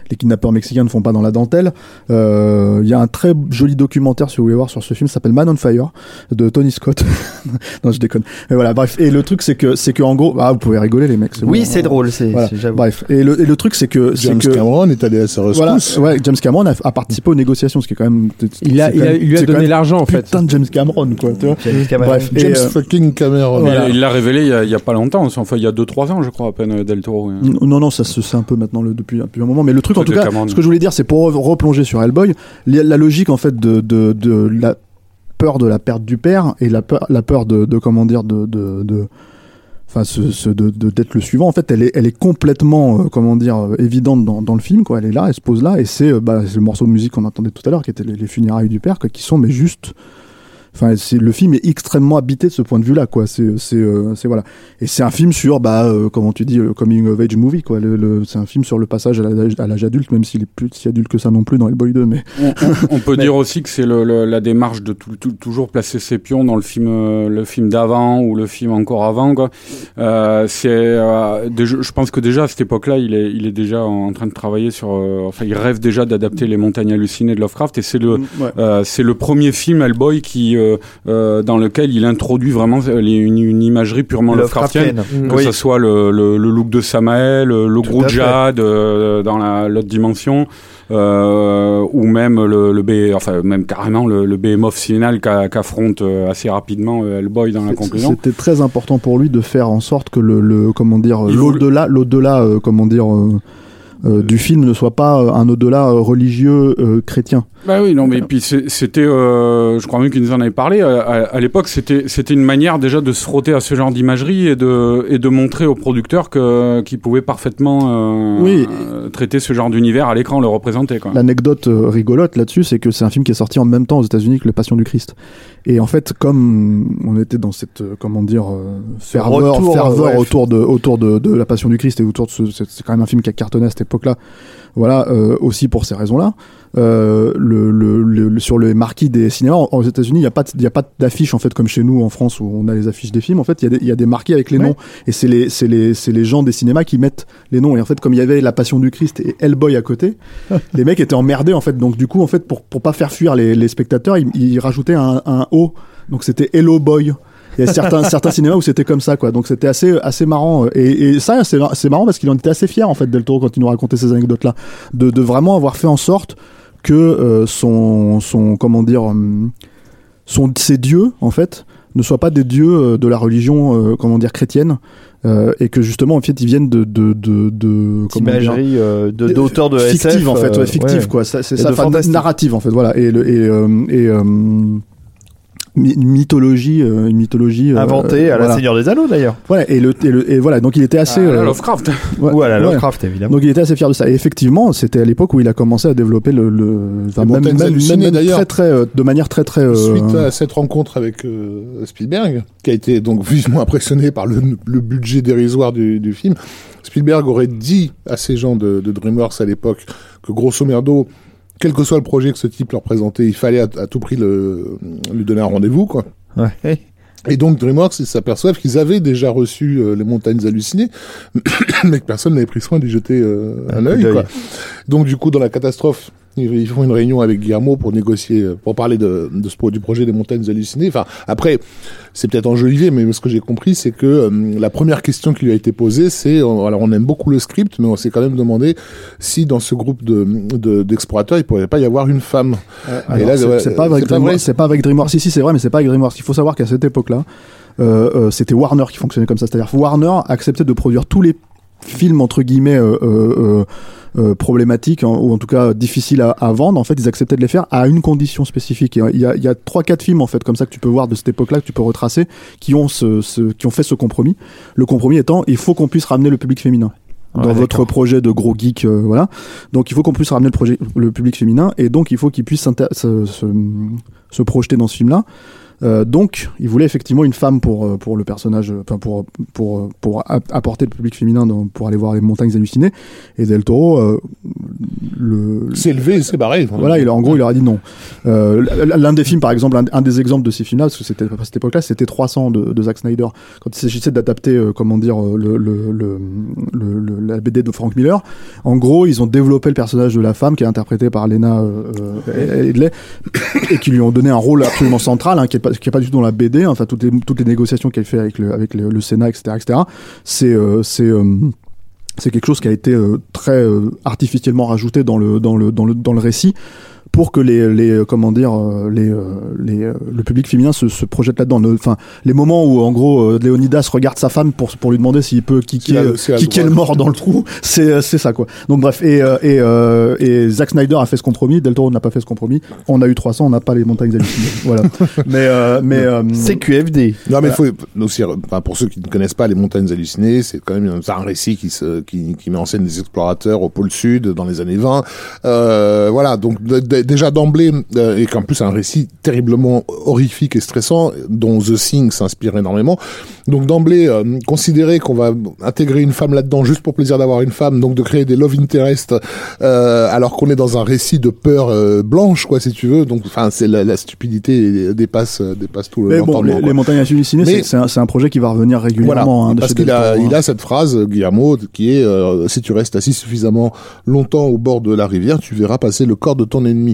les kidnappeurs mexicains ne font pas dans la dentelle. Euh, Il y a un très joli documentaire, si vous voulez voir, sur ce film, ça s'appelle Man on Fire, de Tony Scott. non, je déconne. Et voilà, bref. Et le truc, c'est que, c'est que en gros, ah, vous pouvez rigoler, les mecs. Oui, bon. c'est drôle, c'est Voilà. Bref. Et le, et le truc, c'est que, c'est James que, Cameron est allé à sa voilà, ouais, James Cameron a, a participé aux négociations, ce qui est quand même, Il, a, il, a- il lui a donné l'argent en fait. Putain de James Cameron, quoi. Tu vois James Cameron. Bref. Et, James euh, fucking Cameron voilà. Il l'a révélé il y, a, il y a pas longtemps, enfin il y a 2-3 ans, je crois, à peine, euh, Del Toro. ouais. Non, non, ça se c'est un peu maintenant le, depuis, depuis un moment. Mais le truc, en tout cas, ce que je voulais dire, c'est pour re- replonger sur Hellboy, la, logique en fait de, de, de la peur de la perte du père et la peur, la peur de, de comment dire, de, enfin, ce, ce- de, de- d'être le suivant. En fait, elle est, elle est complètement, euh, comment dire, euh, évidente dans, dans le film. Quoi, elle est là, elle se pose là, et c'est, euh, bah, c'est le morceau de musique qu'on entendait tout à l'heure, qui était les, les funérailles du père, quoi, qui sont mais juste Enfin, c'est le film est extrêmement habité de ce point de vue-là, quoi. C'est, c'est, euh, voilà. Et c'est un film sur, bah, euh, comment tu dis, le coming of age movie, quoi. Le, le- c'est un film sur le passage à l'âge, adulte, même s'il est plus si adulte que ça non plus dans Hellboy 2, mais On, on- on peut dire aussi que c'est la démarche de tout- tout- toujours placer ses pions dans le film, euh, le film d'avant ou le film encore avant. Quoi. Euh, c'est, euh, je pense que déjà à cette époque-là, il est, il est déjà en train de travailler sur. euh, enfin, il rêve déjà d'adapter les montagnes hallucinées de Lovecraft, et c'est le, ouais. euh, c'est le premier film Hellboy qui, euh, euh, dans lequel il introduit vraiment euh, les- une, une imagerie purement Lovecraftienne. Lovecraftienne. Que Oui. ce soit le, le, le look de Samael, le, le Tout gros. Jad euh, dans la- l'autre dimension, euh, ou même le, le B, enfin même carrément le, le behemoth final qu'a- qu'affronte euh, assez rapidement euh, Hellboy dans la conclusion. C'était très important pour lui de faire en sorte que le, le comment dire l'au-delà l'au-delà euh, comment dire euh, euh, du film ne soit pas euh, un au-delà euh, religieux euh, chrétien. Bah oui, non, mais puis c'est- c'était, euh, je crois même qu'il nous en avait parlé. euh, À, à l'époque, c'était c'était une manière déjà de se frotter à ce genre d'imagerie et de et de montrer aux producteurs que qu'ils pouvaient parfaitement euh, Oui. traiter ce genre d'univers à l'écran, le représenter. Quoi. L'anecdote euh, rigolote là-dessus, c'est que c'est un film qui est sorti en même temps aux États-Unis que Le Passion du Christ. Et en fait, comme on était dans cette euh, comment dire ferveur, retour, ferveur ouais. autour de autour de, de La Passion du Christ et autour de ce, c'est c'est quand même un film qui a cartonné à cette époque-là. Voilà, euh, aussi pour ces raisons-là. Euh, le, le, le- sur les marquis des cinémas aux États-Unis, il n'y a pas y a pas d'affiche en fait comme chez nous en France où on a les affiches des films. En fait, il y a des, il y a des marquis avec les Ouais. noms et c'est les c'est les c'est les gens des cinémas qui mettent les noms. Et en fait, comme il y avait La Passion du Christ et Hellboy à côté, les mecs étaient emmerdés en fait. Donc du coup, en fait, pour pour pas faire fuir les, les spectateurs, ils, ils rajoutaient un, un O. Donc c'était Hello Boy. Il y a certains certains cinémas où c'était comme ça quoi. Donc c'était assez assez marrant et, et ça c'est c'est marrant parce qu'il en était assez fier en fait Del Toro quand il nous racontait ces anecdotes là de de vraiment avoir fait en sorte que euh, son son comment dire hum, son ses dieux en fait ne soient pas des dieux euh, de la religion euh, comment dire chrétienne euh, et que justement en fait ils viennent de de de, de comment dire, Imagerie euh, de- d'auteurs de, fictive SF, en fait euh, ouais, fictive ouais. quoi Ça, c'est ça fantastique. narrative en fait voilà et le, et euh, et euh, une mythologie euh, une mythologie euh, Inventé à la voilà. Seigneur des Anneaux d'ailleurs. Ouais, et le, et le et voilà donc il était assez Ah, euh, Lovecraft. ouais, Ou à la ouais. Lovecraft évidemment. donc il était assez fier de ça. Et effectivement, c'était à l'époque où il a commencé à développer le, le enfin, même, même- même d'ailleurs. très très euh, de manière très très euh, Suite à cette rencontre avec euh, Spielberg, qui a été donc vivement impressionné par le, le budget dérisoire du, du film, Spielberg aurait dit à ces gens de, de DreamWorks à l'époque que grosso merdo, quel que soit le projet que ce type leur présentait, il fallait à, à tout prix le, lui donner un rendez-vous, quoi. Ouais. Et donc DreamWorks, ils s'aperçoivent qu'ils avaient déjà reçu euh, les montagnes hallucinées, mais que personne n'avait pris soin d'y jeter euh, Un œil. quoi. Donc du coup, dans la catastrophe, ils font une réunion avec Guillermo pour négocier, euh, pour parler de, de ce, du projet des montagnes hallucinées. Enfin, après, c'est peut-être enjolivé, mais ce que j'ai compris, c'est que euh, la première question qui lui a été posée, c'est, euh, alors on aime beaucoup le script, mais on s'est quand même demandé si dans ce groupe de de- d'explorateurs, il pourrait pas y avoir une femme. Là, c'est ouais, pas avec DreamWorks. C'est pas avec DreamWorks. Si si, c'est vrai, mais c'est pas avec DreamWorks. Il faut savoir qu'à cette époque-là, euh, euh, c'était Warner qui fonctionnait comme ça. C'est-à-dire Warner acceptait de produire tous les films entre guillemets euh, euh, euh, euh, problématiques hein, ou en tout cas difficiles à, à vendre. En fait, ils acceptaient de les faire à une condition spécifique. Et, Il y a il y a trois quatre films en fait comme ça que tu peux voir de cette époque-là que tu peux retracer qui ont ce, ce qui ont fait ce compromis. Le compromis étant il faut qu'on puisse ramener le public féminin dans Ouais, votre projet de gros geek, euh, voilà. Donc il faut qu'on puisse ramener le projet, le public féminin, et donc il faut qu'il puisse s'inter- se, se, se projeter dans ce film-là. Euh, donc, il voulait effectivement une femme pour euh, pour le personnage, euh, enfin pour pour pour app- apporter le public féminin dans, pour aller voir les montagnes hallucinées. Et Del Toro, euh, le C'est élevé, c'est barré. voilà, il, en gros, il leur a dit non. Euh, L'un des films, par exemple, un, un des exemples de ces films-là, parce que c'était à cette époque-là, c'était 300 de, de Zack Snyder. Quand il s'agissait d'adapter, comment dire, le, le, le, le- le- la BD de Frank Miller, en gros, ils ont développé le personnage de la femme qui est interprétée par Lena Headley et qui lui ont donné un rôle absolument central, hein, qui est pas, qui est pas du tout dans la BD. hein. Enfin, toutes les, toutes les négociations qu'elle fait avec le, avec le, le Sénat, etc., etc. C'est, euh, euh, c'est quelque chose qui a été euh, très artificiellement rajouté dans le dans le dans le dans le récit pour que les les euh, comment dire euh, les euh, les le public féminin se, se projette là-dedans. Le- enfin les moments où en gros Léonidas regarde sa femme pour pour lui demander s'il peut kicker kicker le mort dans le trou c'est c'est ça quoi. Donc bref et et euh, et Zack Snyder a fait ce compromis. Del Toro n'a pas fait ce compromis. On a eu 300 on n'a pas les montagnes hallucinées. Voilà. Mais euh, mais euh, CQFD. Non, mais il faut aussi, enfin, pour ceux qui ne connaissent pas les montagnes hallucinées, c'est quand même un, c'est un récit qui, se, qui, qui met en scène des explorateurs au pôle sud dans les années 20. Euh, voilà, donc d- d- déjà d'emblée, euh, et qu'en plus un récit terriblement horrifique et stressant, dont The Thing s'inspire énormément. Donc d'emblée, euh, considérer qu'on va intégrer une femme là-dedans juste pour plaisir d'avoir une femme, donc de créer des love interest, euh, alors qu'on est dans un récit de peur blanche, quoi, si tu veux. Donc, enfin, c'est la, la stupidité dépasse dépasse tout le Mais bon, les, les montagnes hallucinées, c'est- un, projet qui va revenir Voilà, régulièrement. hein, parce qu'il a, il hein. a cette phrase, Guillermo, qui est si tu restes assis suffisamment longtemps au bord de la rivière, tu verras passer le corps de ton ennemi.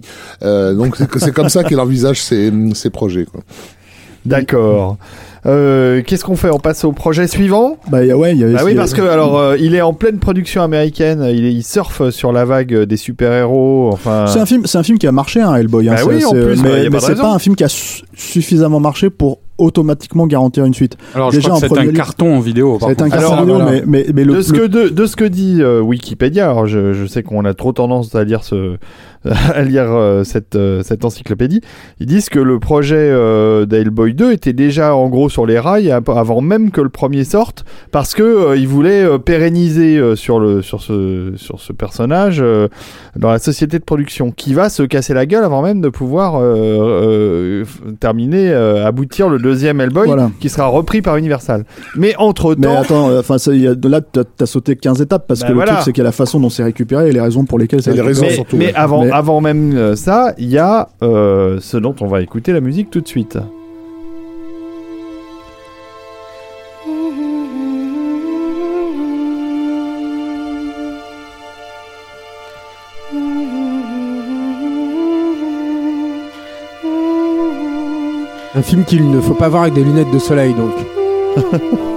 Euh, donc c'est c'est comme ça qu'il envisage ses, ses projets. Quoi. D'accord. Euh, Qu'est-ce qu'on fait? On passe au projet suivant? Bah, ouais, il y avait- Ah oui, parce que alors euh, il est en pleine production américaine. Il, est- il surfe sur la vague des super-héros. Enfin, C'est un film, c'est un film qui a marché, hein, Hellboy. hein, Bah c'est- oui, en c'est- plus, bah, mais, pas mais c'est pas un film qui a su- suffisamment marché pour automatiquement garantir une suite. Alors, je Déjà, crois que en c'est un lieu- carton en vidéo. Être un carton Alors, vidéo, voilà. mais, mais, mais le, de ce le- que de, de ce que dit euh, Wikipédia. Alors je, je sais qu'on a trop tendance à lire ce à lire euh, cette euh, cette encyclopédie. Ils disent que le projet euh, d'Hellboy 2 était déjà en gros sur les rails av- avant même que le premier sorte parce que euh, ils voulaient euh, pérenniser euh, sur le sur ce sur ce personnage euh, dans la société de production qui va se casser la gueule avant même de pouvoir euh, euh, terminer euh, aboutir le deuxième Hellboy Voilà. qui sera repris par Universal. Mais entre Mais temps attends, euh, enfin, là, t'as as sauté 15 étapes parce Bah que voilà. le truc, c'est qu'il y a la façon dont c'est récupéré et les raisons pour lesquelles c'est récupéré. raisons mais, surtout, mais ouais. avant, Mais- avant même euh, ça, il y a euh, ce dont on va écouter la musique tout de suite. Un film qu'il ne faut pas voir avec des lunettes de soleil, donc.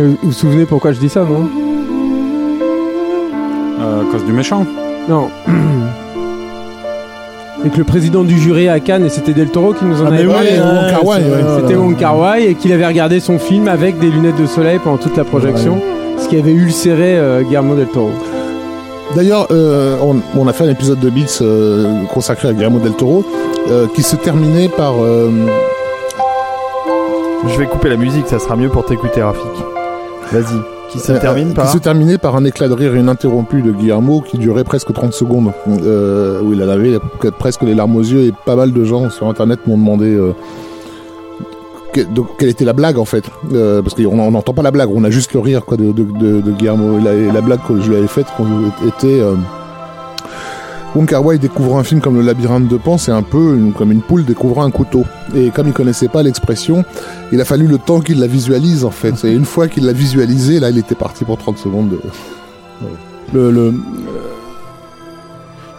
Vous vous souvenez pourquoi je dis ça, non Euh, à cause du méchant. Non. C'est que le président du jury à Cannes, et c'était Del Toro qui nous en Ah, avait mais parlé. oui, hein. Wong Kar-wai, ouais. C'était Wong Kar Wai et qu'il avait regardé son film avec des lunettes de soleil pendant toute la projection, ce qui avait ulcéré euh, Guillermo del Toro. D'ailleurs, euh, on, on a fait un épisode de Beats euh, consacré à Guillermo del Toro euh, qui se terminait par euh, Je vais couper la musique, ça sera mieux pour t'écouter, Rafik. Vas-y. Qui se Euh, termine qui par se terminait par un éclat de rire ininterrompu de Guillermo qui durait presque 30 secondes, euh, où il en avait presque les larmes aux yeux et pas mal de gens sur internet m'ont demandé euh, que- quelle était la blague en fait, Euh, parce qu'on on n'entend pas la blague, on a juste le rire quoi de, de, de- de Guillermo. Et la, et la blague que je lui avais faite était euh, Wong Kar Wai découvrant un film comme Le Labyrinthe de Pan, c'est un peu une- comme une poule découvrant un couteau. Et comme il connaissait pas l'expression, il a fallu le temps qu'il la visualise en fait. Et une fois qu'il l'a visualisé, là, il était parti pour 30 secondes. de- Le, le-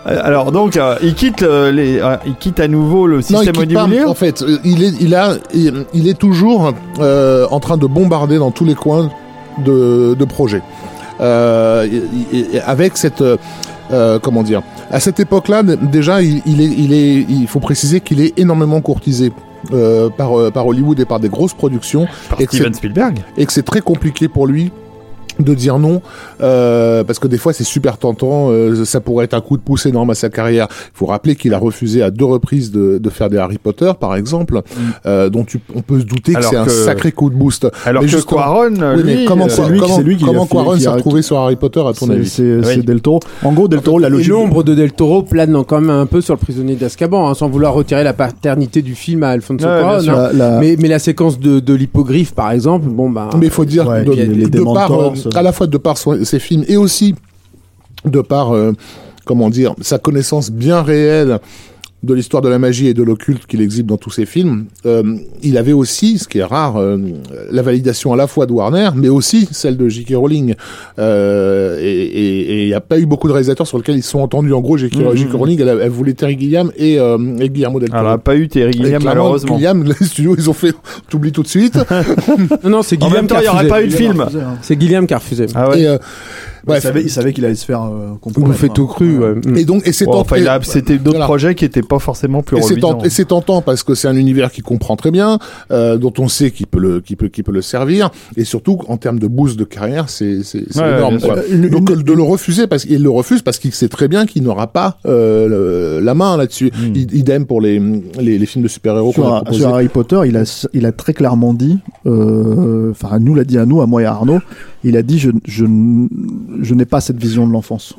Euh, Alors donc, euh, il quitte euh, les, euh, il quitte à nouveau le Non, il système pas, audiovisuel. En fait, il est, il a, il, il est toujours en train de bombarder dans tous les coins de, de projets. Et- et- et avec cette, comment dire, à cette époque-là, déjà, il, il est, il est, il faut préciser qu'il est énormément courtisé. euh, par, euh, par Hollywood et par des grosses productions Par et Steven Spielberg. et que c'est très compliqué pour lui de dire non euh, parce que des fois c'est super tentant euh, ça pourrait être un coup de pouce énorme à sa carrière il faut rappeler qu'il a refusé à deux reprises de, de faire des Harry Potter par exemple euh, dont tu, on peut se douter que c'est un sacré coup de boost Alors Mais que Quaron, oui, mais lui, comment, c'est lui qui- comment, c'est lui qui comment a fait- Quaron s'est retrouvé sur Harry Potter à ton c'est avis c'est- c'est Oui. Del Toro. En gros, Del Toro, la logique. l'ombre de Del Toro plane quand même un peu sur le prisonnier d'Azkaban, hein, sans vouloir retirer la paternité du film à Alfonso Ouais, bien Cuarón, hein. La- Mais, mais la séquence de, de l'hippogriffe, par exemple, bon bah. mais il faut dire Ouais, de, puis euh, à la fois de par ses films et aussi de par euh, comment dire sa connaissance bien réelle de l'histoire de la magie et de l'occulte qu'il exhibe dans tous ses films, euh, il avait aussi, ce qui est rare, euh, la validation à la fois de Warner, mais aussi celle de J.K. Rowling. Euh, et et- et il n'y a pas eu beaucoup de réalisateurs sur lesquels ils se sont entendus. En gros, J.K. Mhm. Rowling, elle, elle voulait Terry Gilliam et, euh, et Guillermo del Toro. Alors, il n'y a pas eu Terry Et Gilliam, malheureusement. Gilliam, les studios, ils ont fait, t'oublies tout de suite. Non, non, c'est En Guillaume même temps, il n'y a aurait pas eu de film. C'est Guillaume qui a refusé. Ah ouais. Et, euh, Il savait, il savait qu'il allait se faire euh, Vous compromettre. fait tout cru. ouais. Mm. Et donc, et c'est enfin, a- c'était d'autres Voilà. projets qui étaient pas forcément plus Et c'est, tentant parce que c'est un univers qu'il comprend très bien, euh, dont on sait qu'il peut le, qu'il peut, qu'il peut le servir, et surtout en termes de boost de carrière, c'est, c'est, c'est Ouais, énorme. quoi. Donc de le refuser parce qu'il le refuse parce qu'il sait très bien qu'il n'aura pas euh, le- la main là-dessus. I- Idem pour les, les, les films de super-héros Sur, Harry Potter, il a, il a très clairement dit, euh, enfin, nous l'a dit à nous, à moi et à Arnaud, il a dit je, je, je n'ai pas cette vision de l'enfance.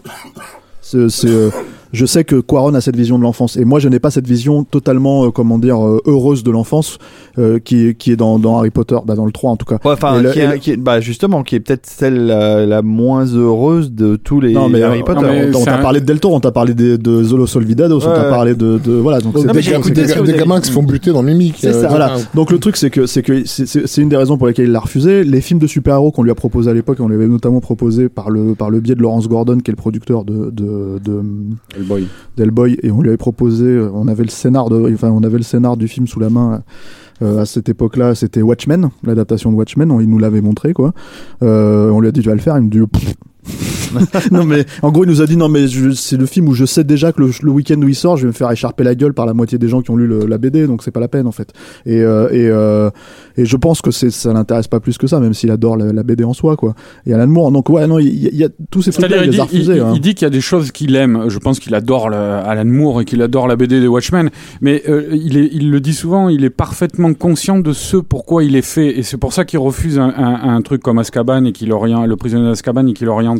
C'est, euh, je sais que Quaron a cette vision de l'enfance et moi je n'ai pas cette vision totalement, euh, comment dire, euh, heureuse de l'enfance euh, qui, est- qui est dans, dans Harry Potter, bah, dans le 3 en tout cas. Ouais, enfin, qui est, le- qui est- bah, justement, qui est peut-être celle la, la moins heureuse de tous les non mais, Harry euh, Potter. non, mais mais on, t'a un- parlé de Del Toro, on t'a parlé de, de Zolo Solvidados, on t'a parlé de, de voilà donc c'est des, gamins qui se font buter dans Mimic. C'est ça, Voilà. Donc le truc c'est que c'est que c'est- une des raisons pour lesquelles il l'a refusé. Les films de super-héros qu'on lui a proposé à l'époque, on lui avait notamment proposé par le par le biais de Lawrence Gordon qui est le producteur de de, de Hellboy. d'Hellboy et on lui avait proposé euh, on avait le scénar du film sous la main euh, à cette époque-là, c'était Watchmen, l'adaptation de Watchmen, on- il nous l'avait montré quoi. Euh, on lui a dit tu vas le faire, il me dit. non mais en gros il nous a dit non mais c'est le film où je sais déjà que le, le week-end où il sort je vais me faire écharper la gueule par la moitié des gens qui ont lu le- la BD donc c'est pas la peine en fait et euh, et, euh, et je pense que c'est ça l'intéresse pas plus que ça même s'il adore la, la BD en soi quoi et Alan Moore donc ouais non il y, a- il y a tous ces trucs là il dit, il, hein. il dit qu'il y a des choses qu'il aime. Je pense qu'il adore le- Alan Moore et qu'il adore la BD des Watchmen. Mais euh, il, est, il le dit souvent, il est parfaitement conscient de ce pourquoi il est fait. Et c'est pour ça qu'il refuse un, un, un truc comme Azkaban et qu'il le prisonnier d'Azkaban et qu'il oriente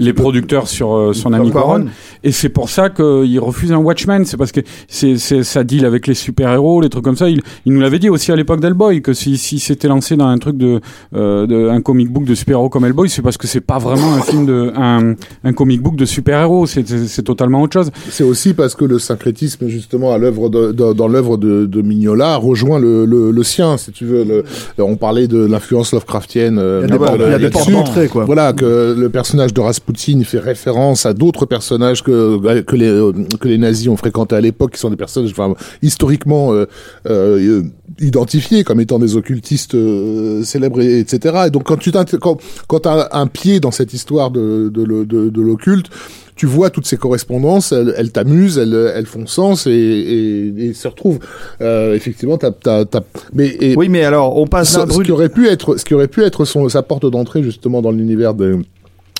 les, producteurs sur euh, son ami Quaron. Et c'est pour ça qu'il refuse un Watchmen. C'est parce que c'est, ça deal avec les super-héros, les trucs comme ça. Il, il nous l'avait dit aussi à l'époque d'Hellboy que si, si s'était lancé dans un truc de, euh, de un comic book de super-héros comme Hellboy, c'est parce que c'est pas vraiment un film de un, un comic book de super-héros. C'est, totalement autre chose. C'est aussi parce que le syncrétisme, justement, à l'œuvre de, de- dans l'œuvre de, de Mignola, rejoint le, le, le sien, si tu veux. Le, on parlait de l'influence Lovecraftienne. euh, il y a des, portes- d'entrée quoi Voilà que le personnage de Rasputin fait référence à d'autres personnages que que les euh, que les nazis ont fréquentés à l'époque, qui sont des personnages enfin, historiquement euh, euh, identifiés comme étant des occultistes euh, célèbres, et- etc. Et donc quand tu quand quand as un pied dans cette histoire de de, de, de l'occulte, tu vois toutes ces correspondances, elles, elles t'amusent, elles, elles font sens et, et, et se retrouvent. Euh, effectivement, t'as, t'as, t'as... mais et, Oui, mais alors, on passe ce, ce qui aurait pu être, ce qui aurait pu être son, sa porte d'entrée justement dans l'univers de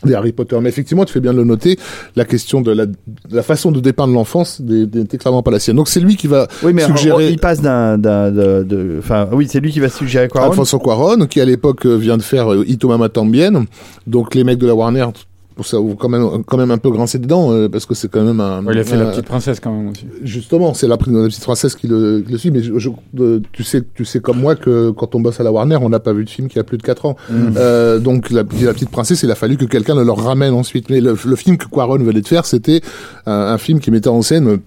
des Harry Potter. Mais effectivement, tu fais bien de le noter, la question de la, de la façon de dépeindre l'enfance n'est clairement pas la sienne. Donc c'est lui qui va Oui, mais suggérer il passe d'un, enfin, oui, c'est lui qui va suggérer Quaron. Alfonso qui à l'époque euh, vient de faire euh, Ito Mama Tambien. Donc les mecs de la Warner, pour ça, ont quand même, quand même un peu grincé des dents, euh, parce que c'est quand même un... Ouais, il a fait un- la petite princesse quand même aussi. Justement, c'est la, la petite princesse qui le, qui le suit, mais je, je- euh, tu sais, tu sais comme moi que quand on bosse à la Warner, on n'a pas vu de film qui a plus de 4 ans. Euh, donc la, la petite princesse, il a fallu que quelqu'un le leur ramène ensuite. Mais le, le film que Quaron venait de faire, c'était un, un film qui mettait en scène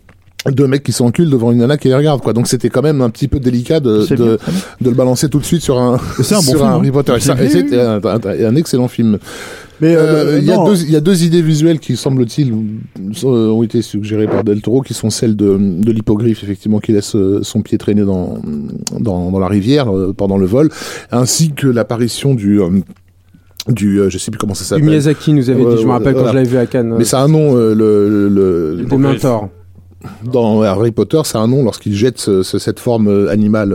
deux mecs qui s'enculent devant une nana qui les regarde quoi donc c'était quand même un petit peu délicat de, de, de le balancer tout de suite sur un c'est un bon sur film, hein. Harry Potter et, ça- et Oui, c'était un, un- un excellent film mais euh, euh, il y a deux il y a deux idées visuelles qui semble-t-il euh, ont été suggérées par Del Toro qui sont celles de, de l'hippogriffe effectivement qui laisse euh, son pied traîner dans dans, dans la rivière pendant le vol ainsi que l'apparition du du euh, je sais plus comment ça Du s'appelle Miyazaki nous avait dit, je me rappelle quand je l'avais vu à Cannes. mais ça a un nom euh, le, le, le- Des mentors. dans Harry Potter, c'est un nom lorsqu'il jette ce- ce- cette forme animale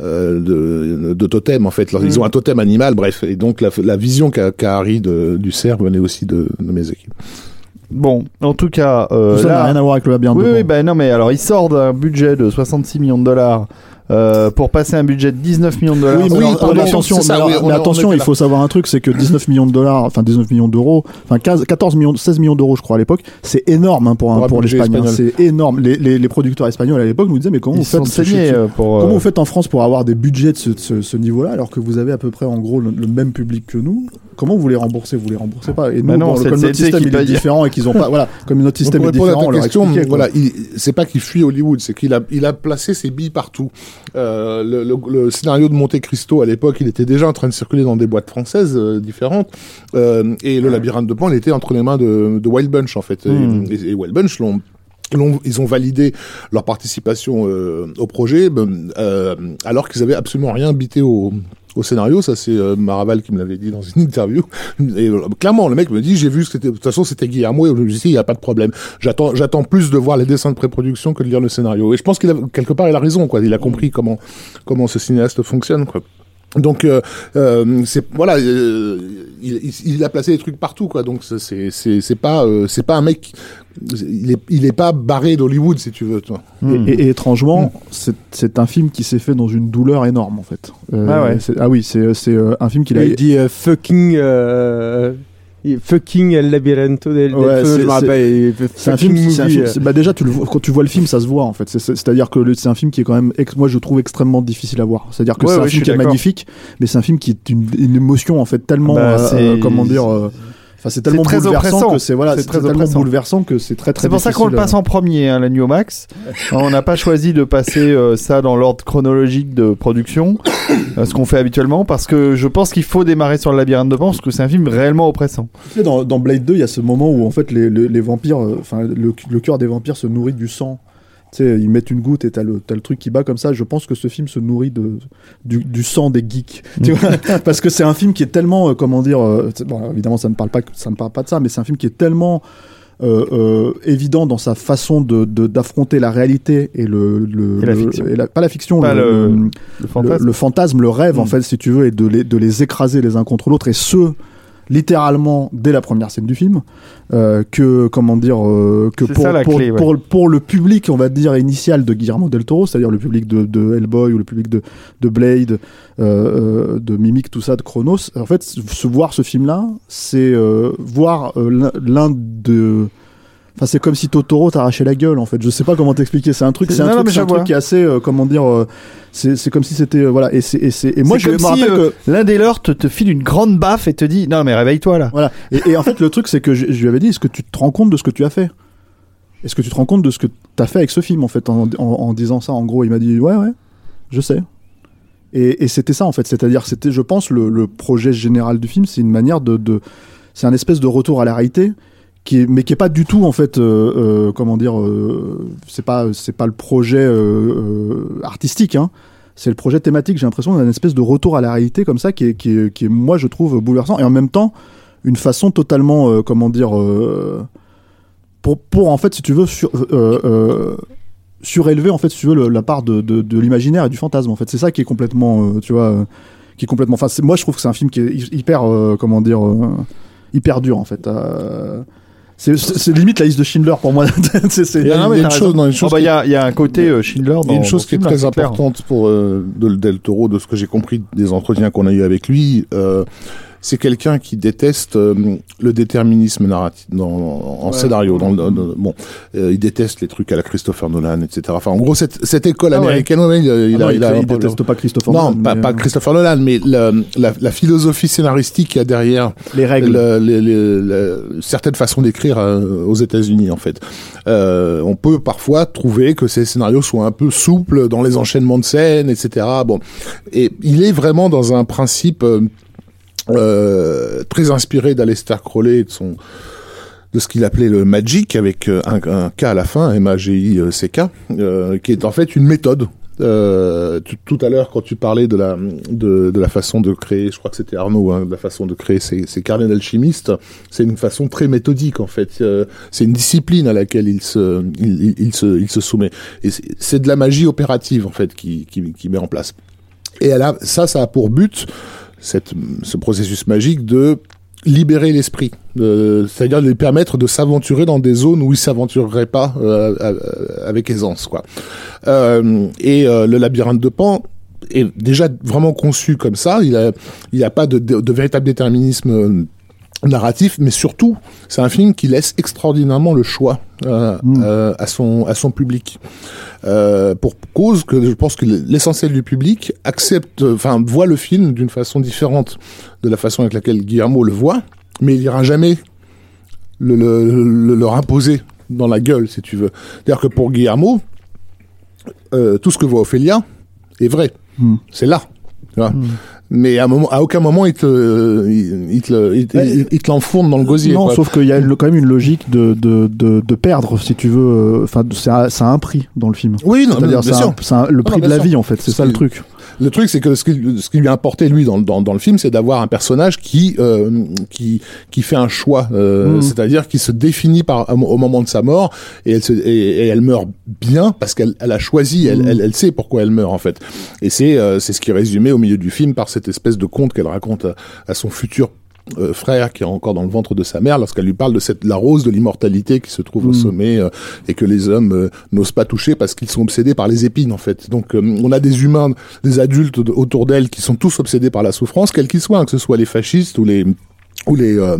de, de totem en fait. Alors, Mm. Ils ont un totem animal, bref. Et donc la, la vision qu'a Harry de, du cerf venait aussi de, de Miyazaki. Bon, en tout cas, euh, Tout ça n'a rien à voir avec le labyrinthe oui, de oui, bah non, mais alors il sort d'un budget de 66 millions de dollars euh, pour passer un budget de 19 millions de dollars. Oui, mais, oui, pardon, attention, ça, mais oui, on mais attention, il faut savoir un truc, c'est que 19 millions de dollars, enfin 19 millions d'euros, enfin 15, 14 millions, 16 millions d'euros, je crois à l'époque, c'est énorme hein, pour, un- Pour pour l'Espagne. c'est énorme. Les, les, les producteurs espagnols à l'époque nous disaient mais comment Ils vous se sont faites saignés euh, pour. euh, vous faites en France pour avoir des budgets de ce, de ce, ce niveau-là alors que vous avez à peu près en gros le, le même public que nous Comment vous les remboursez Vous les remboursez pas. Et nous, Bah non, bon, c'est comme le notre système qui il est différent et qu'ils ont pas, voilà, comme notre système pour est répondre différent, voilà, il- c'est pas qu'il fuit Hollywood, c'est qu'il a, il a placé ses billes partout. Euh, le, le- le scénario de Monte Cristo à l'époque, il était déjà en train de circuler dans des boîtes françaises euh, différentes, euh, et le labyrinthe de Pan, il était entre les mains de, de Wild Bunch en fait. Et- Hmm. Et, et Wild Bunch l'ont ils ont validé leur participation euh, au projet, ben, euh, alors qu'ils avaient absolument rien bité au, au scénario. Ça, c'est euh, Maraval qui me l'avait dit dans une interview. Et euh, clairement, le mec me dit, j'ai vu que. De toute façon, c'était Guillermo. Et je me dit, il y a pas de problème. J'attends, j'attends plus de voir les dessins de pré-production que de lire le scénario. Et je pense qu'il a quelque part, il a raison. Quoi. Il a compris comment comment ce cinéaste fonctionne. Quoi. Donc euh, euh, c'est voilà, euh, il, il- il a placé des trucs partout quoi. Donc c'est- c'est c'est pas euh, c'est pas un mec, il est il est pas barré d'Hollywood si tu veux. Toi. Et, et- et étrangement, c'est- c'est un film qui s'est fait dans une douleur énorme en fait. Euh, Ah ouais. Ah oui, c'est c'est euh, un film qu'il a. Il dit euh, fucking. Fucking El Labirinto del, Ouais, c'est- je me rappelle. il fait C'est un film, c'est un movie, film- euh. c'est- bah déjà tu le vois, quand tu vois le film, ça se voit en fait. C'est- c'est- C'est-à-dire que c'est un film qui est quand même, moi je trouve extrêmement difficile à voir. C'est-à-dire que Ouais, c'est ouais, un film qui est magnifique, mais c'est un film qui est une, une émotion en fait tellement, Bah, euh, c'est- euh, comment dire, enfin c'est tellement très bouleversant que c'est voilà, C'est tellement oppressant. bouleversant que c'est très très. C'est pour ça qu'on le passe en premier, hein, la New Max. On n'a pas choisi de passer euh, ça dans l'ordre chronologique de production, euh, ce qu'on fait habituellement, parce que je pense qu'il faut démarrer sur le labyrinthe de Pan, parce que c'est un film réellement oppressant. Tu sais, dans, dans Blade 2, il y a ce moment où en fait les, les, les vampires, euh, enfin le, le cœur des vampires se nourrit du sang. Tu sais, ils mettent une goutte et t'as le, t'as le truc qui bat comme ça. Je pense que ce film se nourrit de, du, du sang des geeks. Tu vois Parce que c'est un film qui est tellement, euh, comment dire, euh, bon, évidemment ça ne parle pas, ça ne parle pas de ça, mais c'est un film qui est tellement euh, euh, évident dans sa façon de d'affronter la réalité et le, le, Et la le- fiction. et la- pas la fiction, Pas le- le, fantasme. le fantasme, le rêve, en Mm. fait, si tu veux, et de les, de les écraser les uns contre l'autre, et ce, littéralement, dès la première scène du film, euh, que, comment dire, euh, que C'est pour, ça la pour, clé, ouais. pour, pour le public, on va dire, initial de Guillermo del Toro, c'est-à-dire le public de, de Hellboy ou le public de, de Blade, euh, de Mimic, tout ça, de Chronos, en fait, se voir ce film-là, c'est euh, voir l'un de... Enfin, c'est comme si Totoro t'arrachait la gueule, en fait. Je sais pas comment t'expliquer. C'est un truc, C'est- un, non, truc, c'est un truc qui est assez, euh, comment dire, euh, c'est c'est comme si c'était, euh, voilà. Et c'est, et c'est, et moi, je me si, rappelle que, L'un des leurs te, te file une grande baffe et te dit Non, mais réveille-toi là. voilà. Et, et en fait, le truc, c'est que je, je lui avais dit, est-ce que tu te rends compte de ce que tu as fait? Est-ce que tu te rends compte de ce que tu as fait avec ce film, en fait, en, en, en disant ça, en gros, il m'a dit, ouais, ouais, je sais. Et, et c'était ça, en fait. C'est-à-dire, c'était, je pense, le, le projet général du film, c'est une manière de, de c'est un espèce de retour à la réalité. Mais qui est pas du tout en fait euh, euh, comment dire euh, c'est pas c'est pas le projet artistique hein. C'est le projet thématique j'ai l'impression d'un espèce de retour à la réalité comme ça qui est, qui est, qui est moi je trouve bouleversant. Et en même temps une façon totalement comment dire pour pour en fait si tu veux sur, surélever en fait si tu veux la part de, de, de l'imaginaire et du fantasme en fait. C'est ça qui est complètement tu vois qui est complètement enfin moi je trouve que c'est un film qui est hy- hyper comment dire hyper dur en fait c'est limite la liste de Schindler pour moi Il y a, Non, mais il y a t'as une chose, non, une Oh, chose bah, Il qui- y, a, il y a un côté euh, Schindler dans Il y a une chose dans qui est très clair. importante pour euh, Del, Del Toro, de ce que j'ai compris des entretiens qu'on a eu avec lui, euh, c'est quelqu'un qui déteste euh, le déterminisme narratif dans, en scénario. Dans, le- dans- bon, euh, il déteste les trucs à la Christopher Nolan, etc. Enfin, en gros, cette, cette école Ah américaine, ouais, il, il Ah non, a, il, il a il déteste pas Christopher Non, Nolan, pas, mais, pas euh, Christopher Nolan, mais la, la philosophie scénaristique qu'il y a derrière les règles le- les- les- le- certaines façons d'écrire euh, aux États-Unis en fait. Euh, on peut parfois trouver que ces scénarios sont un peu souples dans les enchaînements de scènes, etc. Bon, et il est vraiment dans un principe euh, euh, très inspiré d'Alester Crowley et de son de ce qu'il appelait le magic avec euh, un, un K à la fin, M-A-G-I-C-K, euh, qui est en fait une méthode. Euh, tout, à l'heure, quand tu parlais de la de, de la façon de créer, je crois que c'était Arnaud, hein, de la façon de créer ces, ces carnets d'alchimistes, c'est une façon très méthodique en fait. Euh, c'est une discipline à laquelle il se il, se il se soumet. Et c'est- c'est de la magie opérative en fait qui qui, qui met en place. Et elle a, ça, ça a pour but ce processus magique de libérer l'esprit, c'est-à-dire de lui permettre de s'aventurer dans des zones où il s'aventurerait pas euh, euh, avec aisance, quoi. Euh, et le labyrinthe de Pan est déjà vraiment conçu comme ça. Il a, il a pas de, véritable déterminisme narratif, mais surtout, c'est un film qui laisse extraordinairement le choix euh, Mm. euh, à son à son public. Euh, pour cause que je pense que l'essentiel du public accepte, enfin voit le film d'une façon différente de la façon avec laquelle Guillermo le voit, mais il ira jamais le, le- le- leur imposer dans la gueule, si tu veux. C'est-à-dire que pour Guillermo, euh, tout ce que voit Ophélia est vrai. Mm. C'est là. vois. Mais à, un moment, à aucun moment il te, il, te, il te- Ouais. il- il te l'enfourne dans le gosier. non, quoi. sauf qu'il y a une- quand même une logique de, de, de, de perdre, si tu veux. euh, Enfin, ça, a- ça a un prix dans le film. Oui, non, C'est-à-dire, le prix non, de la sûr. vie, en fait. C'est ça le truc. Le truc, c'est que ce qui, ce qui lui a importé, lui, dans, dans, dans le film, c'est d'avoir un personnage qui, euh, qui, qui fait un choix. euh, Mm. C'est-à-dire qui se définit par, au moment de sa mort et elle, se, et, et elle meurt bien parce qu'elle elle a choisi, elle, Mm. elle, elle sait pourquoi elle meurt, en fait. Et c'est euh, c'est ce qui est résumé au milieu du film par cette espèce de conte qu'elle raconte à, à son futur euh, frère qui est encore dans le ventre de sa mère lorsqu'elle lui parle de cette la rose de l'immortalité qui se trouve au Mm. sommet euh, et que les hommes euh, n'osent pas toucher parce qu'ils sont obsédés par les épines en fait. Donc on a des humains, des adultes autour d'elle qui sont tous obsédés par la souffrance, quels qu'ils soient, hein, que ce soit les fascistes ou les ou les euh,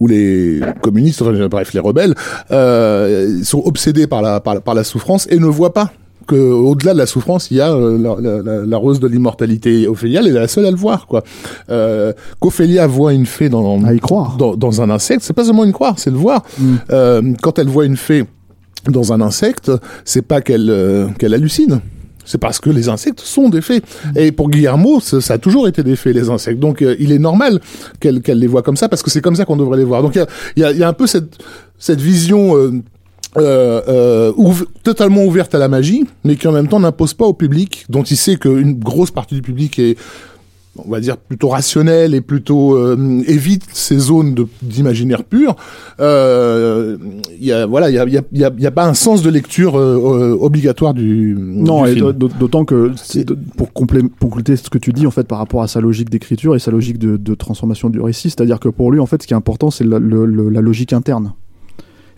ou les communistes, enfin bref les rebelles, euh, sont obsédés par la par, la- par la souffrance et ne voient pas que au-delà de la souffrance, il y a euh, la, la- la- la rose de l'immortalité. Ophélia, elle est la seule à le voir, quoi. Euh, Qu'Ophélia voit une fée dans, À y croire. dans, dans un insecte, c'est pas seulement une croire, c'est le voir. Mm. Euh, quand elle voit une fée dans un insecte, c'est pas qu'elle euh, qu'elle hallucine. C'est parce que les insectes sont des fées. Et pour Guillermo, ça, ça a toujours été des fées, les insectes. Donc euh, il est normal qu'elle qu'elle les voit comme ça, parce que c'est comme ça qu'on devrait les voir. Donc il y a, y, a, y a un peu cette, cette vision euh, euh, euh, ouv- totalement ouverte à la magie, mais qui en même temps n'impose pas au public, dont il sait qu'une grosse partie du public est on va dire plutôt rationnel et plutôt euh, évite ces zones d'imaginaire pur. Euh, Il y a voilà, il y a, y, a, y a- y a pas un sens de lecture euh, obligatoire du Non, du et d'autant que pour complé- pour compléter ce que tu dis en fait par rapport à sa logique d'écriture et sa logique de, de transformation du récit, c'est-à-dire que pour lui en fait ce qui est important c'est la, la logique interne.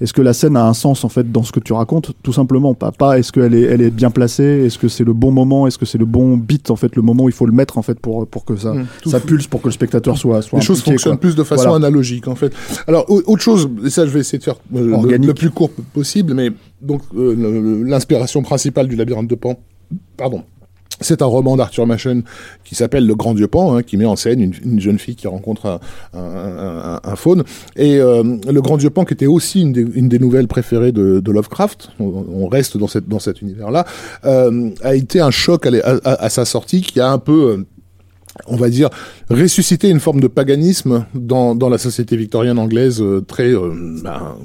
Est-ce que la scène a un sens en fait dans ce que tu racontes? Tout simplement, pas, pas est-ce qu'elle est, elle est bien placée Est-ce que c'est le bon moment Est-ce que c'est le bon beat en fait, le moment où il faut le mettre en fait pour pour que ça Mm, tout ça pulse pour que le spectateur soit soit les choses fonctionnent quoi. plus de façon Voilà. analogique en fait. Alors au- autre chose, et ça je vais essayer de faire euh, le, plus court possible, mais donc euh, l'inspiration principale du labyrinthe de Pan, pardon. C'est un roman d'Arthur Machen qui s'appelle Le Grand Dieu Pan, hein, qui met en scène une, une jeune fille qui rencontre un, un, un- un- un faune. Et euh, Le Grand Dieu Pan, qui était aussi une des, nouvelles préférées de, Lovecraft, on, reste dans, cet univers-là, euh, a été un choc à, sa sortie qui a un peu... euh, on va dire, ressusciter une forme de paganisme dans, dans la société victorienne anglaise euh, très ben,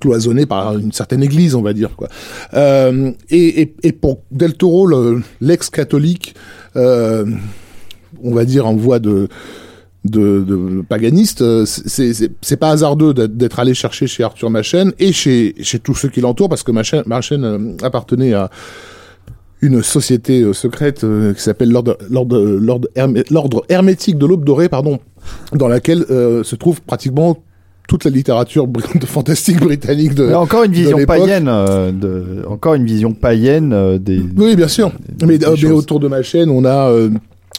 cloisonnée par une certaine église, on va dire. quoi. Euh, et, pour Del Toro, le- l'ex-catholique, euh, on va dire en voie de de, paganiste, euh, c'est pas hasardeux d'être- allé chercher chez Arthur Machen et chez, chez tous ceux qui l'entourent, parce que Machen, appartenait à une société secrète qui s'appelle l'ordre l'ordre l'ordre hermé- l'ordre hermétique de l'aube dorée pardon dans laquelle se trouve pratiquement toute la littérature br- de fantastique britannique de Là, encore une vision païenne, euh, de, encore une vision païenne euh, des. oui bien sûr mais, des euh, mais autour de ma chaîne on a euh,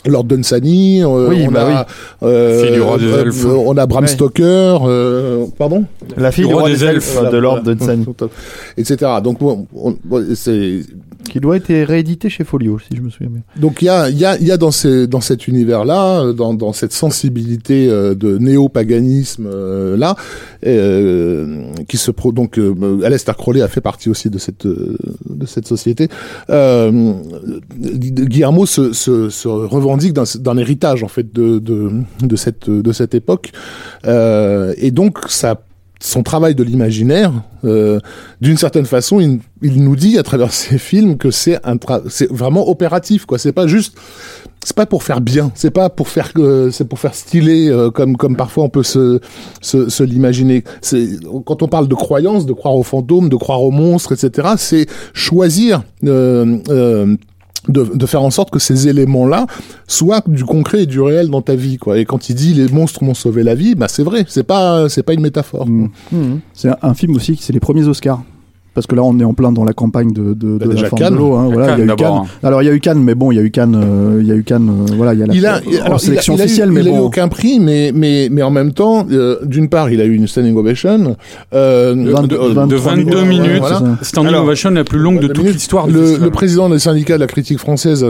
Lord Dunsany, euh, Oui, on, bah a, euh, Fille du roi des euh, elfes. euh, on a Bram Ouais. Stoker, euh, pardon, La fille Le du roi des des elfes elfes, de Lord Voilà. Dunsany, etc. Donc bon, on- bon, c'est qui doit être réédité chez Folio, si je me souviens bien. Donc il y a, y a, y a dans, ces, dans cet univers-là, euh, dans, dans cette sensibilité euh, de néo-paganisme euh, euh, qui se pro donc euh, Aleister Crowley a fait partie aussi de cette de cette société. Guillermo se, se, se revendique d'un héritage en fait de, de, de cette de cette époque, et donc ça son travail de l'imaginaire, euh, d'une certaine façon, il, il nous dit à travers ses films que c'est un c'est vraiment opératif, quoi. C'est pas juste, c'est pas pour faire bien, c'est pas pour faire, euh, c'est pour faire stylé euh, comme comme parfois on peut se se, se l'imaginer. C'est quand on parle de croyance, de croire aux fantômes, de croire aux monstres, etc. C'est choisir. De, de faire en sorte que ces éléments-là soient du concret et du réel dans ta vie, quoi. Et quand il dit les monstres m'ont sauvé la vie, bah c'est vrai, c'est pas c'est pas une métaphore. Mm. C'est un, un film aussi, c'est les premiers Oscars. Parce que là, on est en plein dans la campagne de, de, Bah, de déjà la forme Cannes. de l'eau. Hein, Il y a voilà, il y a Cannes eu Cannes. d'abord, Alors, il y a eu Cannes, mais bon, il y a eu Cannes, euh, il y a eu Cannes, euh, voilà, il y a la il a, en alors, sélection il a, il a eu- officielle, mais il a eu bon. aucun prix, mais mais mais en même temps, euh, d'une part, il a eu une standing ovation. Euh, De, 22 de 23 22 minutes, voilà. Standing Alors, ovation la plus longue de 22 toute l'histoire du le, le président des syndicats de la critique française a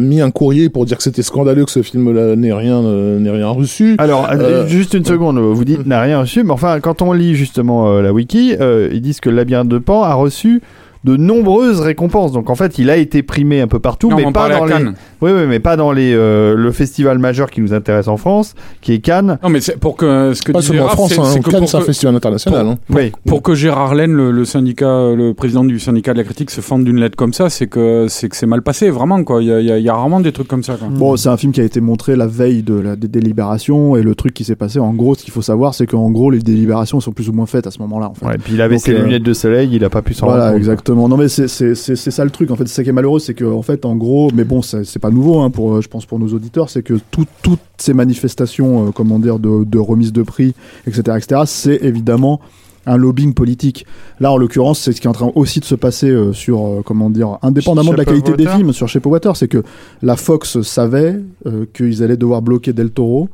mis un courrier pour dire que c'était scandaleux que ce film-là n'ait rien euh, n'ait rien reçu. Alors, Euh, juste une seconde, vous dites n'a rien reçu, mais enfin, quand on lit justement euh, la wiki, euh, ils disent que labyrinthe de A reçu de nombreuses récompenses. Donc en fait, il a été primé un peu partout, Non, mais pas dans les. Oui, oui, mais pas dans les euh, le festival majeur qui nous intéresse en France, qui est Cannes. Non, mais c'est pour que ce que Pas seulement en France, c'est- hein, c'est que Cannes, pour c'est un que- festival international. hein. Oui. Pour que Gérard Laine, le, le syndicat, le président du syndicat de la critique, se fende d'une lettre comme ça, c'est que c'est que c'est mal passé, vraiment quoi. Il y a, il y a- il y a rarement des trucs comme ça. Quoi. Bon, c'est un film qui a été montré la veille de la des délibérations et le truc qui s'est passé, en gros, ce qu'il faut savoir, c'est qu'en gros, les délibérations sont plus ou moins faites à ce moment-là. En fait. Ouais, puis il avait Donc, ses euh, lunettes de soleil, il a pas pu s'en Voilà, rendre compte. Exactement. Non, mais c'est ça le truc. En fait, c'est ça qui est malheureux, c'est que en fait, en gros, mais bon, c'est pas nouveau, hein, pour euh, je pense pour nos auditeurs, c'est que tout- toutes ces manifestations, euh, comment dire, de, de remise de prix, etc., etc., c'est évidemment un lobbying politique. Là, en l'occurrence, c'est ce qui est en train aussi de se passer euh, sur, euh, comment dire, indépendamment de la qualité des Shape of films, sur Shape Water, c'est que la Fox savait euh, qu'ils allaient devoir bloquer Del Toro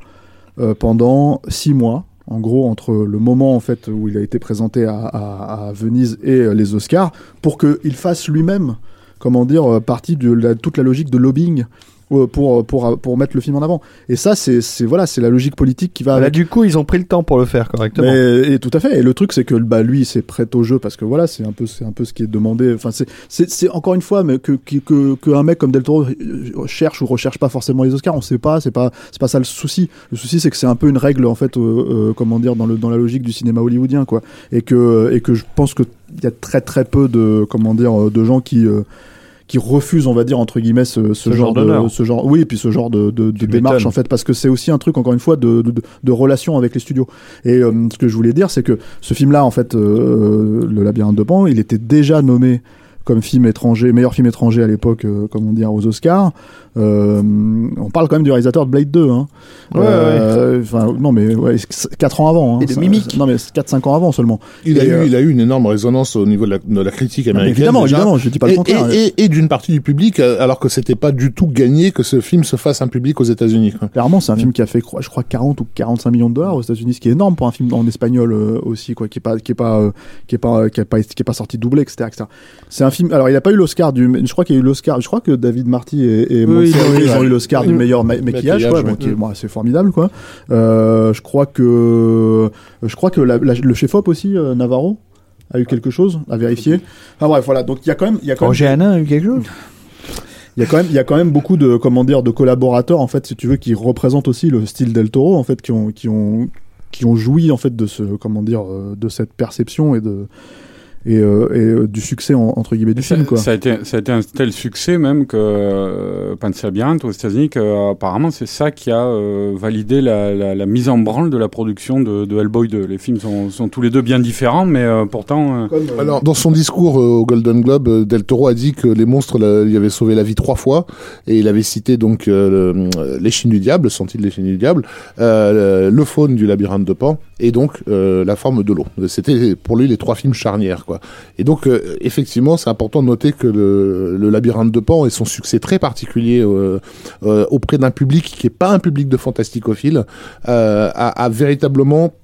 euh, pendant six mois. En gros, entre le moment en fait où il a été présenté à, Venise et euh, les Oscars, pour qu'il fasse lui-même, comment dire, euh, partie de la- toute la logique de lobbying pour, pour, pour mettre le film en avant. Et ça, c'est c'est- voilà, c'est la logique politique qui va Là, avec. du coup, ils ont pris le temps pour le faire correctement. Mais, et tout à fait. Et le truc, c'est que bah, lui, c'est prêt au jeu parce que voilà, c'est un peu, c'est un peu ce qui est demandé. Enfin, c'est, encore une fois, mais que, que, que, que un mec comme Del Toro euh, cherche ou recherche pas forcément les Oscars, on sait pas. C'est pas, c'est pas ça le souci. Le souci, c'est que c'est un peu une règle en fait, euh, euh, comment dire, dans le, dans la logique du cinéma hollywoodien, quoi. Et que, et que je pense que il y a très très peu de, comment dire, euh, de gens qui euh, qui refusent, on va dire entre guillemets, ce, ce, Ce genre de, ce genre, oui, et puis ce genre de, de, de démarche en fait, parce que c'est aussi un truc encore une fois de, de, relation avec les studios. Et euh, ce que je voulais dire, c'est que ce film-là, en fait, euh, Le Labyrinthe de Pan, il était déjà nommé comme film étranger, meilleur film étranger à l'époque, euh, comment dire, aux Oscars. Euh, on parle quand même du réalisateur de Blade 2. Hein. Ouais, Euh, Enfin, non, mais ouais, 4 ans avant. Hein, Et de Mimic. Non, mais 4-5 ans avant seulement. Il a, eu, euh, il a eu une énorme résonance au niveau de la, de la critique américaine. évidemment, déjà. évidemment, je dis pas le et, contraire. et, et- et d'une partie du public, euh, alors que c'était pas du tout gagné que ce film se fasse un public aux États-Unis. quoi. Clairement, c'est un film qui a fait, je crois- je crois, 40 ou 45 millions de dollars aux États-Unis, ce qui est énorme pour un film en espagnol euh, aussi, quoi, qui est pas, qui est pas, qui est pas, qui est pas, qui est pas sorti doublé, etc., etc. C'est un film. Alors, il a pas eu l'Oscar du, je crois qu'il y a eu l'Oscar. Je crois que David Marty et, et Oui, L'ont eu, ils ont eu l'Oscar du meilleur ma- maquillage, Maquillage, quoi, ouais. bon, qui est bon, c'est formidable, quoi. Euh, je crois que, je crois que la- la- le chef-op aussi, euh, Navarro, a eu quelque chose à vérifier. Enfin bref, voilà. Donc il y a quand même, il y a quand même Roger Hanin a eu quelque chose? Il y a quand même, il y a quand même beaucoup de, comment dire, de collaborateurs, en fait, si tu veux, qui représentent aussi le style Del Toro, en fait, qui ont, qui ont, qui ont joui, en fait, de ce, comment dire, euh, de cette perception et de, et, euh, et euh, du succès, en- entre guillemets, du Ça, film, quoi. ça a été, ça a été un tel succès même que euh, Panzer Labyrinth aux États-Unis, que, euh, apparemment c'est ça qui a euh, validé la, la, la mise en branle de la production de, de Hellboy 2. Les films sont, sont tous les deux bien différents, mais euh, pourtant. euh, Comme, euh, Alors, dans son discours euh, au Golden Globe, euh, Del Toro a dit que les monstres là, lui avaient sauvé la vie trois fois, et il avait cité donc euh, le- euh, les Chines du diable, senti les Chines du diable, euh, le faune du labyrinthe de Pan, et donc euh, la forme de l'eau. C'était pour lui les trois films charnières, quoi. Et donc, euh, effectivement, c'est important de noter que le, le labyrinthe de Pan et son succès très particulier euh, euh, auprès d'un public qui n'est pas un public de fantasticophile euh, a, a véritablement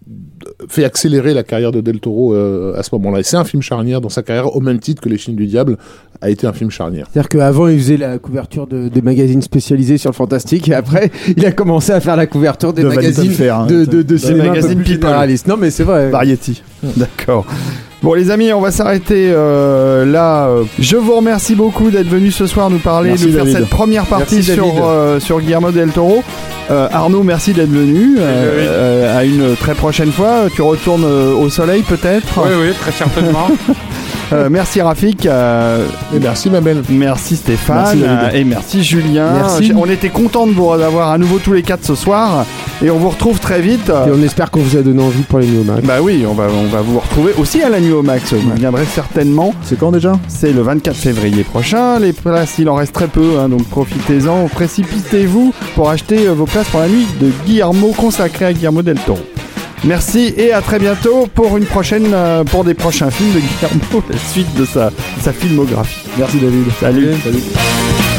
fait accélérer la carrière de Del Toro euh, à ce moment-là. Et c'est un film charnière dans sa carrière, au même titre que Les Chines du Diable a été un film charnière. C'est-à-dire qu'avant, il faisait la couverture de, des magazines spécialisés sur le fantastique, et après, il a commencé à faire la couverture des De magazines Fair, hein. de, de, de cinéma un peu magazines plus. Non, mais c'est vrai. Variety. D'accord. Bon les amis, on va s'arrêter euh, là. Je vous remercie beaucoup d'être venus ce soir nous parler, Merci, nous faire cette première partie Merci, sur euh, sur Guillermo del Toro. Euh, Arnaud, merci d'être venu. Euh, euh, à une très prochaine fois. Tu retournes euh, au soleil peut-être. Oui, oui, très certainement. Euh, merci Rafik. euh, Et merci, ma belle. Merci Stéphane Merci, euh, et merci Julien. Merci. On était content de vous avoir à nouveau tous les quatre ce soir et on vous retrouve très vite. Et on espère qu'on vous a donné envie pour les Néomax. Bah oui, on va, on va vous retrouver aussi à la nuit au max. Vous viendrez certainement. C'est quand déjà? C'est le 24 février prochain. Les places, il en reste très peu, hein, donc profitez-en. Précipitez-vous pour acheter vos places pour la nuit de Guillermo consacrée à Guillermo del Toro. Merci et à très bientôt pour une prochaine, euh, pour des prochains films de Guillermo, la suite de sa, filmographie. Merci David. Salut. Salut.